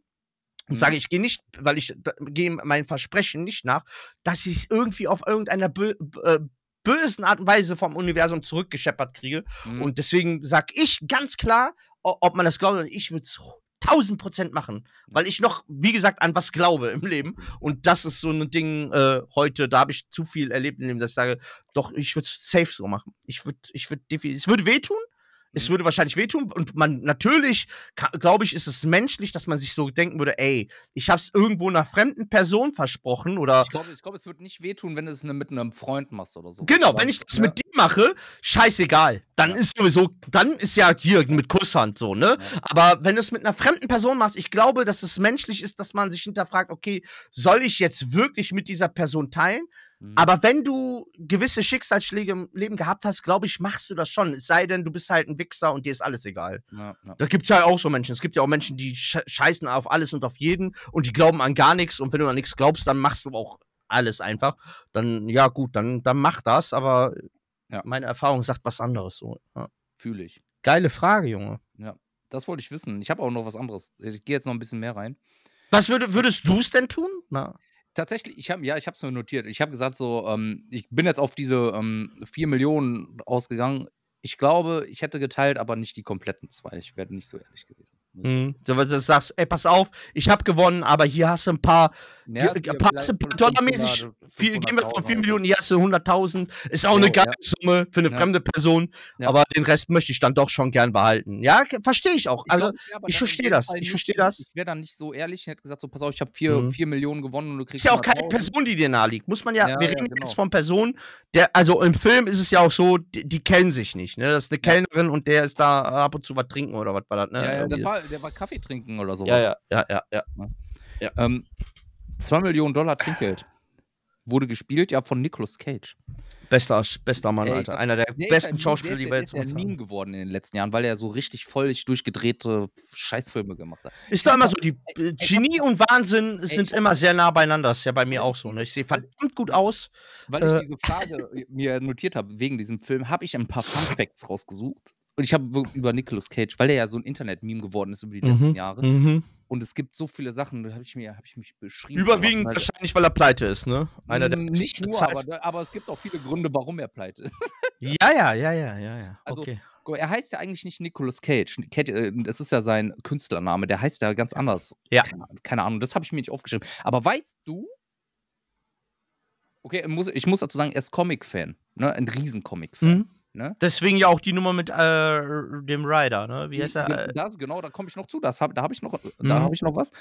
[SPEAKER 3] und
[SPEAKER 2] Mhm.
[SPEAKER 3] sage ich gehe nicht weil ich gehe meinem Versprechen nicht nach dass ich es irgendwie auf irgendeiner bö äh, bösen Art und Weise vom Universum zurückgescheppert kriege
[SPEAKER 2] Mhm.
[SPEAKER 3] und deswegen sag ich ganz klar ob man das glaubt oder nicht, ich würde es 1000 Prozent machen, weil ich noch, wie gesagt, an was glaube im Leben. Und das ist so ein Ding äh, heute, da habe ich zu viel erlebt in dem, dass ich sage, doch, ich würde es safe so machen. Ich würde, ich würde definitiv, es würde wehtun. Es
[SPEAKER 2] Mhm.
[SPEAKER 3] würde wahrscheinlich wehtun und man natürlich, glaube ich, ist es menschlich, dass man sich so denken würde, ey, ich habe es irgendwo einer fremden Person versprochen oder
[SPEAKER 2] Ich glaube, ich glaub, es wird nicht wehtun, wenn du es ne- mit einem Freund machst oder so.
[SPEAKER 3] Genau, wenn ich das
[SPEAKER 2] ja.
[SPEAKER 3] mit dir mache, scheißegal. Dann
[SPEAKER 2] Ja.
[SPEAKER 3] ist sowieso, dann ist ja hier mit Kusshand so, ne?
[SPEAKER 2] Ja.
[SPEAKER 3] Aber wenn du es mit einer fremden Person machst, ich glaube, dass es menschlich ist, dass man sich hinterfragt, okay, soll ich jetzt wirklich mit dieser Person teilen?
[SPEAKER 2] Mhm.
[SPEAKER 3] Aber wenn du gewisse Schicksalsschläge im Leben gehabt hast, glaube ich, machst du das schon. Es sei denn, du bist halt ein Wichser und dir ist alles egal.
[SPEAKER 2] Ja, ja.
[SPEAKER 3] Da gibt's ja auch so Menschen. Es gibt ja auch Menschen, die sch scheißen auf alles und auf jeden und die glauben an gar nichts. Und wenn du an nichts glaubst, dann machst du auch alles einfach. Dann, ja, gut, dann, dann mach das. Aber
[SPEAKER 2] Ja.
[SPEAKER 3] meine Erfahrung sagt was anderes so. Ja.
[SPEAKER 2] Fühle ich.
[SPEAKER 3] Geile Frage, Junge.
[SPEAKER 2] Das wollte ich wissen. Ich habe auch noch was anderes. Ich gehe jetzt noch ein bisschen mehr rein.
[SPEAKER 3] Was würde, würdest du es denn tun? Na.
[SPEAKER 2] Tatsächlich, ich habe ja, ich habe es mir notiert. Ich habe gesagt so, ähm, ich bin jetzt auf diese ähm, 4 Millionen ausgegangen. Ich glaube, ich hätte geteilt, aber nicht die kompletten zwei. Ich werde nicht so ehrlich gewesen.
[SPEAKER 3] Mhm. So, du sagst, ey, pass auf, ich habe gewonnen, aber hier hast du ein paar,
[SPEAKER 2] Ja,
[SPEAKER 3] ge- paar, paar Dollarmäßig,
[SPEAKER 2] 500,
[SPEAKER 3] viel, gehen wir von 4
[SPEAKER 2] 500.000
[SPEAKER 3] Millionen, hier hast du 100.000. Ist auch
[SPEAKER 2] So,
[SPEAKER 3] eine geile
[SPEAKER 2] ja.
[SPEAKER 3] Summe für eine
[SPEAKER 2] Ja.
[SPEAKER 3] fremde Person, aber den Rest möchte ich dann doch schon gern behalten. Ja, verstehe ich auch.
[SPEAKER 2] Ich
[SPEAKER 3] Also,
[SPEAKER 2] glaub,
[SPEAKER 3] ich verstehe das, ich verstehe das.
[SPEAKER 2] Ich wäre dann nicht so ehrlich. Ich hätte gesagt, so, pass auf, ich habe 4
[SPEAKER 3] Mhm.
[SPEAKER 2] vier Millionen gewonnen und du kriegst
[SPEAKER 3] ist ja auch keine
[SPEAKER 2] 100.000.
[SPEAKER 3] Person, die dir nahe liegt. Muss man ja, wir reden
[SPEAKER 2] genau.
[SPEAKER 3] jetzt von Personen, der, also im Film ist es ja auch so, die, die kennen sich nicht, ne? Das ist eine Kellnerin und der ist da ab und zu was trinken oder was war das, ne?
[SPEAKER 2] Ja, das
[SPEAKER 3] Irgendwie.
[SPEAKER 2] War, der war Kaffee trinken oder so.
[SPEAKER 3] ja, ja, ja, ja, ja.
[SPEAKER 2] Ähm, 2 Millionen Dollar Trinkgeld. wurde gespielt ja von Nicolas Cage.
[SPEAKER 3] Bester, bester Mann,
[SPEAKER 2] Ey,
[SPEAKER 3] Alter. Einer der
[SPEAKER 2] Der
[SPEAKER 3] besten Schauspieler,
[SPEAKER 2] der
[SPEAKER 3] die wir
[SPEAKER 2] der
[SPEAKER 3] jetzt
[SPEAKER 2] ist ja Meme geworden in den letzten Jahren, weil er so richtig völlig durchgedrehte Scheißfilme gemacht hat.
[SPEAKER 3] Ist doch immer so, die
[SPEAKER 2] Ey,
[SPEAKER 3] Genie und Wahnsinn sind immer sehr nah beieinander. Ist ja bei mir auch so. Ne? Ich sehe verdammt gut aus.
[SPEAKER 2] Weil ich
[SPEAKER 3] Äh.
[SPEAKER 2] diese Frage mir notiert habe wegen diesem Film, habe ich ein paar Fun Facts rausgesucht. Und ich habe über Nicolas Cage, weil er ja so ein Internet-Meme geworden ist über die letzten
[SPEAKER 3] Mhm,
[SPEAKER 2] Jahre.
[SPEAKER 3] mhm.
[SPEAKER 2] Und es gibt so viele Sachen, da habe ich mir, habe ich mich beschrieben.
[SPEAKER 3] Überwiegend
[SPEAKER 2] weil-
[SPEAKER 3] wahrscheinlich, weil er pleite ist, ne? Einer der
[SPEAKER 2] nicht nur,
[SPEAKER 3] Zeit-
[SPEAKER 2] aber, aber es gibt auch viele Gründe, warum er pleite ist. [laughs]
[SPEAKER 3] Ja, ja, ja, ja, ja, ja.
[SPEAKER 2] Also,
[SPEAKER 3] okay.
[SPEAKER 2] Er heißt ja eigentlich nicht Nicolas Cage. Cage äh, das ist ja sein Künstlername. Der heißt ja ganz anders.
[SPEAKER 3] Ja.
[SPEAKER 2] Keine, keine Ahnung, das habe ich mir nicht aufgeschrieben. Aber weißt du, okay, muss, ich muss dazu sagen, er ist Comic-Fan. Ne? Ein Riesen-Comic-Fan.
[SPEAKER 3] Mhm.
[SPEAKER 2] Ne?
[SPEAKER 3] Deswegen ja auch die Nummer mit äh, dem Rider, ne? Wie heißt er? Äh,
[SPEAKER 2] Das, genau, da komme ich noch zu. Das hab, da habe ich, noch-
[SPEAKER 3] Mhm.
[SPEAKER 2] da hab ich noch was.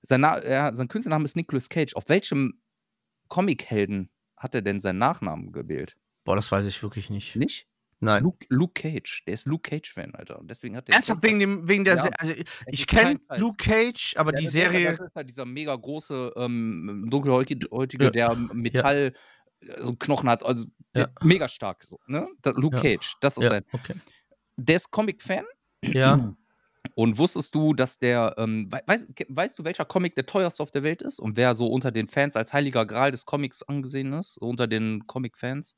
[SPEAKER 2] Sein, Na er, sein Künstlername ist Nicolas Cage. Auf welchem Comic-Helden hat er denn seinen Nachnamen gewählt?
[SPEAKER 3] Boah, das weiß ich wirklich nicht.
[SPEAKER 2] Nicht?
[SPEAKER 3] Nein.
[SPEAKER 2] Luke, Luke Cage. Der ist Luke Cage-Fan, Alter. Und deswegen hat der.
[SPEAKER 3] Ernsthaft wegen dem, wegen der
[SPEAKER 2] Ja.
[SPEAKER 3] Se also ich kenne. Luke Cage, aber
[SPEAKER 2] Ja,
[SPEAKER 3] die
[SPEAKER 2] ja-
[SPEAKER 3] Serie.
[SPEAKER 2] Ist halt dieser mega große, ähm, dunkelhäutige,
[SPEAKER 3] Ja.
[SPEAKER 2] der Metall, so Knochen hat, also
[SPEAKER 3] Ja.
[SPEAKER 2] mega stark. So, ne? Luke
[SPEAKER 3] Ja.
[SPEAKER 2] Cage, das ist
[SPEAKER 3] Ja,
[SPEAKER 2] sein.
[SPEAKER 3] okay.
[SPEAKER 2] Der ist Comic-Fan.
[SPEAKER 3] Ja.
[SPEAKER 2] Und wusstest du, dass der, ähm, wei- weißt, weißt du, welcher Comic der teuerste auf der Welt ist? Und wer so unter den Fans als heiliger Gral des Comics angesehen ist? So unter den Comic-Fans?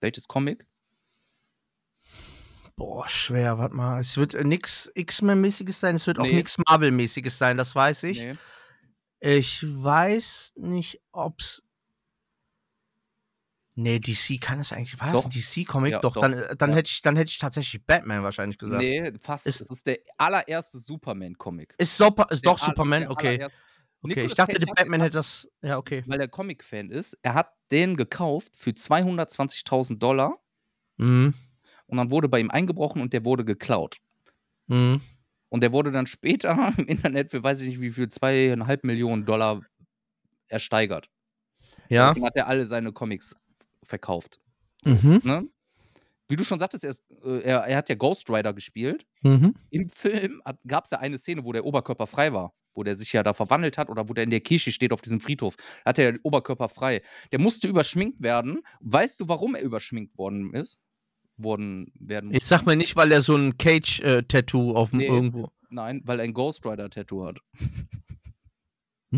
[SPEAKER 2] Welches Comic?
[SPEAKER 3] Boah, schwer, warte mal. Es wird äh, nix X-Men-mäßiges sein, es wird auch
[SPEAKER 2] Nee.
[SPEAKER 3] nix Marvel-mäßiges sein, das weiß ich.
[SPEAKER 2] Nee.
[SPEAKER 3] Ich weiß nicht, ob's. Nee, DC kann es eigentlich. War das
[SPEAKER 2] Doch.
[SPEAKER 3] ein DC-Comic?
[SPEAKER 2] Ja,
[SPEAKER 3] doch,
[SPEAKER 2] doch.
[SPEAKER 3] dann, äh, dann
[SPEAKER 2] Ja.
[SPEAKER 3] hätte ich, dann hätte ich tatsächlich Batman wahrscheinlich gesagt.
[SPEAKER 2] Nee, fast.
[SPEAKER 3] Ist-
[SPEAKER 2] es ist der allererste Superman-Comic.
[SPEAKER 3] Ist, super, ist doch Superman, okay. Okay,
[SPEAKER 2] Nicolas
[SPEAKER 3] ich dachte,
[SPEAKER 2] Cage
[SPEAKER 3] der Batman hätte das. Ja, okay.
[SPEAKER 2] weil er Comic-Fan ist, er hat den gekauft für 220.000 Dollar
[SPEAKER 3] Mhm.
[SPEAKER 2] und dann wurde bei ihm eingebrochen und der wurde geklaut.
[SPEAKER 3] Mhm.
[SPEAKER 2] Und der wurde dann später [laughs] im Internet für weiß ich nicht wie viel, zweieinhalb Millionen Dollar ersteigert.
[SPEAKER 3] Ja.
[SPEAKER 2] Deswegen hat er alle seine Comics verkauft.
[SPEAKER 3] Mhm.
[SPEAKER 2] Ne? Wie du schon sagtest, er, ist, äh, er, er hat ja Ghost Rider gespielt.
[SPEAKER 3] Mhm.
[SPEAKER 2] Im Film gab es ja eine Szene, wo der Oberkörper frei war, wo der sich ja da verwandelt hat oder wo der in der Kirche steht auf diesem Friedhof. Da hat er den Oberkörper frei. Der musste überschminkt werden. Weißt du, warum er überschminkt worden ist? Worden werden
[SPEAKER 3] Ich sag mir nicht, weil er so ein Cage-Tattoo auf dem
[SPEAKER 2] Nee.
[SPEAKER 3] irgendwo.
[SPEAKER 2] Nein, weil er ein Ghost Rider-Tattoo hat. [laughs]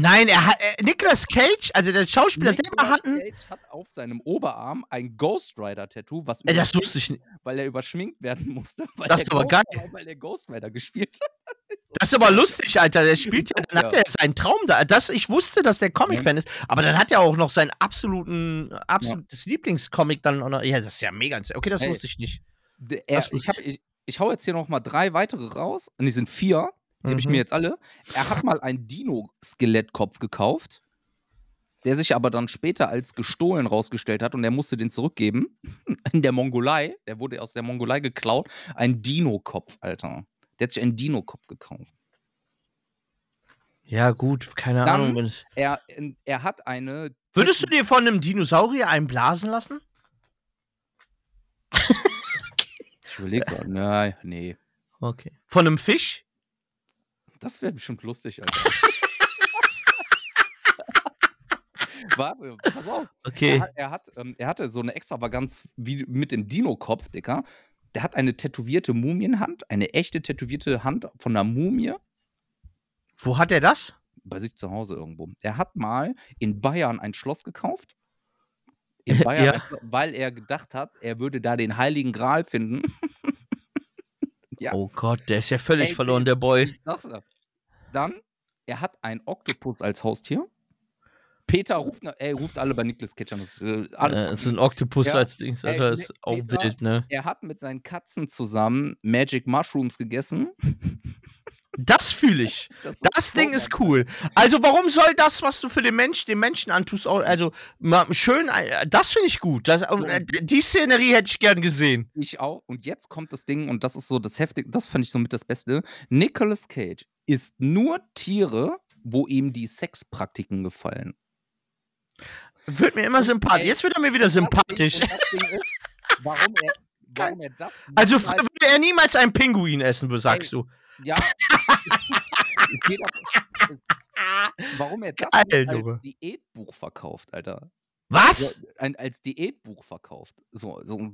[SPEAKER 3] Nein, er hat. Äh, Nicolas Cage, also der Schauspieler selber
[SPEAKER 2] Nicolas
[SPEAKER 3] hat ein.
[SPEAKER 2] Cage hat auf seinem Oberarm ein Ghost Rider-Tattoo, was
[SPEAKER 3] Äh, das wusste ich nicht.
[SPEAKER 2] weil er überschminkt werden musste.
[SPEAKER 3] Das ist aber
[SPEAKER 2] Ghost
[SPEAKER 3] geil.
[SPEAKER 2] Weil er Ghost Rider gespielt hat. [laughs]
[SPEAKER 3] Das ist aber lustig, Alter. Der [laughs] spielt ja, dann
[SPEAKER 2] Ja.
[SPEAKER 3] hat er seinen Traum da. Das, ich wusste, dass der Comic-Fan ist, aber dann hat er auch noch seinen absoluten, absolutes Lieblingscomic dann. Ja, das ist ja mega. Okay, das
[SPEAKER 2] Ey.
[SPEAKER 3] wusste ich nicht.
[SPEAKER 2] Der, er, ich, hab, ich, ich hau jetzt hier noch mal drei weitere raus. Und die sind vier. Die habe ich
[SPEAKER 3] Mhm.
[SPEAKER 2] mir jetzt alle. Er hat mal einen Dino-Skelettkopf gekauft, der sich aber dann später als gestohlen rausgestellt hat und er musste den zurückgeben. [laughs] In der Mongolei. Der wurde aus der Mongolei geklaut. Ein Dino-Kopf, Alter. Der hat sich einen Dino-Kopf gekauft.
[SPEAKER 3] Ja, gut, keine
[SPEAKER 2] Dann-
[SPEAKER 3] Ahnung.
[SPEAKER 2] Er, er hat eine.
[SPEAKER 3] Würdest du dir von einem Dinosaurier einen blasen lassen?
[SPEAKER 2] Ich überlege gerade. Nein, nee. [laughs]
[SPEAKER 3] Okay. Von einem Fisch?
[SPEAKER 2] Das wäre bestimmt lustig, Alter. [laughs] Warte, pass auf. Er,
[SPEAKER 3] Okay.
[SPEAKER 2] hat, er, hat, ähm, er hatte so eine Extravaganz wie mit dem Dino-Kopf, Dicker. Der hat eine tätowierte Mumienhand, eine echte tätowierte Hand von einer Mumie
[SPEAKER 3] Wo hat er das?
[SPEAKER 2] bei sich zu Hause irgendwo. Er hat mal in Bayern ein Schloss gekauft. In [laughs] Bayern,
[SPEAKER 3] Ja.
[SPEAKER 2] weil er gedacht hat, er würde da den Heiligen Gral finden. [laughs] Ja.
[SPEAKER 3] Oh Gott, der ist ja völlig
[SPEAKER 2] Ey,
[SPEAKER 3] verloren, der Boy.
[SPEAKER 2] Ich sag's ja. Dann, er hat ein Oktopus als Haustier. Peter ruft, ey, ruft alle bei Niklas Cage an. Das ist, äh, alles
[SPEAKER 3] Äh,
[SPEAKER 2] von
[SPEAKER 3] ist ein Oktopus
[SPEAKER 2] Ja.
[SPEAKER 3] als Ding.
[SPEAKER 2] Ey,
[SPEAKER 3] Alter, ist
[SPEAKER 2] ne-
[SPEAKER 3] auch
[SPEAKER 2] Peter-
[SPEAKER 3] wild, ne?
[SPEAKER 2] Er hat mit seinen Katzen zusammen Magic Mushrooms gegessen. [laughs]
[SPEAKER 3] Das fühle ich. [laughs]
[SPEAKER 2] Das,
[SPEAKER 3] Das Ding ist cool. Also warum soll das, was du für den Mensch, den Menschen antust, auch, also schön, äh, das finde ich gut. Das, äh, die Szenerie hätte ich gern gesehen.
[SPEAKER 2] Ich auch. Und jetzt kommt das Ding, und das ist so das Heftige, das fand ich somit das Beste. Nicolas Cage isst nur Tiere, wo ihm die Sexpraktiken gefallen.
[SPEAKER 3] Wird mir immer sympathisch. Jetzt wird er mir wieder sympathisch.
[SPEAKER 2] Ist, [laughs] warum er, warum er das.
[SPEAKER 3] Also
[SPEAKER 2] niemals-
[SPEAKER 3] würde er niemals einen Pinguin essen, sagst du.
[SPEAKER 2] Ja. [laughs] Warum er das
[SPEAKER 3] Geil,
[SPEAKER 2] als. Diätbuch verkauft, Alter.
[SPEAKER 3] Was?
[SPEAKER 2] ein, als Diätbuch verkauft. So, so,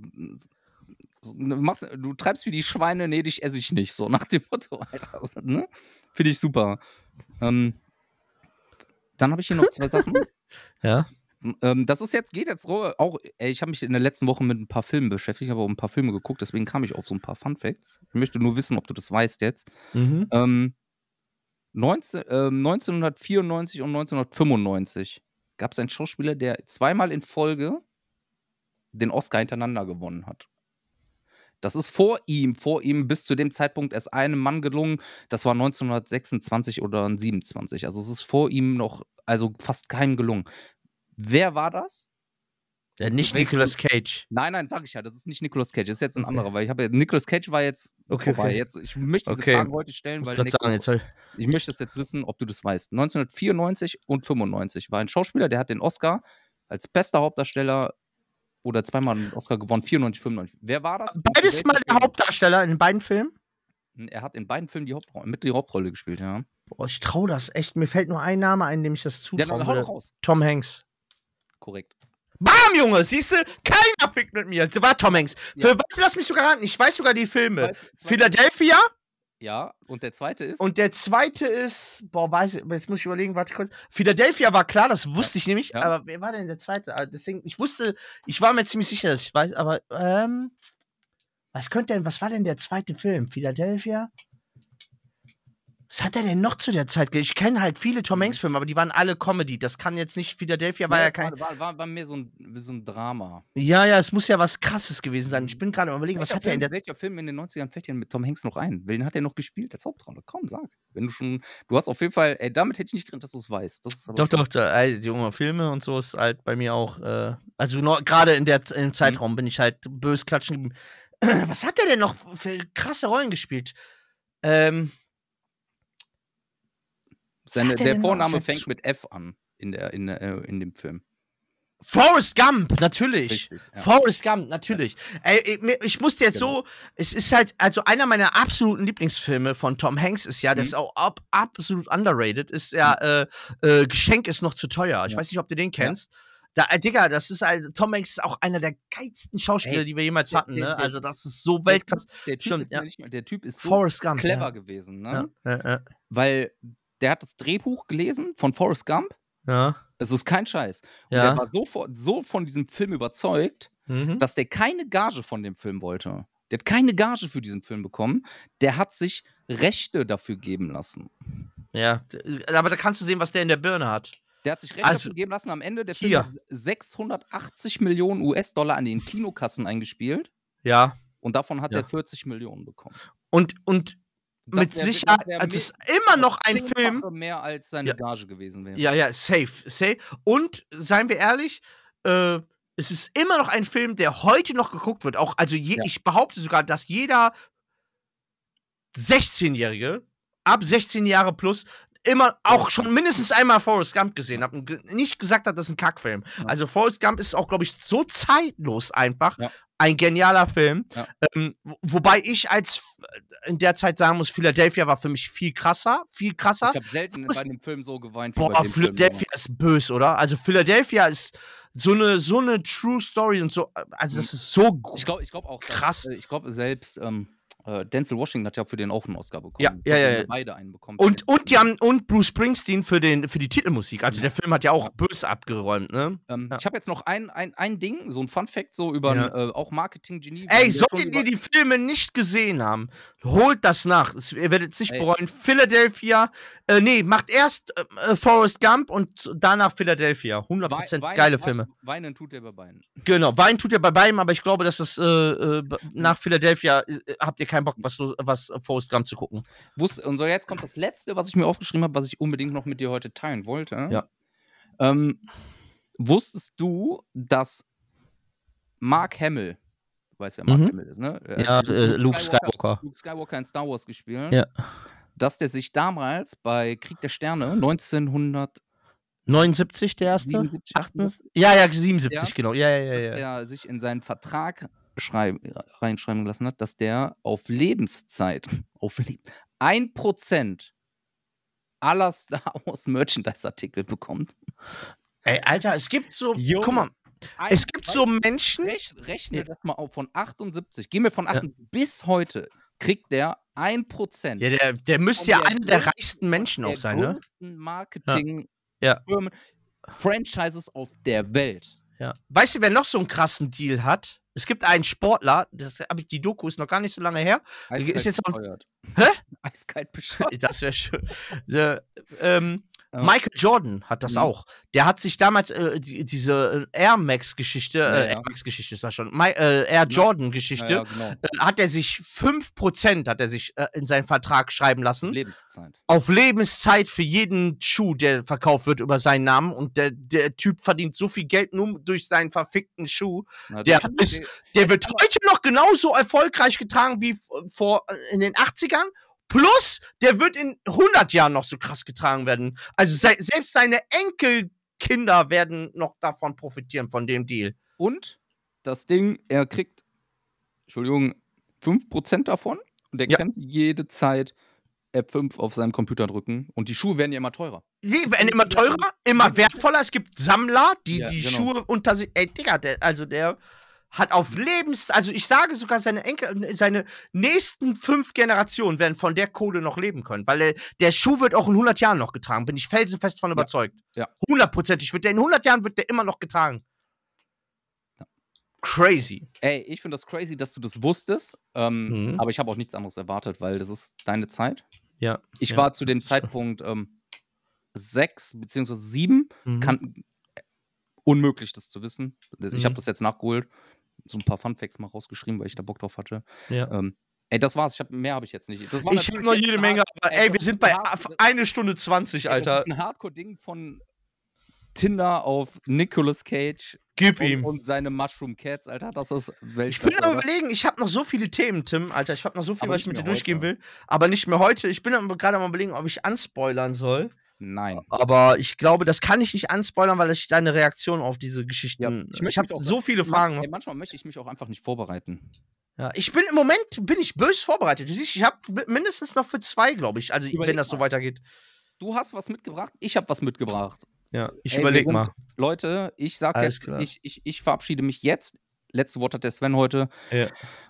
[SPEAKER 2] so du, machst, du treibst wie die Schweine, nee, dich esse ich nicht. So nach dem Motto, Alter. So, ne? Finde ich super. Ähm, dann habe ich hier noch zwei Sachen. [laughs]
[SPEAKER 3] Ja.
[SPEAKER 2] Ähm, das ist jetzt, geht jetzt auch, ey, ich habe mich in der letzten Woche mit ein paar Filmen beschäftigt, habe auch ein paar Filme geguckt, deswegen kam ich auf so ein paar Fun Facts. Ich möchte nur wissen, ob du das weißt jetzt.
[SPEAKER 3] Mhm.
[SPEAKER 2] Ähm, 19, ähm, 1994 und 1995 gab es einen Schauspieler, der zweimal in Folge den Oscar hintereinander gewonnen hat. Das ist vor ihm, vor ihm bis zu dem Zeitpunkt erst einem Mann gelungen. Das war 1926 oder 27. Also es ist vor ihm noch, also fast keinem gelungen. Wer war das?
[SPEAKER 3] Ja, nicht Nicolas Cage.
[SPEAKER 2] Nein, nein, sag ich ja, das ist nicht Nicolas Cage, das ist jetzt ein
[SPEAKER 3] Okay.
[SPEAKER 2] anderer, weil ich habe ja, Nicolas Cage war jetzt
[SPEAKER 3] Okay,
[SPEAKER 2] vorbei.
[SPEAKER 3] okay.
[SPEAKER 2] Jetzt, ich möchte diese
[SPEAKER 3] Okay.
[SPEAKER 2] Frage heute stellen, weil
[SPEAKER 3] Ich sagen, jetzt soll
[SPEAKER 2] ich möchte jetzt, jetzt wissen, ob du das weißt. 1994 und 95 war ein Schauspieler, der hat den Oscar als bester Hauptdarsteller oder zweimal einen Oscar gewonnen, 94, 95. Wer war das?
[SPEAKER 3] Beides mal der? Hauptdarsteller in den beiden Filmen?
[SPEAKER 2] Er hat in beiden Filmen die Hauptrolle, mit die Hauptrolle gespielt, ja.
[SPEAKER 3] Boah, ich trau das echt. Mir fällt nur ein Name ein, dem ich das
[SPEAKER 2] Ja,
[SPEAKER 3] zutraue.
[SPEAKER 2] dann hau doch raus.
[SPEAKER 3] Tom Hanks.
[SPEAKER 2] Korrekt.
[SPEAKER 3] Bam, Junge, siehst du? Keiner pickt mit mir. Das war Tom Hanks.
[SPEAKER 2] Ja.
[SPEAKER 3] Für, warte, lass mich sogar raten. Ich weiß sogar die Filme. Philadelphia
[SPEAKER 2] Ja, und der zweite ist?
[SPEAKER 3] und der zweite ist, boah, weiß ich, jetzt muss ich überlegen, warte kurz. Philadelphia war klar, das wusste ich nämlich,
[SPEAKER 2] Ja.
[SPEAKER 3] aber wer war denn der zweite? Ah, Deswegen, ich wusste, ich war mir ziemlich sicher, dass ich weiß, aber, ähm, was könnte denn, was war denn der zweite Film? Philadelphia? Was hat er denn noch zu der Zeit? Ich kenne halt viele Tom Hanks Filme, aber die waren alle Comedy. Das kann jetzt nicht, Philadelphia war
[SPEAKER 2] Nee,
[SPEAKER 3] ja kein.
[SPEAKER 2] War, war, war mehr so ein, so ein Drama.
[SPEAKER 3] Ja, ja, es muss ja was krasses gewesen sein. Ich bin gerade am überlegen, was
[SPEAKER 2] welcher,
[SPEAKER 3] hat er in
[SPEAKER 2] Film,
[SPEAKER 3] der.
[SPEAKER 2] welcher Film in den 90ern fällt dir mit Tom Hanks noch ein? Wen hat er noch gespielt als Hauptrolle? Komm, sag. Wenn du schon. Du hast auf jeden Fall. Ey, damit hätte ich nicht gerechnet, dass du es weißt.
[SPEAKER 3] Doch, doch, da, ey, die junge Filme und so ist halt bei mir auch, äh, also gerade in der im Zeitraum bin ich halt bös klatschen geblieben. [clears throat] Was hat der denn noch für krasse Rollen gespielt? Ähm,
[SPEAKER 2] Seine,
[SPEAKER 3] er
[SPEAKER 2] der
[SPEAKER 3] noch?
[SPEAKER 2] Vorname fängt mit F an in, der, in, der, äh, in dem Film.
[SPEAKER 3] Forrest Gump, natürlich.
[SPEAKER 2] Richtig. Ja.
[SPEAKER 3] Forrest Gump, natürlich. Ey, ich, ich musste jetzt
[SPEAKER 2] Genau.
[SPEAKER 3] so, es ist halt, also einer meiner absoluten Lieblingsfilme von Tom Hanks ist ja, das
[SPEAKER 2] Mhm.
[SPEAKER 3] ist auch ab, absolut underrated, ist ja, äh, äh, Geschenk ist noch zu teuer. Ich
[SPEAKER 2] Ja.
[SPEAKER 3] weiß nicht, ob du den kennst. Da, äh, Digga, das ist halt, Tom Hanks ist auch einer der geilsten Schauspieler,
[SPEAKER 2] Ey,
[SPEAKER 3] die wir jemals
[SPEAKER 2] der-
[SPEAKER 3] hatten,
[SPEAKER 2] der-
[SPEAKER 3] ne?
[SPEAKER 2] der-
[SPEAKER 3] Also das ist so
[SPEAKER 2] Der
[SPEAKER 3] Weltklasse.
[SPEAKER 2] Der Typ,
[SPEAKER 3] Stimmt,
[SPEAKER 2] ist,
[SPEAKER 3] ja.
[SPEAKER 2] mehr- der typ ist so
[SPEAKER 3] Forrest Gump.
[SPEAKER 2] clever
[SPEAKER 3] Ja.
[SPEAKER 2] gewesen, ne?
[SPEAKER 3] Ja, ja, ja.
[SPEAKER 2] Weil der hat das Drehbuch gelesen von Forrest Gump.
[SPEAKER 3] ja.
[SPEAKER 2] Es ist kein Scheiß. Und
[SPEAKER 3] Ja.
[SPEAKER 2] der war so, so von diesem Film überzeugt,
[SPEAKER 3] Mhm.
[SPEAKER 2] dass der keine Gage von dem Film wollte. Der hat keine Gage für diesen Film bekommen. Der hat sich Rechte dafür geben lassen.
[SPEAKER 3] ja. Aber da kannst du sehen, was der in der Birne hat.
[SPEAKER 2] Der hat sich Rechte
[SPEAKER 3] Also,
[SPEAKER 2] dafür geben lassen. Am Ende der Film
[SPEAKER 3] hier.
[SPEAKER 2] hat 680 Millionen US-Dollar an den Kinokassen eingespielt.
[SPEAKER 3] Ja.
[SPEAKER 2] Und davon hat
[SPEAKER 3] Ja.
[SPEAKER 2] er 40 Millionen bekommen.
[SPEAKER 3] Und, und
[SPEAKER 2] Das
[SPEAKER 3] mit
[SPEAKER 2] wär-
[SPEAKER 3] Sicherheit,
[SPEAKER 2] wär
[SPEAKER 3] also es ist immer noch ein Film.
[SPEAKER 2] mehr als seine
[SPEAKER 3] Ja.
[SPEAKER 2] Gage gewesen wäre.
[SPEAKER 3] Ja, ja, safe, safe. Und seien wir ehrlich, äh, es ist immer noch ein Film, der heute noch geguckt wird. Auch, also je,
[SPEAKER 2] Ja.
[SPEAKER 3] ich behaupte sogar, dass jeder 16-Jährige ab 16 Jahre plus immer auch schon mindestens einmal Forrest Gump gesehen hat und nicht gesagt hat, das ist ein Kackfilm.
[SPEAKER 2] Ja.
[SPEAKER 3] Also Forrest Gump ist auch, glaube ich, so zeitlos einfach.
[SPEAKER 2] Ja.
[SPEAKER 3] Ein genialer Film.
[SPEAKER 2] Ja.
[SPEAKER 3] Ähm, wo- wobei ich als in der Zeit sagen muss, Philadelphia war für mich viel krasser, viel krasser.
[SPEAKER 2] Ich habe selten bei dem Film so geweint
[SPEAKER 3] Boah,
[SPEAKER 2] dem Film.
[SPEAKER 3] Philadelphia ist böse, oder? Also Philadelphia ist so eine so eine True Story und so. Also das ist so.
[SPEAKER 2] Ich glaube ich glaub auch, dass,
[SPEAKER 3] Krass.
[SPEAKER 2] äh, ich glaube selbst ähm, äh, Denzel Washington hat ja für den auch einen Oscar bekommen.
[SPEAKER 3] Ja, ja, ja, ja.
[SPEAKER 2] Beide einen bekommen.
[SPEAKER 3] Und, und die haben und Bruce Springsteen für den für die Titelmusik. Also
[SPEAKER 2] Ja.
[SPEAKER 3] der Film hat ja auch
[SPEAKER 2] Ja.
[SPEAKER 3] böse abgeräumt, ne?
[SPEAKER 2] Ähm,
[SPEAKER 3] Ja.
[SPEAKER 2] Ich habe jetzt noch ein, ein, ein Ding, so ein Fun-Fact, so über äh, auch Marketing-Genie.
[SPEAKER 3] Ey, solltet ihr die Filme nicht gesehen haben, holt das nach. Es- Ihr werdet es nicht
[SPEAKER 2] Ey.
[SPEAKER 3] bereuen. Philadelphia, äh, nee, macht erst äh, äh, Forrest Gump und danach Philadelphia. 100%
[SPEAKER 2] Wei-
[SPEAKER 3] geile
[SPEAKER 2] Weinen-
[SPEAKER 3] Filme.
[SPEAKER 2] Weinen tut er bei beiden.
[SPEAKER 3] Genau, Wein tut ja bei beidem, aber ich glaube, dass das äh, äh, nach Philadelphia äh, habt ihr keinen Bock, was, was äh, Forrest Gump zu gucken.
[SPEAKER 2] Und so jetzt kommt das Letzte, was ich mir aufgeschrieben habe, was ich unbedingt noch mit dir heute teilen wollte.
[SPEAKER 3] Ja.
[SPEAKER 2] Ähm, wusstest du, dass Mark Hamill, du weißt, wer Mark
[SPEAKER 3] Mhm.
[SPEAKER 2] Hamill ist, ne?
[SPEAKER 3] Ja, äh, Luke Skywalker.
[SPEAKER 2] Luke Skywalker in Star Wars gespielt.
[SPEAKER 3] Ja.
[SPEAKER 2] Dass der sich damals bei Krieg der Sterne 1900
[SPEAKER 3] 79 der erste?
[SPEAKER 2] 77,
[SPEAKER 3] 78? Ja, ja, 77,
[SPEAKER 2] Ja.
[SPEAKER 3] genau. Ja, ja, ja, ja.
[SPEAKER 2] er sich in seinen Vertrag reinschreiben lassen hat, dass der auf Lebenszeit, [laughs] auf Le 1% aller Star Wars Merchandise-Artikel bekommt.
[SPEAKER 3] Ey, Alter, es gibt so,
[SPEAKER 2] Junge.
[SPEAKER 3] guck mal,
[SPEAKER 2] Ein-
[SPEAKER 3] es gibt so Menschen,
[SPEAKER 2] Rech, rechne
[SPEAKER 3] Ja.
[SPEAKER 2] das mal auf von 78. Gehen wir von
[SPEAKER 3] Ja.
[SPEAKER 2] 78 bis heute kriegt der 1%.
[SPEAKER 3] ja, der, der müsste ja
[SPEAKER 2] der
[SPEAKER 3] einer der reichsten Menschen auch sein, ne?
[SPEAKER 2] größten Marketing
[SPEAKER 3] Ja.
[SPEAKER 2] Firmen, Franchises auf der Welt.
[SPEAKER 3] Ja. Weißt du, wer noch so einen krassen Deal hat? Es gibt einen Sportler, das habe ich, die Doku ist noch gar nicht so lange her. Ist jetzt auch-
[SPEAKER 2] bescheuert.
[SPEAKER 3] Hä? [laughs]
[SPEAKER 2] Eiskalt [laughs] bescheuert.
[SPEAKER 3] Das wäre schön. Der, ähm,
[SPEAKER 2] Ja.
[SPEAKER 3] Michael Jordan hat das
[SPEAKER 2] Mhm.
[SPEAKER 3] auch. Der hat sich damals äh, die, diese äh, Air Max-Geschichte,
[SPEAKER 2] Ja,
[SPEAKER 3] äh. Air Max-Geschichte ist das schon, Mi äh, Air Jordan-Geschichte,
[SPEAKER 2] genau.
[SPEAKER 3] äh, hat er sich 5% hat er sich äh, in seinen Vertrag schreiben lassen.
[SPEAKER 2] Lebenszeit.
[SPEAKER 3] auf Lebenszeit für jeden Schuh, der verkauft wird über seinen Namen. Und der, der Typ verdient so viel Geld nur durch seinen verfickten Schuh.
[SPEAKER 2] Na,
[SPEAKER 3] Der ist- Der wird heute noch genauso erfolgreich getragen wie vor in den 80ern. Plus, der wird in 100 Jahren noch so krass getragen werden. Also se selbst seine Enkelkinder werden noch davon profitieren, von dem Deal.
[SPEAKER 2] Und das Ding, er kriegt, Entschuldigung, 5% davon und er
[SPEAKER 3] Ja.
[SPEAKER 2] kann jede Zeit F5 auf seinem Computer drücken und die Schuhe werden ja immer teurer.
[SPEAKER 3] Die werden immer teurer, immer wertvoller. Es gibt Sammler, die
[SPEAKER 2] Ja,
[SPEAKER 3] die
[SPEAKER 2] genau.
[SPEAKER 3] Schuhe unter sich. Ey, Digga, der, also der hat auf Lebens. Also ich sage sogar, seine Enkel, seine nächsten fünf Generationen werden von der Kohle noch leben können. Weil der, der Schuh wird auch in 100 Jahren noch getragen. Bin ich felsenfest von überzeugt.
[SPEAKER 2] Ja.
[SPEAKER 3] Hundertprozentig wird der in 100 Jahren wird der immer noch getragen. Crazy.
[SPEAKER 2] Ey, ich finde das crazy, dass du das wusstest, ähm,
[SPEAKER 3] Mhm.
[SPEAKER 2] aber ich habe auch nichts anderes erwartet, weil das ist deine Zeit.
[SPEAKER 3] Ja.
[SPEAKER 2] Ich
[SPEAKER 3] Ja,
[SPEAKER 2] war zu dem. Zeitpunkt ähm, sechs beziehungsweise sieben,
[SPEAKER 3] Mhm.
[SPEAKER 2] kann unmöglich das zu wissen. Ich
[SPEAKER 3] Mhm.
[SPEAKER 2] habe das jetzt nachgeholt, so ein paar Funfacts mal rausgeschrieben, weil ich da Bock drauf hatte.
[SPEAKER 3] Ja.
[SPEAKER 2] Ähm, ey, das war's. Ich hab, mehr habe ich jetzt nicht.
[SPEAKER 3] Ich habe noch jede Menge, aber
[SPEAKER 2] ey,
[SPEAKER 3] wir sind bei eine Stunde 20,
[SPEAKER 2] ey,
[SPEAKER 3] Alter.
[SPEAKER 2] Das ist ein Hardcore-Ding von Tinder auf Nicolas Cage
[SPEAKER 3] Gib
[SPEAKER 2] und,
[SPEAKER 3] ihm.
[SPEAKER 2] und seine Mushroom Cats, Alter. Das ist
[SPEAKER 3] Ich bin am überlegen, ich habe noch so viele Themen, Tim, Alter. Ich habe noch so viel,
[SPEAKER 2] Aber
[SPEAKER 3] was ich mit dir
[SPEAKER 2] mehr
[SPEAKER 3] durchgehen
[SPEAKER 2] heute.
[SPEAKER 3] will. Aber nicht mehr heute. Ich bin gerade am überlegen, ob ich anspoilern soll.
[SPEAKER 2] Nein.
[SPEAKER 3] Aber ich glaube, das kann ich nicht anspoilern, weil ich deine Reaktion auf diese
[SPEAKER 2] Ja,
[SPEAKER 3] Geschichten.
[SPEAKER 2] ich
[SPEAKER 3] ich habe so viele Fragen.
[SPEAKER 2] Ey, manchmal möchte ich mich auch einfach nicht vorbereiten.
[SPEAKER 3] Ja, ich bin im Moment bin ich bös vorbereitet. Du siehst, ich habe mindestens noch für zwei, glaube ich. Also
[SPEAKER 2] Überleg
[SPEAKER 3] wenn das so
[SPEAKER 2] mal.
[SPEAKER 3] weitergeht.
[SPEAKER 2] Du hast was mitgebracht, ich habe was mitgebracht.
[SPEAKER 3] Ja, ich
[SPEAKER 2] Ey, wir
[SPEAKER 3] überleg
[SPEAKER 2] sind-
[SPEAKER 3] mal.
[SPEAKER 2] Leute, ich sag
[SPEAKER 3] Alles
[SPEAKER 2] jetzt,
[SPEAKER 3] klar.
[SPEAKER 2] ich, ich, ich verabschiede mich jetzt. Letzte Wort hat der Sven heute.
[SPEAKER 3] Ja.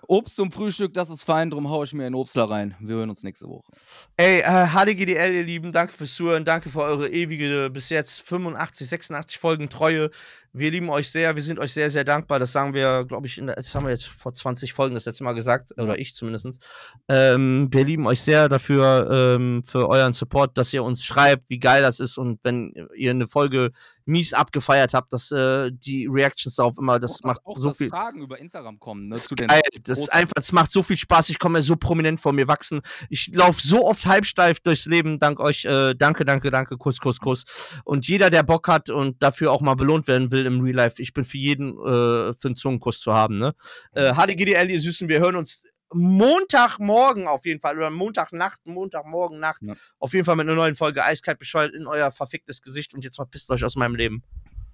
[SPEAKER 2] Obst zum Frühstück, das ist fein, drum haue ich mir einen Obstler rein. Wir hören uns nächste Woche.
[SPEAKER 3] Ey, äh, HDGDL, ihr Lieben, danke fürs Zuhören, danke für eure ewige, bis jetzt 85, 86 Folgen Treue. Wir lieben euch sehr, wir sind euch sehr, sehr dankbar. Das sagen wir, glaube ich, in der, das haben wir jetzt vor 20 Folgen das letzte Mal gesagt, oder ich zumindest. Ähm, wir lieben euch sehr dafür, ähm, für euren Support, dass ihr uns schreibt, wie geil das ist und wenn ihr eine Folge mies abgefeiert habt, dass äh, die Reactions darauf immer, das
[SPEAKER 2] Auch-
[SPEAKER 3] macht
[SPEAKER 2] auch,
[SPEAKER 3] so viel.
[SPEAKER 2] Fragen über Instagram kommen, ne,
[SPEAKER 3] Das
[SPEAKER 2] zu den
[SPEAKER 3] geil. Das ist einfach, es macht so viel Spaß. Ich komme mir so prominent vor mir wachsen. Ich laufe so oft halbsteif durchs Leben. Dank euch. Äh, danke, danke, danke. Kuss, Kuss, Kuss. Und jeder, der Bock hat und dafür auch mal belohnt werden will im Real Life, ich bin für jeden äh, für einen Zungenkuss zu haben. Ne? Äh, HDGDL, ihr Süßen, wir hören uns Montagmorgen auf jeden Fall oder Montagnacht, Montagmorgen Nacht
[SPEAKER 2] Ja.
[SPEAKER 3] auf jeden Fall mit einer neuen Folge Eiskalt bescheuert in euer verficktes Gesicht und jetzt verpisst euch aus meinem Leben.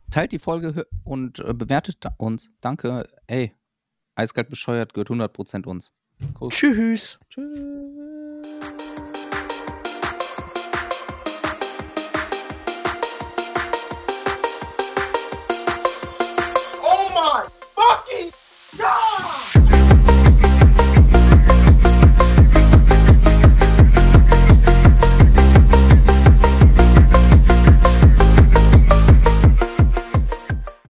[SPEAKER 2] Teilt die Folge und äh, bewertet uns. Danke. Ey, eiskalt bescheuert gehört 100% uns. Kuss.
[SPEAKER 3] Tschüss.
[SPEAKER 2] Tschüss.